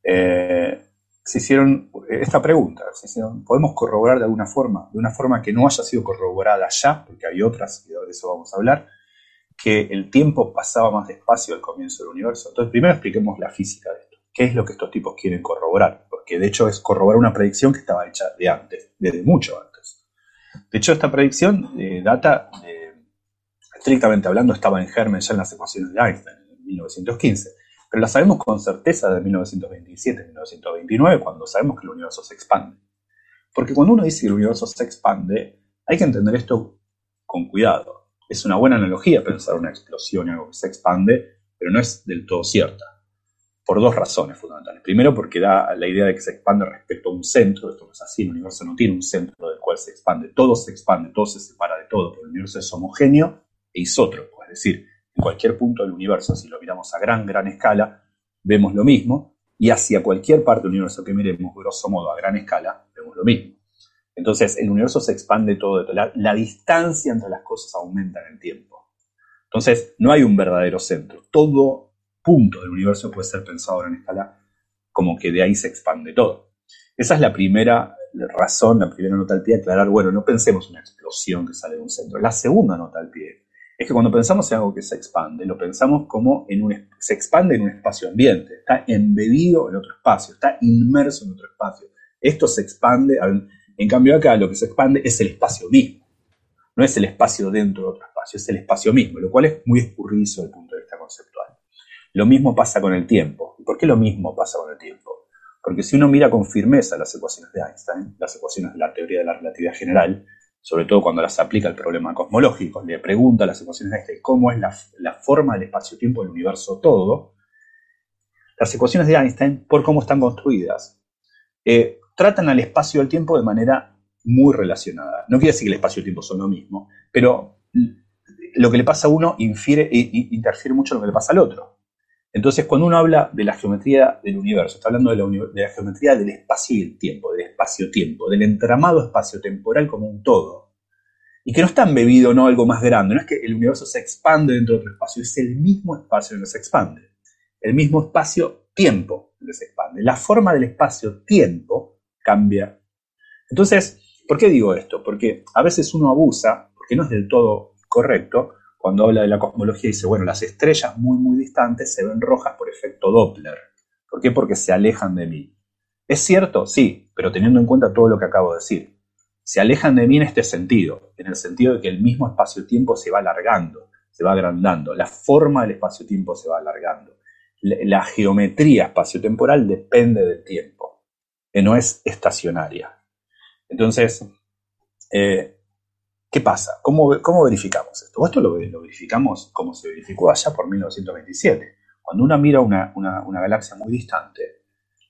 eh, se hicieron esta pregunta, ¿podemos corroborar de alguna forma, de una forma que no haya sido corroborada ya, porque hay otras, y de eso vamos a hablar, que el tiempo pasaba más despacio al comienzo del universo? Entonces, primero expliquemos la física de esto qué es lo que estos tipos quieren corroborar, porque de hecho es corroborar una predicción que estaba hecha de antes, desde mucho antes. De hecho, esta predicción eh, data, estrictamente hablando, estaba en germen ya en las ecuaciones de Einstein, en 1915, pero la sabemos con certeza de 1927, 1929, cuando sabemos que el universo se expande. Porque cuando uno dice que el universo se expande, hay que entender esto con cuidado. Es una buena analogía pensar una explosión algo que se expande, pero no es del todo cierta por dos razones fundamentales. Primero, porque da la idea de que se expande respecto a un centro, esto no es así, el universo no tiene un centro del cual se expande, todo se expande, todo se separa de todo, pero el universo es homogéneo e isótropo, es decir, en cualquier punto del universo, si lo miramos a gran, gran escala, vemos lo mismo, y hacia cualquier parte del universo que miremos, grosso modo, a gran escala, vemos lo mismo. Entonces, el universo se expande todo, de la, la distancia entre las cosas aumenta en el tiempo. Entonces, no hay un verdadero centro, todo punto del universo puede ser pensado en escala como que de ahí se expande todo. Esa es la primera razón, la primera nota al pie, aclarar, bueno, no pensemos en una explosión que sale de un centro. La segunda nota al pie es que cuando pensamos en algo que se expande, lo pensamos como en un, se expande en un espacio ambiente, está embebido en otro espacio, está inmerso en otro espacio. Esto se expande, en cambio acá lo que se expande es el espacio mismo, no es el espacio dentro de otro espacio, es el espacio mismo, lo cual es muy escurrizo desde el punto. Lo mismo pasa con el tiempo. ¿Por qué lo mismo pasa con el tiempo? Porque si uno mira con firmeza las ecuaciones de Einstein, las ecuaciones de la teoría de la relatividad general, sobre todo cuando las aplica al problema cosmológico, le pregunta a las ecuaciones de Einstein cómo es la, forma del espacio-tiempo del universo todo, las ecuaciones de Einstein, por cómo están construidas, eh, tratan al espacio y al tiempo de manera muy relacionada. No quiere decir que el espacio y el tiempo son lo mismo, pero lo que le pasa a uno infiere interfiere mucho en lo que le pasa al otro. Entonces, cuando uno habla de la geometría del universo, está hablando de la, geometría del espacio y el tiempo, del espacio-tiempo, del entramado espacio-temporal como un todo. Y que no está embebido no algo más grande, no es que el universo se expande dentro de otro espacio, es el mismo espacio en que se expande, el mismo espacio-tiempo en que se expande. La forma del espacio-tiempo cambia. Entonces, ¿por qué digo esto? Porque a veces uno abusa, porque no es del todo correcto, cuando habla de la cosmología dice, bueno, las estrellas muy, muy distantes se ven rojas por efecto Doppler. ¿Por qué? Porque se alejan de mí. ¿Es cierto? Sí, pero teniendo en cuenta todo lo que acabo de decir. se alejan de mí en este sentido, en el sentido de que el mismo espacio-tiempo se va alargando, se va agrandando, la forma del espacio-tiempo se va alargando. La, geometría espacio-temporal depende del tiempo, no es estacionaria. Entonces, eh, ¿qué pasa? ¿Cómo, ¿Cómo, verificamos esto? Esto lo, verificamos como se verificó allá por 1927. Cuando uno mira una, una galaxia muy distante,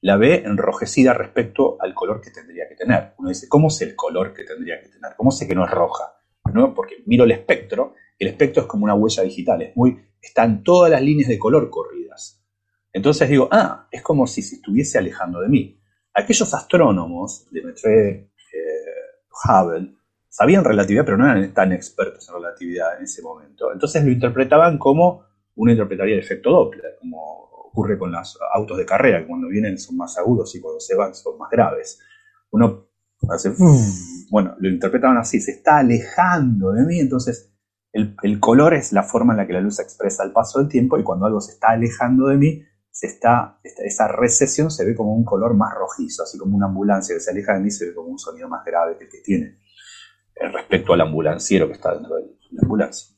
la ve enrojecida respecto al color que tendría que tener. Uno dice, ¿cómo sé el color que tendría que tener? ¿Cómo sé que no es roja? ¿No? Porque miro el espectro, el espectro es como una huella digital, es muy, están todas las líneas de color corridas. Entonces digo, ah, es como si se estuviese alejando de mí. Aquellos astrónomos, de eh, Hubble, sabían relatividad, pero no eran tan expertos en relatividad en ese momento. Entonces lo interpretaban como uno interpretaría el efecto Doppler, como ocurre con los autos de carrera, que cuando vienen son más agudos y cuando se van son más graves. Uno hace, bueno, lo interpretaban así, se está alejando de mí, entonces el, color es la forma en la que la luz se expresa al paso del tiempo y cuando algo se está alejando de mí, se está, esa recesión se ve como un color más rojizo, así como una ambulancia que se aleja de mí se ve como un sonido más grave que el que tiene respecto al ambulanciero que está dentro de la ambulancia.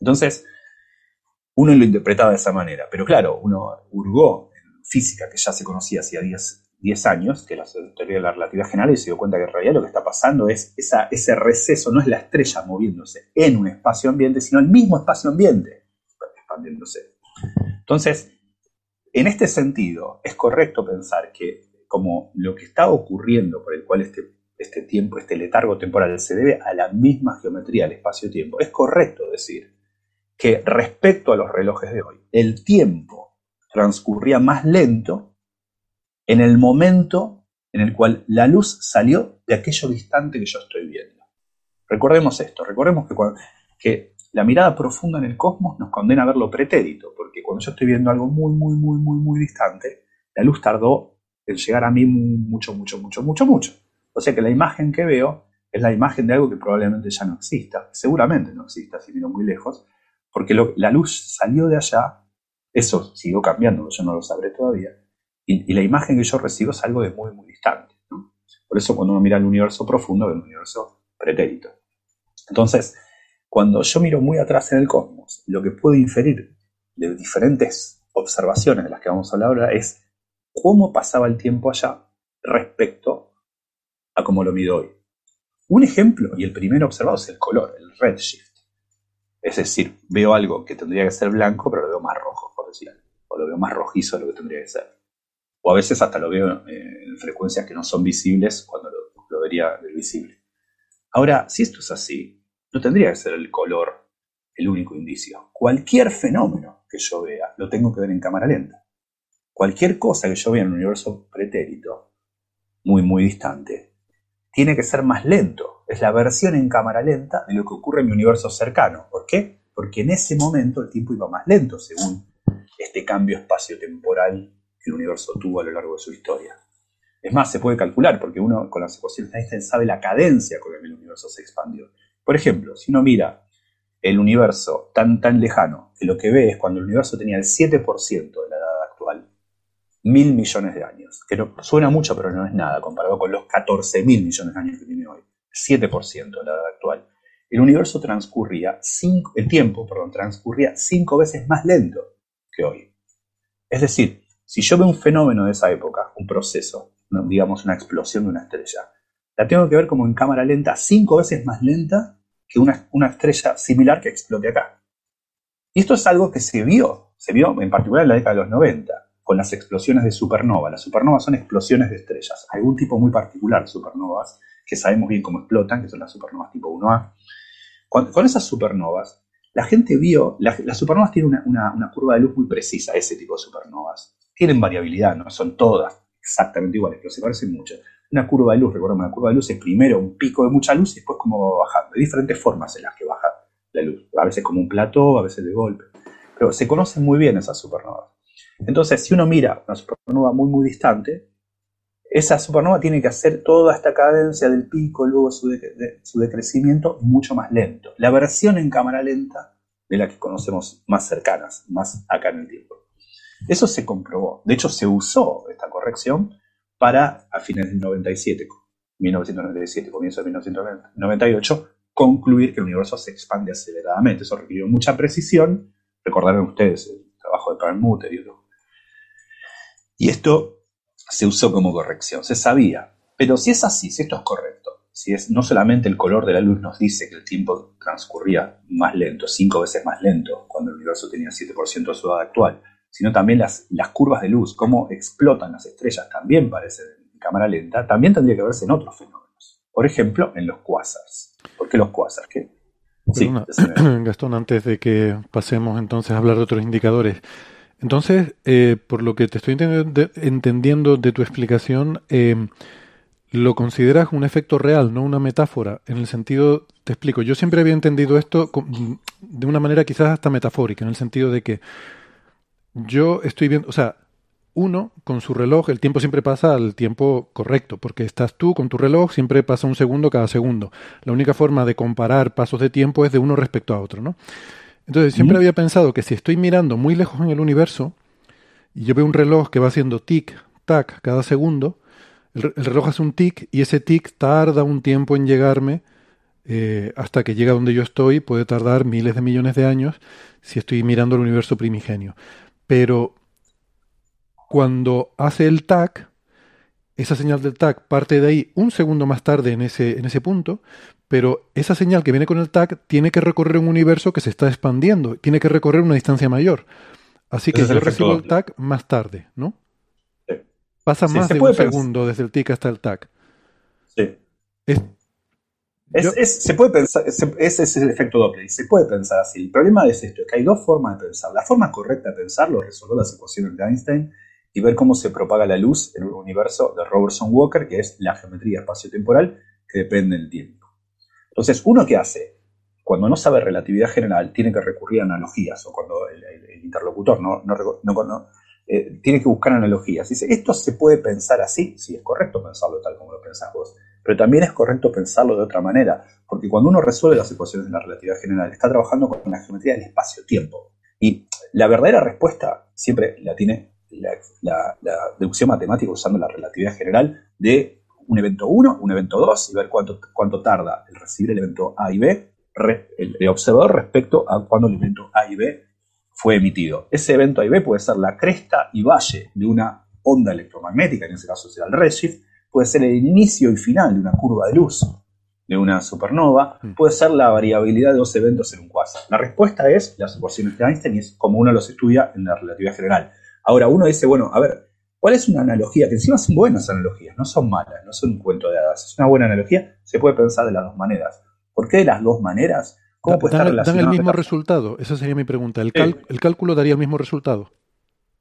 Entonces, uno lo interpretaba de esa manera. Pero claro, uno hurgó en física, que ya se conocía hacía 10, años, que la teoría de la relatividad general, y se dio cuenta que en realidad lo que está pasando es ese receso, no es la estrella moviéndose en un espacio ambiente, sino el mismo espacio ambiente expandiéndose. Entonces, en este sentido, es correcto pensar que como lo que está ocurriendo por el cual este, este tiempo, este letargo temporal se debe a la misma geometría del espacio-tiempo, es correcto decir que respecto a los relojes de hoy, el tiempo transcurría más lento en el momento en el cual la luz salió de aquello distante que yo estoy viendo. Recordemos esto, recordemos que, que la mirada profunda en el cosmos nos condena a ver lo pretérito, porque cuando yo estoy viendo algo muy, muy, muy, muy, muy distante, la luz tardó en llegar a mí mucho, mucho, mucho, mucho, mucho. O sea que la imagen que veo es la imagen de algo que probablemente ya no exista, seguramente no exista si miro muy lejos, porque la luz salió de allá, eso siguió cambiando, yo no lo sabré todavía, y, la imagen que yo recibo es algo de muy, muy distante. Por eso cuando uno mira el universo profundo, ve un universo pretérito. Entonces, cuando yo miro muy atrás en el cosmos, lo que puedo inferir de diferentes observaciones de las que vamos a hablar ahora es cómo pasaba el tiempo allá respecto a cómo lo mido hoy. Un ejemplo, y el primero observado, es el color, el redshift. Es decir, veo algo que tendría que ser blanco, pero lo veo más rojo, por decir O lo veo más rojizo de lo que tendría que ser. O a veces hasta lo veo eh, en frecuencias que no son visibles cuando lo, vería visible. Ahora, si esto es así, no tendría que ser el color el único indicio. Cualquier fenómeno que yo vea lo tengo que ver en cámara lenta. Cualquier cosa que yo vea en un universo pretérito, muy, muy distante, tiene que ser más lento es la versión en cámara lenta de lo que ocurre en mi universo cercano. ¿Por qué? Porque en ese momento el tiempo iba más lento según este cambio espacio-temporal que el universo tuvo a lo largo de su historia. Es más, se puede calcular porque uno con las ecuaciones de Einstein sabe la cadencia con la que el universo se expandió. Por ejemplo, si uno mira el universo tan tan lejano, que lo que ve es cuando el universo tenía el 7% de la edad mil millones de años, que no, suena mucho pero no es nada comparado con los 14 mil millones de años que tiene hoy. 7% de la edad actual. El universo transcurría, el tiempo, perdón, transcurría cinco veces más lento que hoy. Es decir, si yo veo un fenómeno de esa época, un proceso, digamos una explosión de una estrella, la tengo que ver como en cámara lenta, cinco veces más lenta que una, una estrella similar que explote acá. Y esto es algo que se vio, se vio en particular en la década de los 90, con las explosiones de supernova. Las supernovas son explosiones de estrellas, algún tipo muy particular de supernovas, que sabemos bien cómo explotan, que son las supernovas tipo 1A. Con, esas supernovas, la gente vio, las supernovas tienen una, curva de luz muy precisa, ese tipo de supernovas. Tienen variabilidad, no son todas exactamente iguales, pero se parecen mucho. Una curva de luz, recordemos, una curva de luz es primero un pico de mucha luz y después como va bajando. Hay diferentes formas en las que baja la luz. A veces como un plató, a veces de golpe. Pero se conocen muy bien esas supernovas. Entonces, si uno mira una supernova muy, muy distante, esa supernova tiene que hacer toda esta cadencia del pico, luego su, decrecimiento mucho más lento. La versión en cámara lenta de la que conocemos más cercanas, más acá en el tiempo. Eso se comprobó. De hecho, se usó esta corrección para, a fines del 97, 1997, comienzo de 1998, concluir que el universo se expande aceleradamente. Eso requirió mucha precisión. Recordarán ustedes el trabajo de Perlmutter y otro. Y esto se usó como corrección, se sabía. Pero si es así, si esto es correcto, si es no solamente el color de la luz nos dice que el tiempo transcurría más lento, cinco veces más lento, cuando el universo tenía 7% de su edad actual, sino también las, las curvas de luz, cómo explotan las estrellas, también parece en cámara lenta, también tendría que verse en otros fenómenos. Por ejemplo, en los cuásars. ¿Por qué los cuásars? ¿Qué? Sí, Gastón, antes de que pasemos entonces a hablar de otros indicadores. Entonces, eh, por lo que te estoy entendiendo de, tu explicación, eh, lo consideras un efecto real, no una metáfora. En el sentido, te explico, yo siempre había entendido esto de una manera quizás hasta metafórica, en el sentido de que yo estoy viendo, o sea, uno con su reloj, el tiempo siempre pasa al tiempo correcto, porque estás tú con tu reloj, siempre pasa un segundo cada segundo. La única forma de comparar pasos de tiempo es de uno respecto a otro, ¿no? Entonces siempre había pensado que si estoy mirando muy lejos en el universo y yo veo un reloj que va haciendo tic, tac cada segundo, el, reloj hace un tic y ese tic tarda un tiempo en llegarme eh, hasta que llega donde yo estoy, puede tardar miles de millones de años si estoy mirando el universo primigenio. Pero cuando hace el tac, esa señal del tac parte de ahí un segundo más tarde en ese, en ese punto, pero esa señal que viene con el tac tiene que recorrer un universo que se está expandiendo, tiene que recorrer una distancia mayor. Así que yo recibo el tac más tarde, ¿no? Pasa más de un segundo desde el tic hasta el tac. Sí. se puede pensar, ese es el efecto Doppler, y se puede pensar así. El problema es esto, que hay dos formas de pensar. La forma correcta de pensarlo es resolver las ecuaciones de Einstein y ver cómo se propaga la luz en un universo de Robertson Walker, que es la geometría espacio-temporal que depende del tiempo. Entonces, ¿uno qué hace? Cuando no sabe relatividad general, tiene que recurrir a analogías, o cuando el, interlocutor no, eh, tiene que buscar analogías. Dice, esto se puede pensar así, sí, es correcto pensarlo tal como lo pensás vos, pero también es correcto pensarlo de otra manera, porque cuando uno resuelve las ecuaciones de la relatividad general, está trabajando con la geometría del espacio-tiempo. Y la verdadera respuesta siempre la tiene la, deducción matemática usando la relatividad general de un evento 1, un evento 2 y ver cuánto, cuánto tarda el recibir el evento A y B, el observador respecto a cuando el evento A y B fue emitido. Ese evento A y B puede ser la cresta y valle de una onda electromagnética, en ese caso será el redshift, puede ser el inicio y final de una curva de luz de una supernova, mm. puede ser la variabilidad de dos eventos en un quasar. La respuesta es las ecuaciones de Einstein y es como uno los estudia en la relatividad general. Ahora uno dice, bueno, a ver, ¿cuál es una analogía? Que encima son buenas analogías, no son malas, no son un cuento de hadas, es una buena analogía, se puede pensar de las dos maneras. ¿Por qué de las dos maneras? ¿Cómo puede estar dan el mismo resultado? Esa sería mi pregunta. ¿El, cálculo daría el mismo resultado?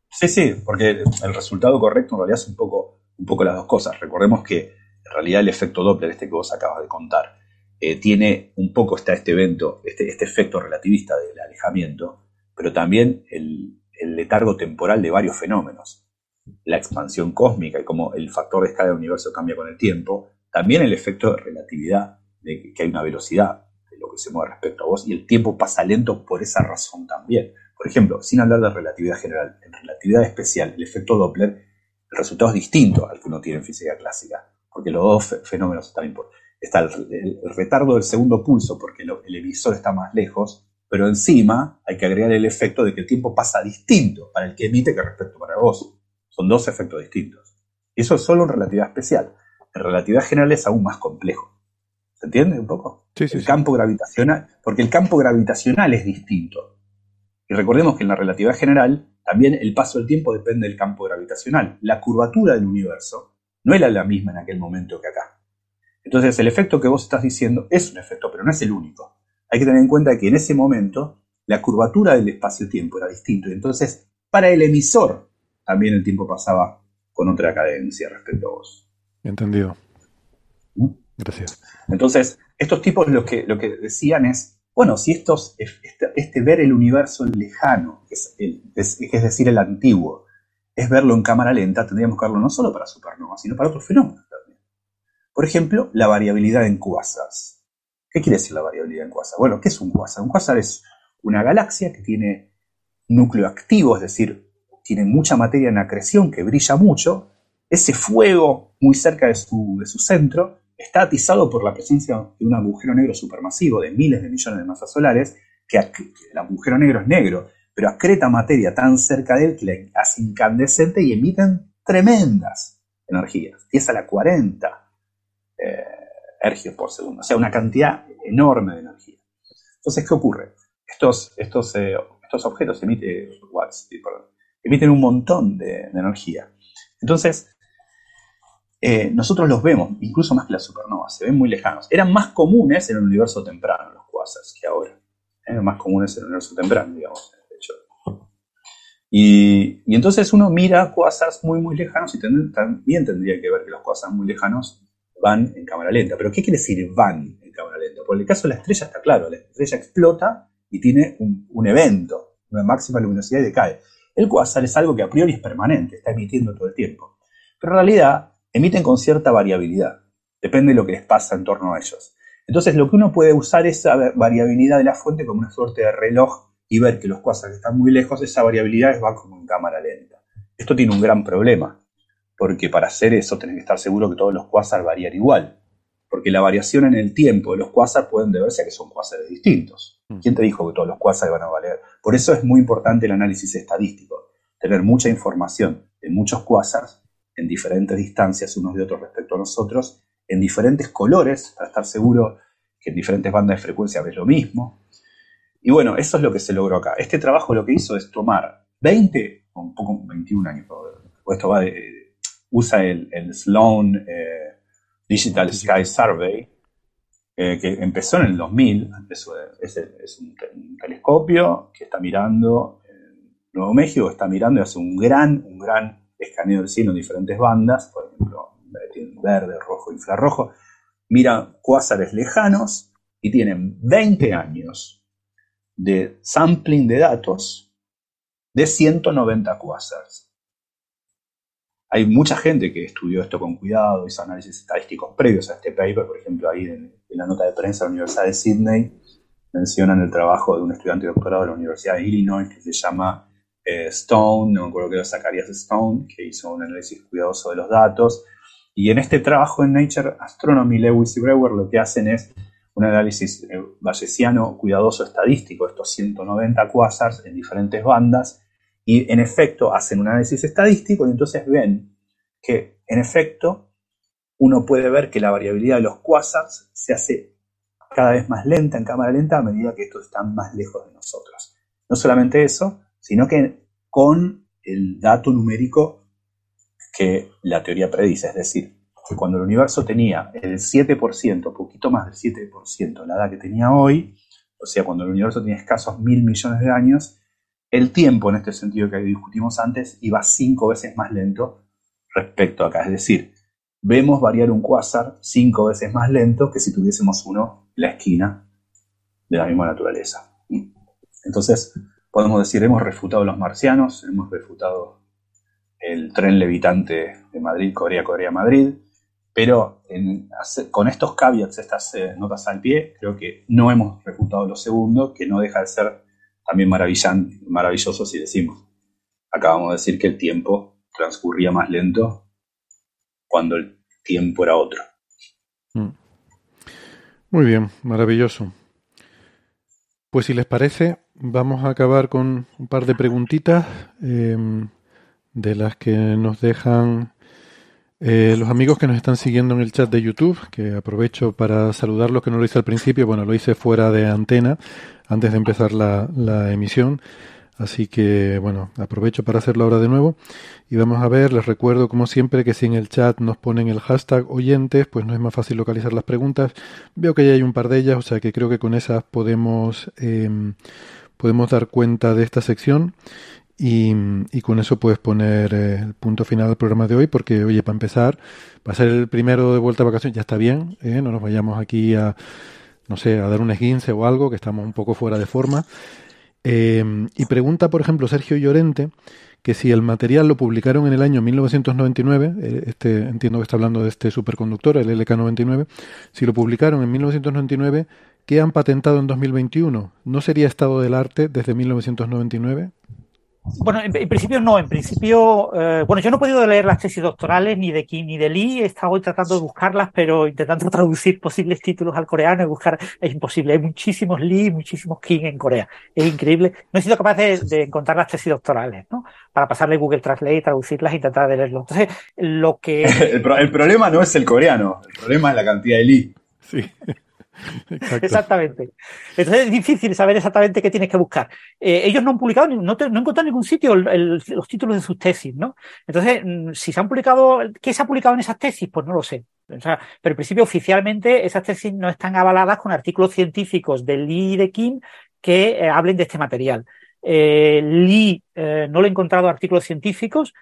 Sí, sí, porque el resultado correcto en realidad es un poco, un poco las dos cosas. Recordemos que en realidad el efecto Doppler, este que vos acabas de contar, eh, tiene un poco está este evento, este, este efecto relativista del alejamiento, pero también el, el letargo temporal de varios fenómenos. La expansión cósmica y cómo el factor de escala del universo cambia con el tiempo, también el efecto de relatividad, de que hay una velocidad lo que se mueve respecto a vos y el tiempo pasa lento por esa razón también. Por ejemplo, sin hablar de relatividad general, en relatividad especial, el efecto Doppler, el resultado es distinto al que uno tiene en física clásica, porque los dos fenómenos están importantes. Está el, retardo del segundo pulso porque el emisor está más lejos, pero encima hay que agregar el efecto de que el tiempo pasa distinto para el que emite que respecto para vos. Son dos efectos distintos. Eso es solo en relatividad especial. En relatividad general es aún más complejo. ¿Se entiende un poco? Sí, sí, el campo gravitacional, porque el campo gravitacional es distinto. Y recordemos que en la relatividad general también el paso del tiempo depende del campo gravitacional. La curvatura del universo no era la misma en aquel momento que acá. Entonces el efecto que vos estás diciendo es un efecto, pero no es el único. Hay que tener en cuenta que en ese momento la curvatura del espacio-tiempo era distinto. Y entonces para el emisor también el tiempo pasaba con otra cadencia respecto a vos. Entendido. Gracias. Entonces, estos tipos lo que, lo que decían es, bueno, si estos, este, este ver el universo lejano, que es, es, decir, el antiguo, es verlo en cámara lenta, tendríamos que verlo no solo para supernovas, sino para otros fenómenos también. Por ejemplo, la variabilidad en quasars. ¿Qué quiere decir la variabilidad en quasars? Bueno, ¿qué es un quasar? Un quasar es una galaxia que tiene núcleo activo, es decir, tiene mucha materia en acreción que brilla mucho. Ese fuego muy cerca de su, de su centro está atizado por la presencia de un agujero negro supermasivo de miles de millones de masas solares, que el agujero negro es negro, pero acreta materia tan cerca de él que le hace incandescente y emiten tremendas energías, 10 a la 40 eh, ergios por segundo, o sea, una cantidad enorme de energía. Entonces, ¿qué ocurre? Estos, estos, eh, estos objetos emiten, watts, emiten un montón de, energía. Entonces, eh, nosotros los vemos, incluso más que las supernovas, se ven muy lejanos. Eran más comunes en el universo temprano los quasars que ahora. Eran más comunes en el universo temprano, digamos. Y, entonces uno mira quasars muy, muy lejanos y también tendría que ver que los quasars muy lejanos van en cámara lenta. Pero ¿qué quiere decir van en cámara lenta? Por el caso de la estrella está claro, la estrella explota y tiene un, evento, una máxima luminosidad y decae. El quasar es algo que a priori es permanente, está emitiendo todo el tiempo. Pero en realidad emiten con cierta variabilidad, depende de lo que les pasa en torno a ellos. Entonces lo que uno puede usar es esa variabilidad de la fuente como una suerte de reloj y ver que los cuásares están muy lejos, esa variabilidad va como en cámara lenta. Esto tiene un gran problema, porque para hacer eso tenés que estar seguro que todos los cuásares varían igual, porque la variación en el tiempo de los cuásares pueden deberse a que son cuásares distintos. Mm. ¿Quién te dijo que todos los cuásares van a valer? Por eso es muy importante el análisis estadístico, tener mucha información de muchos cuásares en diferentes distancias unos de otros respecto a nosotros, en diferentes colores, para estar seguro que en diferentes bandas de frecuencia ves lo mismo, y bueno, eso es lo que se logró acá. Este trabajo lo que hizo es tomar 20, un poco 21 años, esto va usa el, Sloan eh, Digital Sky Survey, eh, que empezó en el 2000, es, un, telescopio que está mirando en Nuevo México, está mirando y hace un gran, un gran escaneo del cielo en diferentes bandas, por ejemplo, verde, rojo, infrarrojo, mira cuásares lejanos y tienen 20 años de sampling de datos de 190 quasars. Hay mucha gente que estudió esto con cuidado, hizo análisis estadísticos previos a este paper, por ejemplo, ahí en, la nota de prensa de la Universidad de Sydney mencionan el trabajo de un estudiante de doctorado de la Universidad de Illinois que se llama eh, Stone, no me acuerdo que era Zacharias Stone, que hizo un análisis cuidadoso de los datos. Y en este trabajo en Nature Astronomy, Lewis y Brewer lo que hacen es un análisis eh, bayesiano cuidadoso estadístico, estos 190 quasars en diferentes bandas, y en efecto hacen un análisis estadístico y entonces ven que en efecto uno puede ver que la variabilidad de los quasars se hace cada vez más lenta en cámara lenta a medida que estos están más lejos de nosotros. No solamente eso, sino que con el dato numérico que la teoría predice, es decir, que cuando el universo tenía el 7%, poquito más del 7% la edad que tenía hoy, o sea, cuando el universo tenía escasos mil millones de años, el tiempo, en este sentido que discutimos antes, iba cinco veces más lento respecto a acá. Es decir, vemos variar un cuásar cinco veces más lento que si tuviésemos uno en la esquina de la misma naturaleza. Entonces, podemos decir, hemos refutado los marcianos, hemos refutado el tren levitante de Madrid, Corea, Corea, Madrid, pero con estos caveats, estas eh, notas al pie, creo que no hemos refutado lo segundo, que no deja de ser también maravilloso si decimos. Acabamos de decir que el tiempo transcurría más lento cuando el tiempo era otro. Mm. Muy bien, maravilloso. Pues si les parece, vamos a acabar con un par de preguntitas em, de las que nos dejan eh, los amigos que nos están siguiendo en el chat de YouTube, que aprovecho para saludarlos, que no lo hice al principio, bueno, lo hice fuera de antena, antes de empezar la, la emisión. Así que, bueno, aprovecho para hacerlo ahora de nuevo. Y vamos a ver, les recuerdo como siempre que si en el chat nos ponen el hashtag oyentes, pues no es más fácil localizar las preguntas. Veo que ya hay un par de ellas, o sea que creo que con esas podemos, eh, podemos dar cuenta de esta sección. Y, con eso puedes poner eh, el punto final del programa de hoy, porque, oye, para empezar, va a ser el primero de vuelta a vacaciones, ya está bien, ¿eh? no nos vayamos aquí a, no sé, a dar un esguince o algo, que estamos un poco fuera de forma. Em, y pregunta, por ejemplo, Sergio Llorente, que si el material lo publicaron en el año 1999, eh, este, entiendo que está hablando de este superconductor, el LK99, si lo publicaron en 1999, ¿qué han patentado en 2021? ¿No sería estado del arte desde 1999? Bueno, en, principio no, en principio, eh, bueno, yo no he podido leer las tesis doctorales ni de Kim ni de Lee, he estado tratando de buscarlas, pero intentando traducir posibles títulos al coreano y buscar, es imposible, hay muchísimos Lee, muchísimos Kim en Corea, es increíble. No he sido capaz de, encontrar las tesis doctorales, ¿no? Para pasarle Google Translate, traducirlas e intentar de leerlo. Entonces, lo que... el, el problema no es el coreano, el problema es la cantidad de Lee. Sí. Exactamente. Entonces es difícil saber exactamente qué tienes que buscar. Eh, ellos no han publicado, no, no han encontrado en ningún sitio los títulos de sus tesis, ¿no? Entonces, mm, si se han publicado, ¿qué se ha publicado en esas tesis? Pues no lo sé. O sea, pero en principio, oficialmente, esas tesis no están avaladas con artículos científicos de Lee y de Kim que eh, hablen de este material. Eh, Lee no le he encontrado artículos científicos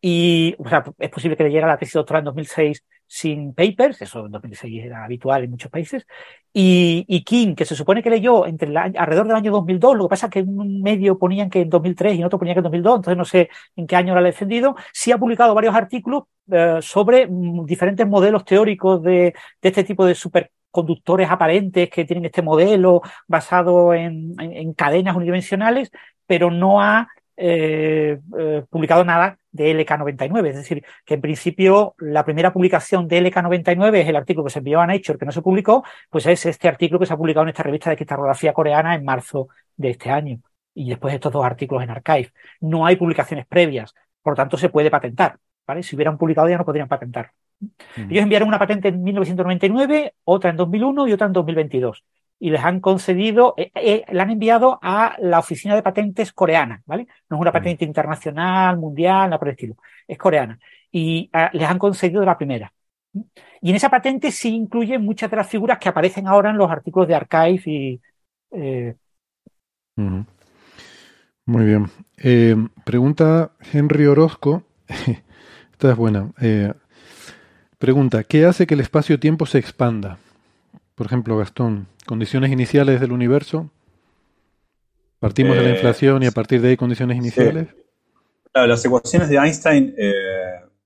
y, o sea, es posible que le llegue a la tesis doctoral en 2006 sin papers, eso en 2006 era habitual en muchos países, y, y King, que se supone que leyó entre alrededor del año 2002, lo que pasa es que en un medio ponían que en 2003 y en otro ponían que en 2002, entonces no sé en qué año lo ha defendido, sí ha publicado varios artículos eh, sobre mm, diferentes modelos teóricos de, de este tipo de superconductores aparentes que tienen este modelo basado en, en cadenas unidimensionales, pero no ha eh, eh, publicado nada de LK99. Es decir, que en principio la primera publicación de LK99 es el artículo que se envió a Nature, que no se publicó, pues es este artículo que se ha publicado en esta revista de cristalografía coreana en marzo de este año. Y después estos dos artículos en Archive. No hay publicaciones previas, por lo tanto se puede patentar. ¿vale? Si hubieran publicado ya no podrían patentar. Ellos enviaron una patente en 1999, otra en 2001 y otra en 2022 y les han concedido, eh, eh, le han enviado a la oficina de patentes coreana, ¿vale? No es una patente internacional, mundial, nada por el estilo, es coreana. Y ah, les han concedido la primera. Y en esa patente sí incluyen muchas de las figuras que aparecen ahora en los artículos de Archive y. Eh... Muy bien. Eh, pregunta Henry Orozco. Esta es buena. pregunta: ¿Qué hace que el espacio-tiempo se expanda? Por ejemplo, Gastón, condiciones iniciales del universo. Partimos de la eh, inflación y a partir de ahí condiciones iniciales. Claro, las ecuaciones de Einstein, eh,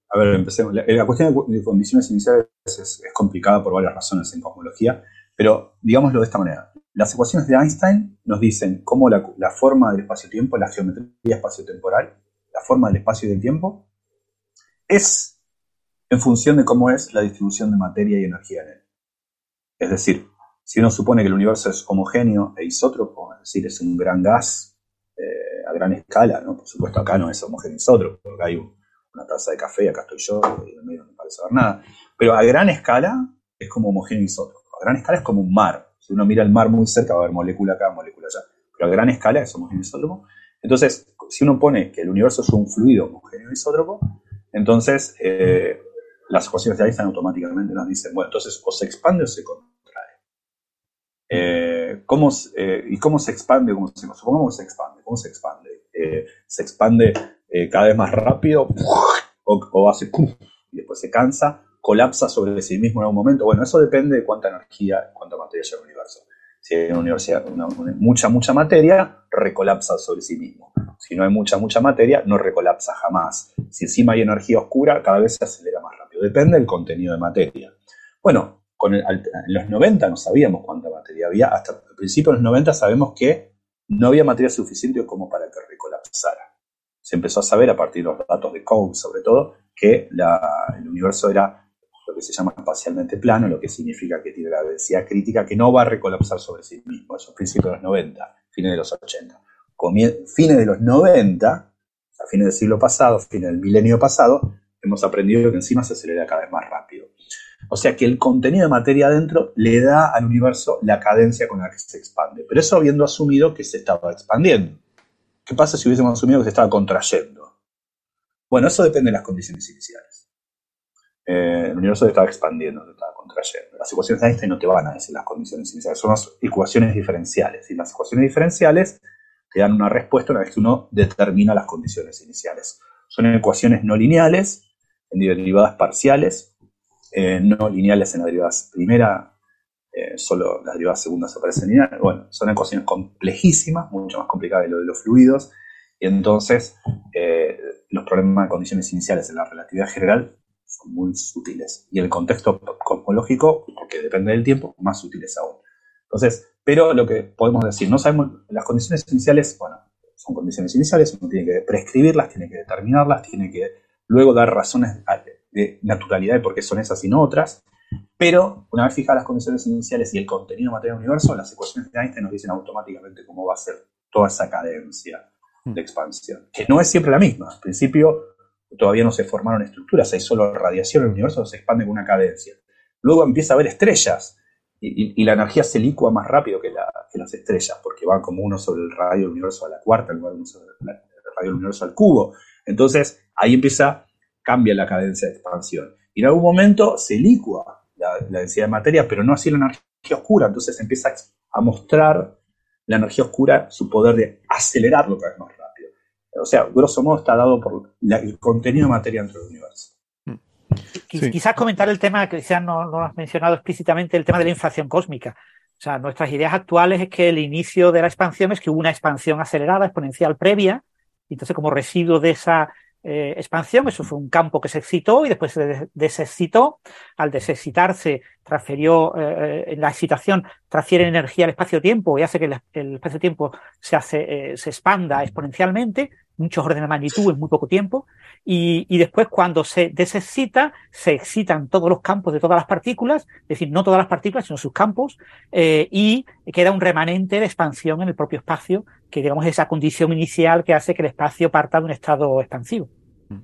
a ver, empecemos. La, cuestión de condiciones iniciales es, complicada por varias razones en cosmología, pero digámoslo de esta manera. Las ecuaciones de Einstein nos dicen cómo la, la forma del espacio-tiempo, la geometría espacio-temporal, la forma del espacio y del tiempo, es en función de cómo es la distribución de materia y energía en él. Es decir, si uno supone que el universo es homogéneo e isótropo, es decir, es un gran gas eh, a gran escala, ¿no? por supuesto acá no es homogéneo e isótropo, porque hay una taza de café, acá estoy yo, y en el medio no me parece ver nada, pero a gran escala es como homogéneo e isótropo, a gran escala es como un mar, si uno mira el mar muy cerca va a haber molécula acá, molécula allá, pero a gran escala es homogéneo e isótropo. Entonces, si uno pone que el universo es un fluido homogéneo e isótropo, entonces eh, las ecuaciones de Einstein automáticamente nos dicen, bueno, entonces o se expande o se contrae. Eh, ¿cómo, eh, ¿Y cómo se expande? ¿Cómo se, se expande. ¿Cómo se expande? Eh, ¿Se expande cada vez más rápido o, hace y después se cansa? ¿Colapsa sobre sí mismo en algún momento? Bueno, eso depende de cuánta energía, cuánta materia en el universo. Si hay una mucha, mucha materia, recolapsa sobre sí mismo. Si no hay mucha, mucha materia, no recolapsa jamás. Si encima hay energía oscura, cada vez se acelera más rápido. Depende del contenido de materia. Bueno, en los 90 no sabíamos cuánta materia había, hasta el principio de los 90 sabemos que no había materia suficiente como para que recolapsara. Se empezó a saber a partir de los datos de Cone, sobre todo, que el universo era lo que se llama espacialmente plano, lo que significa que tiene la densidad crítica que no va a recolapsar sobre sí mismo. Eso es principios de los 90, fines de los 80. fines de los 90, a fines del siglo pasado, fines del milenio pasado, hemos aprendido que encima se acelera cada vez más rápido. O sea que el contenido de materia adentro le da al universo la cadencia con la que se expande. Pero eso habiendo asumido que se estaba expandiendo. ¿Qué pasa si hubiésemos asumido que se estaba contrayendo? Bueno, eso depende de las condiciones iniciales. Eh, el universo se estaba expandiendo, se estaba contrayendo. Las ecuaciones de Einstein no te van a decir las condiciones iniciales, son las ecuaciones diferenciales. Y las ecuaciones diferenciales te dan una respuesta una vez que uno determina las condiciones iniciales. Son ecuaciones no lineales, en derivadas parciales, eh, no lineales en la derivada primera, eh, solo las derivadas segundas aparecen lineales. Bueno, son ecuaciones complejísimas, mucho más complicadas que lo de los fluidos, y entonces eh, los problemas de condiciones iniciales en la relatividad general son muy sutiles. Y el contexto cosmológico, porque depende del tiempo, más sutiles aún. Entonces, pero lo que podemos decir, no sabemos, las condiciones iniciales, bueno, son condiciones iniciales, uno tiene que prescribirlas, tiene que determinarlas, tiene que luego dar razones de naturalidad de por qué son esas y no otras. Pero una vez fijadas las condiciones iniciales y el contenido material del universo, las ecuaciones de Einstein nos dicen automáticamente cómo va a ser toda esa cadencia de expansión, que no es siempre la misma. Al principio todavía no se formaron estructuras, hay solo radiación, el universo se expande con una cadencia. Luego empieza a haber estrellas y, la energía se licua más rápido que, las estrellas, porque van como uno sobre el radio del universo a la cuarta, uno sobre el radio del universo al cubo. Entonces ahí empieza, cambia la cadencia de expansión. Y en algún momento se licua la, densidad de materia, pero no así la energía oscura. Entonces empieza a mostrar la energía oscura su poder de acelerarlo cada vez más rápido. O sea, grosso modo está dado por el contenido de materia dentro del universo. Quizás comentar el tema, que quizás no, no has mencionado explícitamente, el tema de la inflación cósmica. O sea, nuestras ideas actuales es que el inicio de la expansión es que hubo una expansión acelerada, exponencial previa, entonces como residuo de esa eh, expansión, eso fue un campo que se excitó y después se desexcitó. Al desexcitarse, transfirió, eh, en la excitación transfiere energía al espacio-tiempo y hace que el, espacio-tiempo se, hace, eh, se expanda exponencialmente, muchos órdenes de magnitud en muy poco tiempo. Y, y, después, cuando se desexcita, se excitan todos los campos de todas las partículas, es decir, no todas las partículas, sino sus campos, y queda un remanente de expansión en el propio espacio que digamos esa condición inicial que hace que el espacio parta de un estado expansivo. Mm.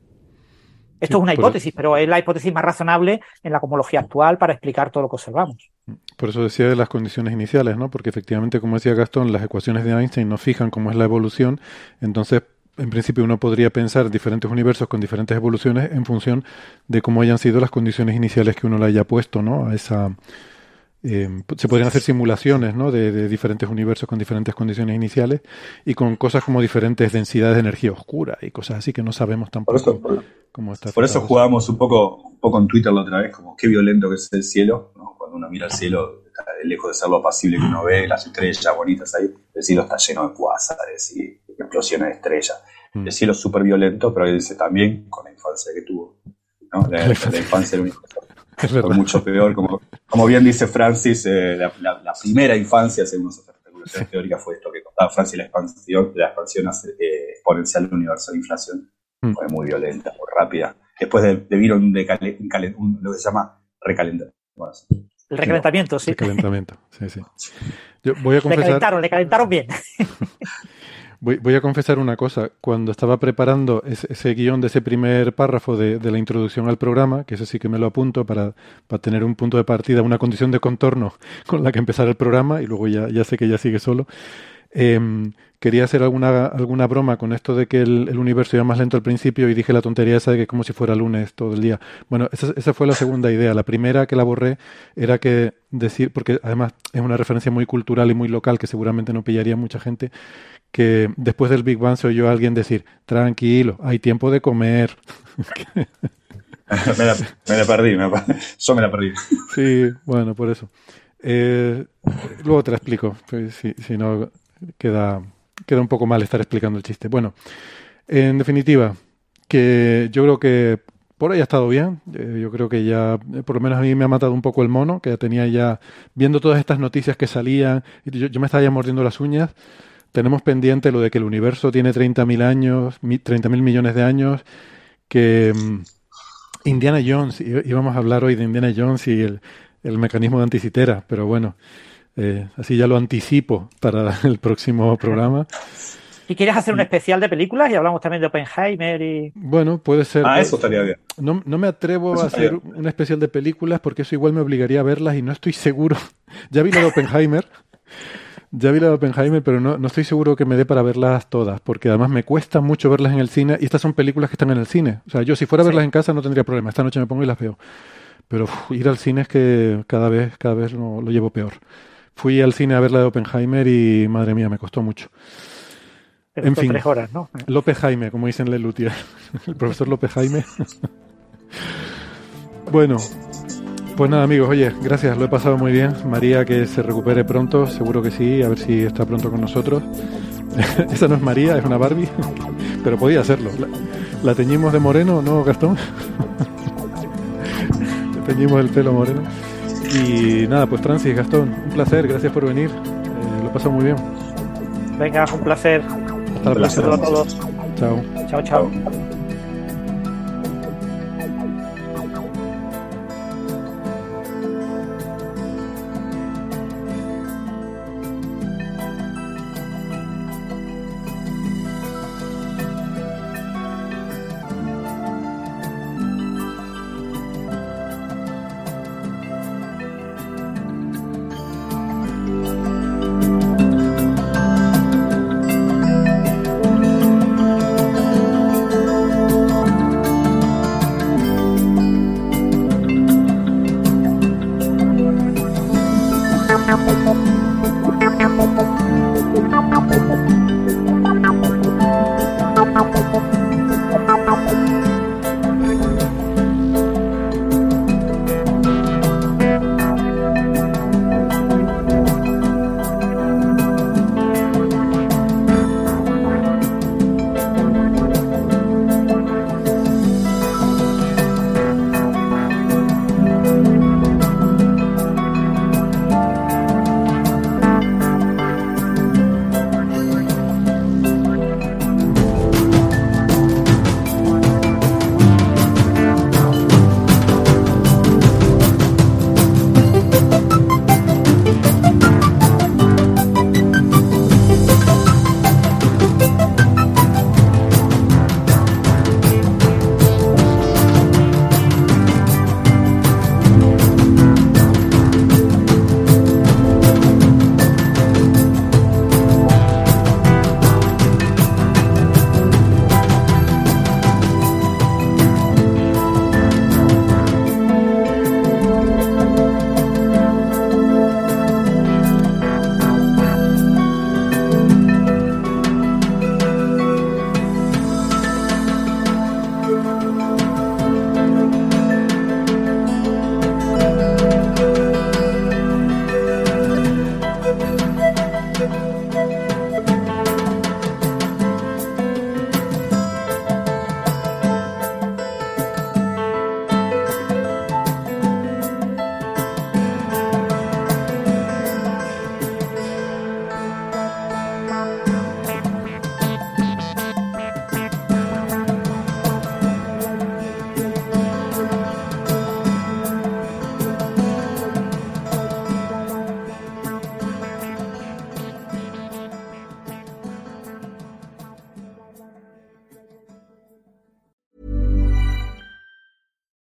Esto es una hipótesis, pero es la hipótesis más razonable en la cosmología actual para explicar todo lo que observamos. Por eso decía de las condiciones iniciales, ¿no? Porque efectivamente, como decía Gastón, las ecuaciones de Einstein nos fijan cómo es la evolución, entonces en principio uno podría pensar diferentes universos con diferentes evoluciones en función de cómo hayan sido las condiciones iniciales que uno le haya puesto, ¿no? A esa eh, se podrían hacer simulaciones ¿no? de, diferentes universos con diferentes condiciones iniciales y con cosas como diferentes densidades de energía oscura y cosas así que no sabemos tampoco por cómo está. Por eso jugábamos un poco, un poco en Twitter la otra vez, como qué violento que es el cielo. Cuando uno mira el cielo, lejos de ser lo apacible que uno ve, las estrellas bonitas ahí, el cielo está lleno de cuásares y explosiones de estrellas. Mm. El cielo es súper violento, pero dice también con la infancia que tuvo. ¿no? La, infancia del universo fue mucho peor. Como, como bien dice Francis, eh, la, primera infancia, según nuestras especulaciones teóricas, fue esto que contaba Francis, la expansión, la expansión eh, exponencial del universo, de inflación mm. fue muy violenta, muy rápida. Después de, de un, un, lo que se llama recalentamiento. El recalentamiento, sí. Recalentamiento, sí, sí. Yo voy a confesar... Le calentaron, le calentaron bien. Voy, a confesar una cosa. Cuando estaba preparando ese, guion de ese primer párrafo de, la introducción al programa, que ese sí que me lo apunto para, tener un punto de partida, una condición de contorno con la que empezar el programa, y luego ya, ya sé que ya sigue solo, em, quería hacer alguna, alguna broma con esto de que el, universo iba más lento al principio y dije la tontería esa de que como si fuera lunes todo el día. Bueno, esa, esa fue la segunda idea. La primera que la borré era que decir, porque además es una referencia muy cultural y muy local que seguramente no pillaría mucha gente, que después del Big Bang se oyó a alguien decir, tranquilo, hay tiempo de comer. me, la, perdí, me yo me la perdí. Sí, bueno, por eso. Eh, luego te la explico, pues, si, si no queda, queda un poco mal estar explicando el chiste. Bueno, en definitiva, que yo creo que por ahí ha estado bien. Eh, yo creo que ya, por lo menos a mí me ha matado un poco el mono, que ya tenía ya, viendo todas estas noticias que salían, yo, yo me estaba ya mordiendo las uñas tenemos pendiente lo de que el universo tiene 30.000 años, 30.000 millones de años, que mm, Indiana Jones, íbamos a hablar hoy de Indiana Jones y el, mecanismo de anticitera, pero bueno, eh, así ya lo anticipo para el próximo programa. ¿Y quieres hacer un especial de películas y hablamos también de Oppenheimer y... Bueno, puede ser. Ah, eso estaría bien. No, no me atrevo a hacer un especial de películas porque eso igual me obligaría a verlas y no estoy seguro. ya vi lo de Oppenheimer. Ya vi la de Oppenheimer, pero no, no, estoy seguro que me dé para verlas todas, porque además me cuesta mucho verlas en el cine, y estas son películas que están en el cine. O sea, yo si fuera a verlas en casa no tendría problema, esta noche me pongo y las veo. Pero ir al cine es que cada vez, cada vez lo, llevo peor. Fui al cine a ver la de Oppenheimer y madre mía, me costó mucho. en fin, tres horas, ¿no? López Jaime, como dicen Lelutier. el profesor López Jaime. bueno, pues nada, amigos, oye, gracias, lo he pasado muy bien. María, que se recupere pronto, seguro que sí, a ver si está pronto con nosotros. Esa no es María, es una Barbie, pero podía serlo. ¿La, teñimos de moreno, no, Gastón? Teñimos el pelo moreno. Y nada, pues Francis, Gastón, un placer, gracias por venir. Eh, lo pasado muy bien. Venga, un placer. Hasta la próxima. A todos. Chao. Chao, chao.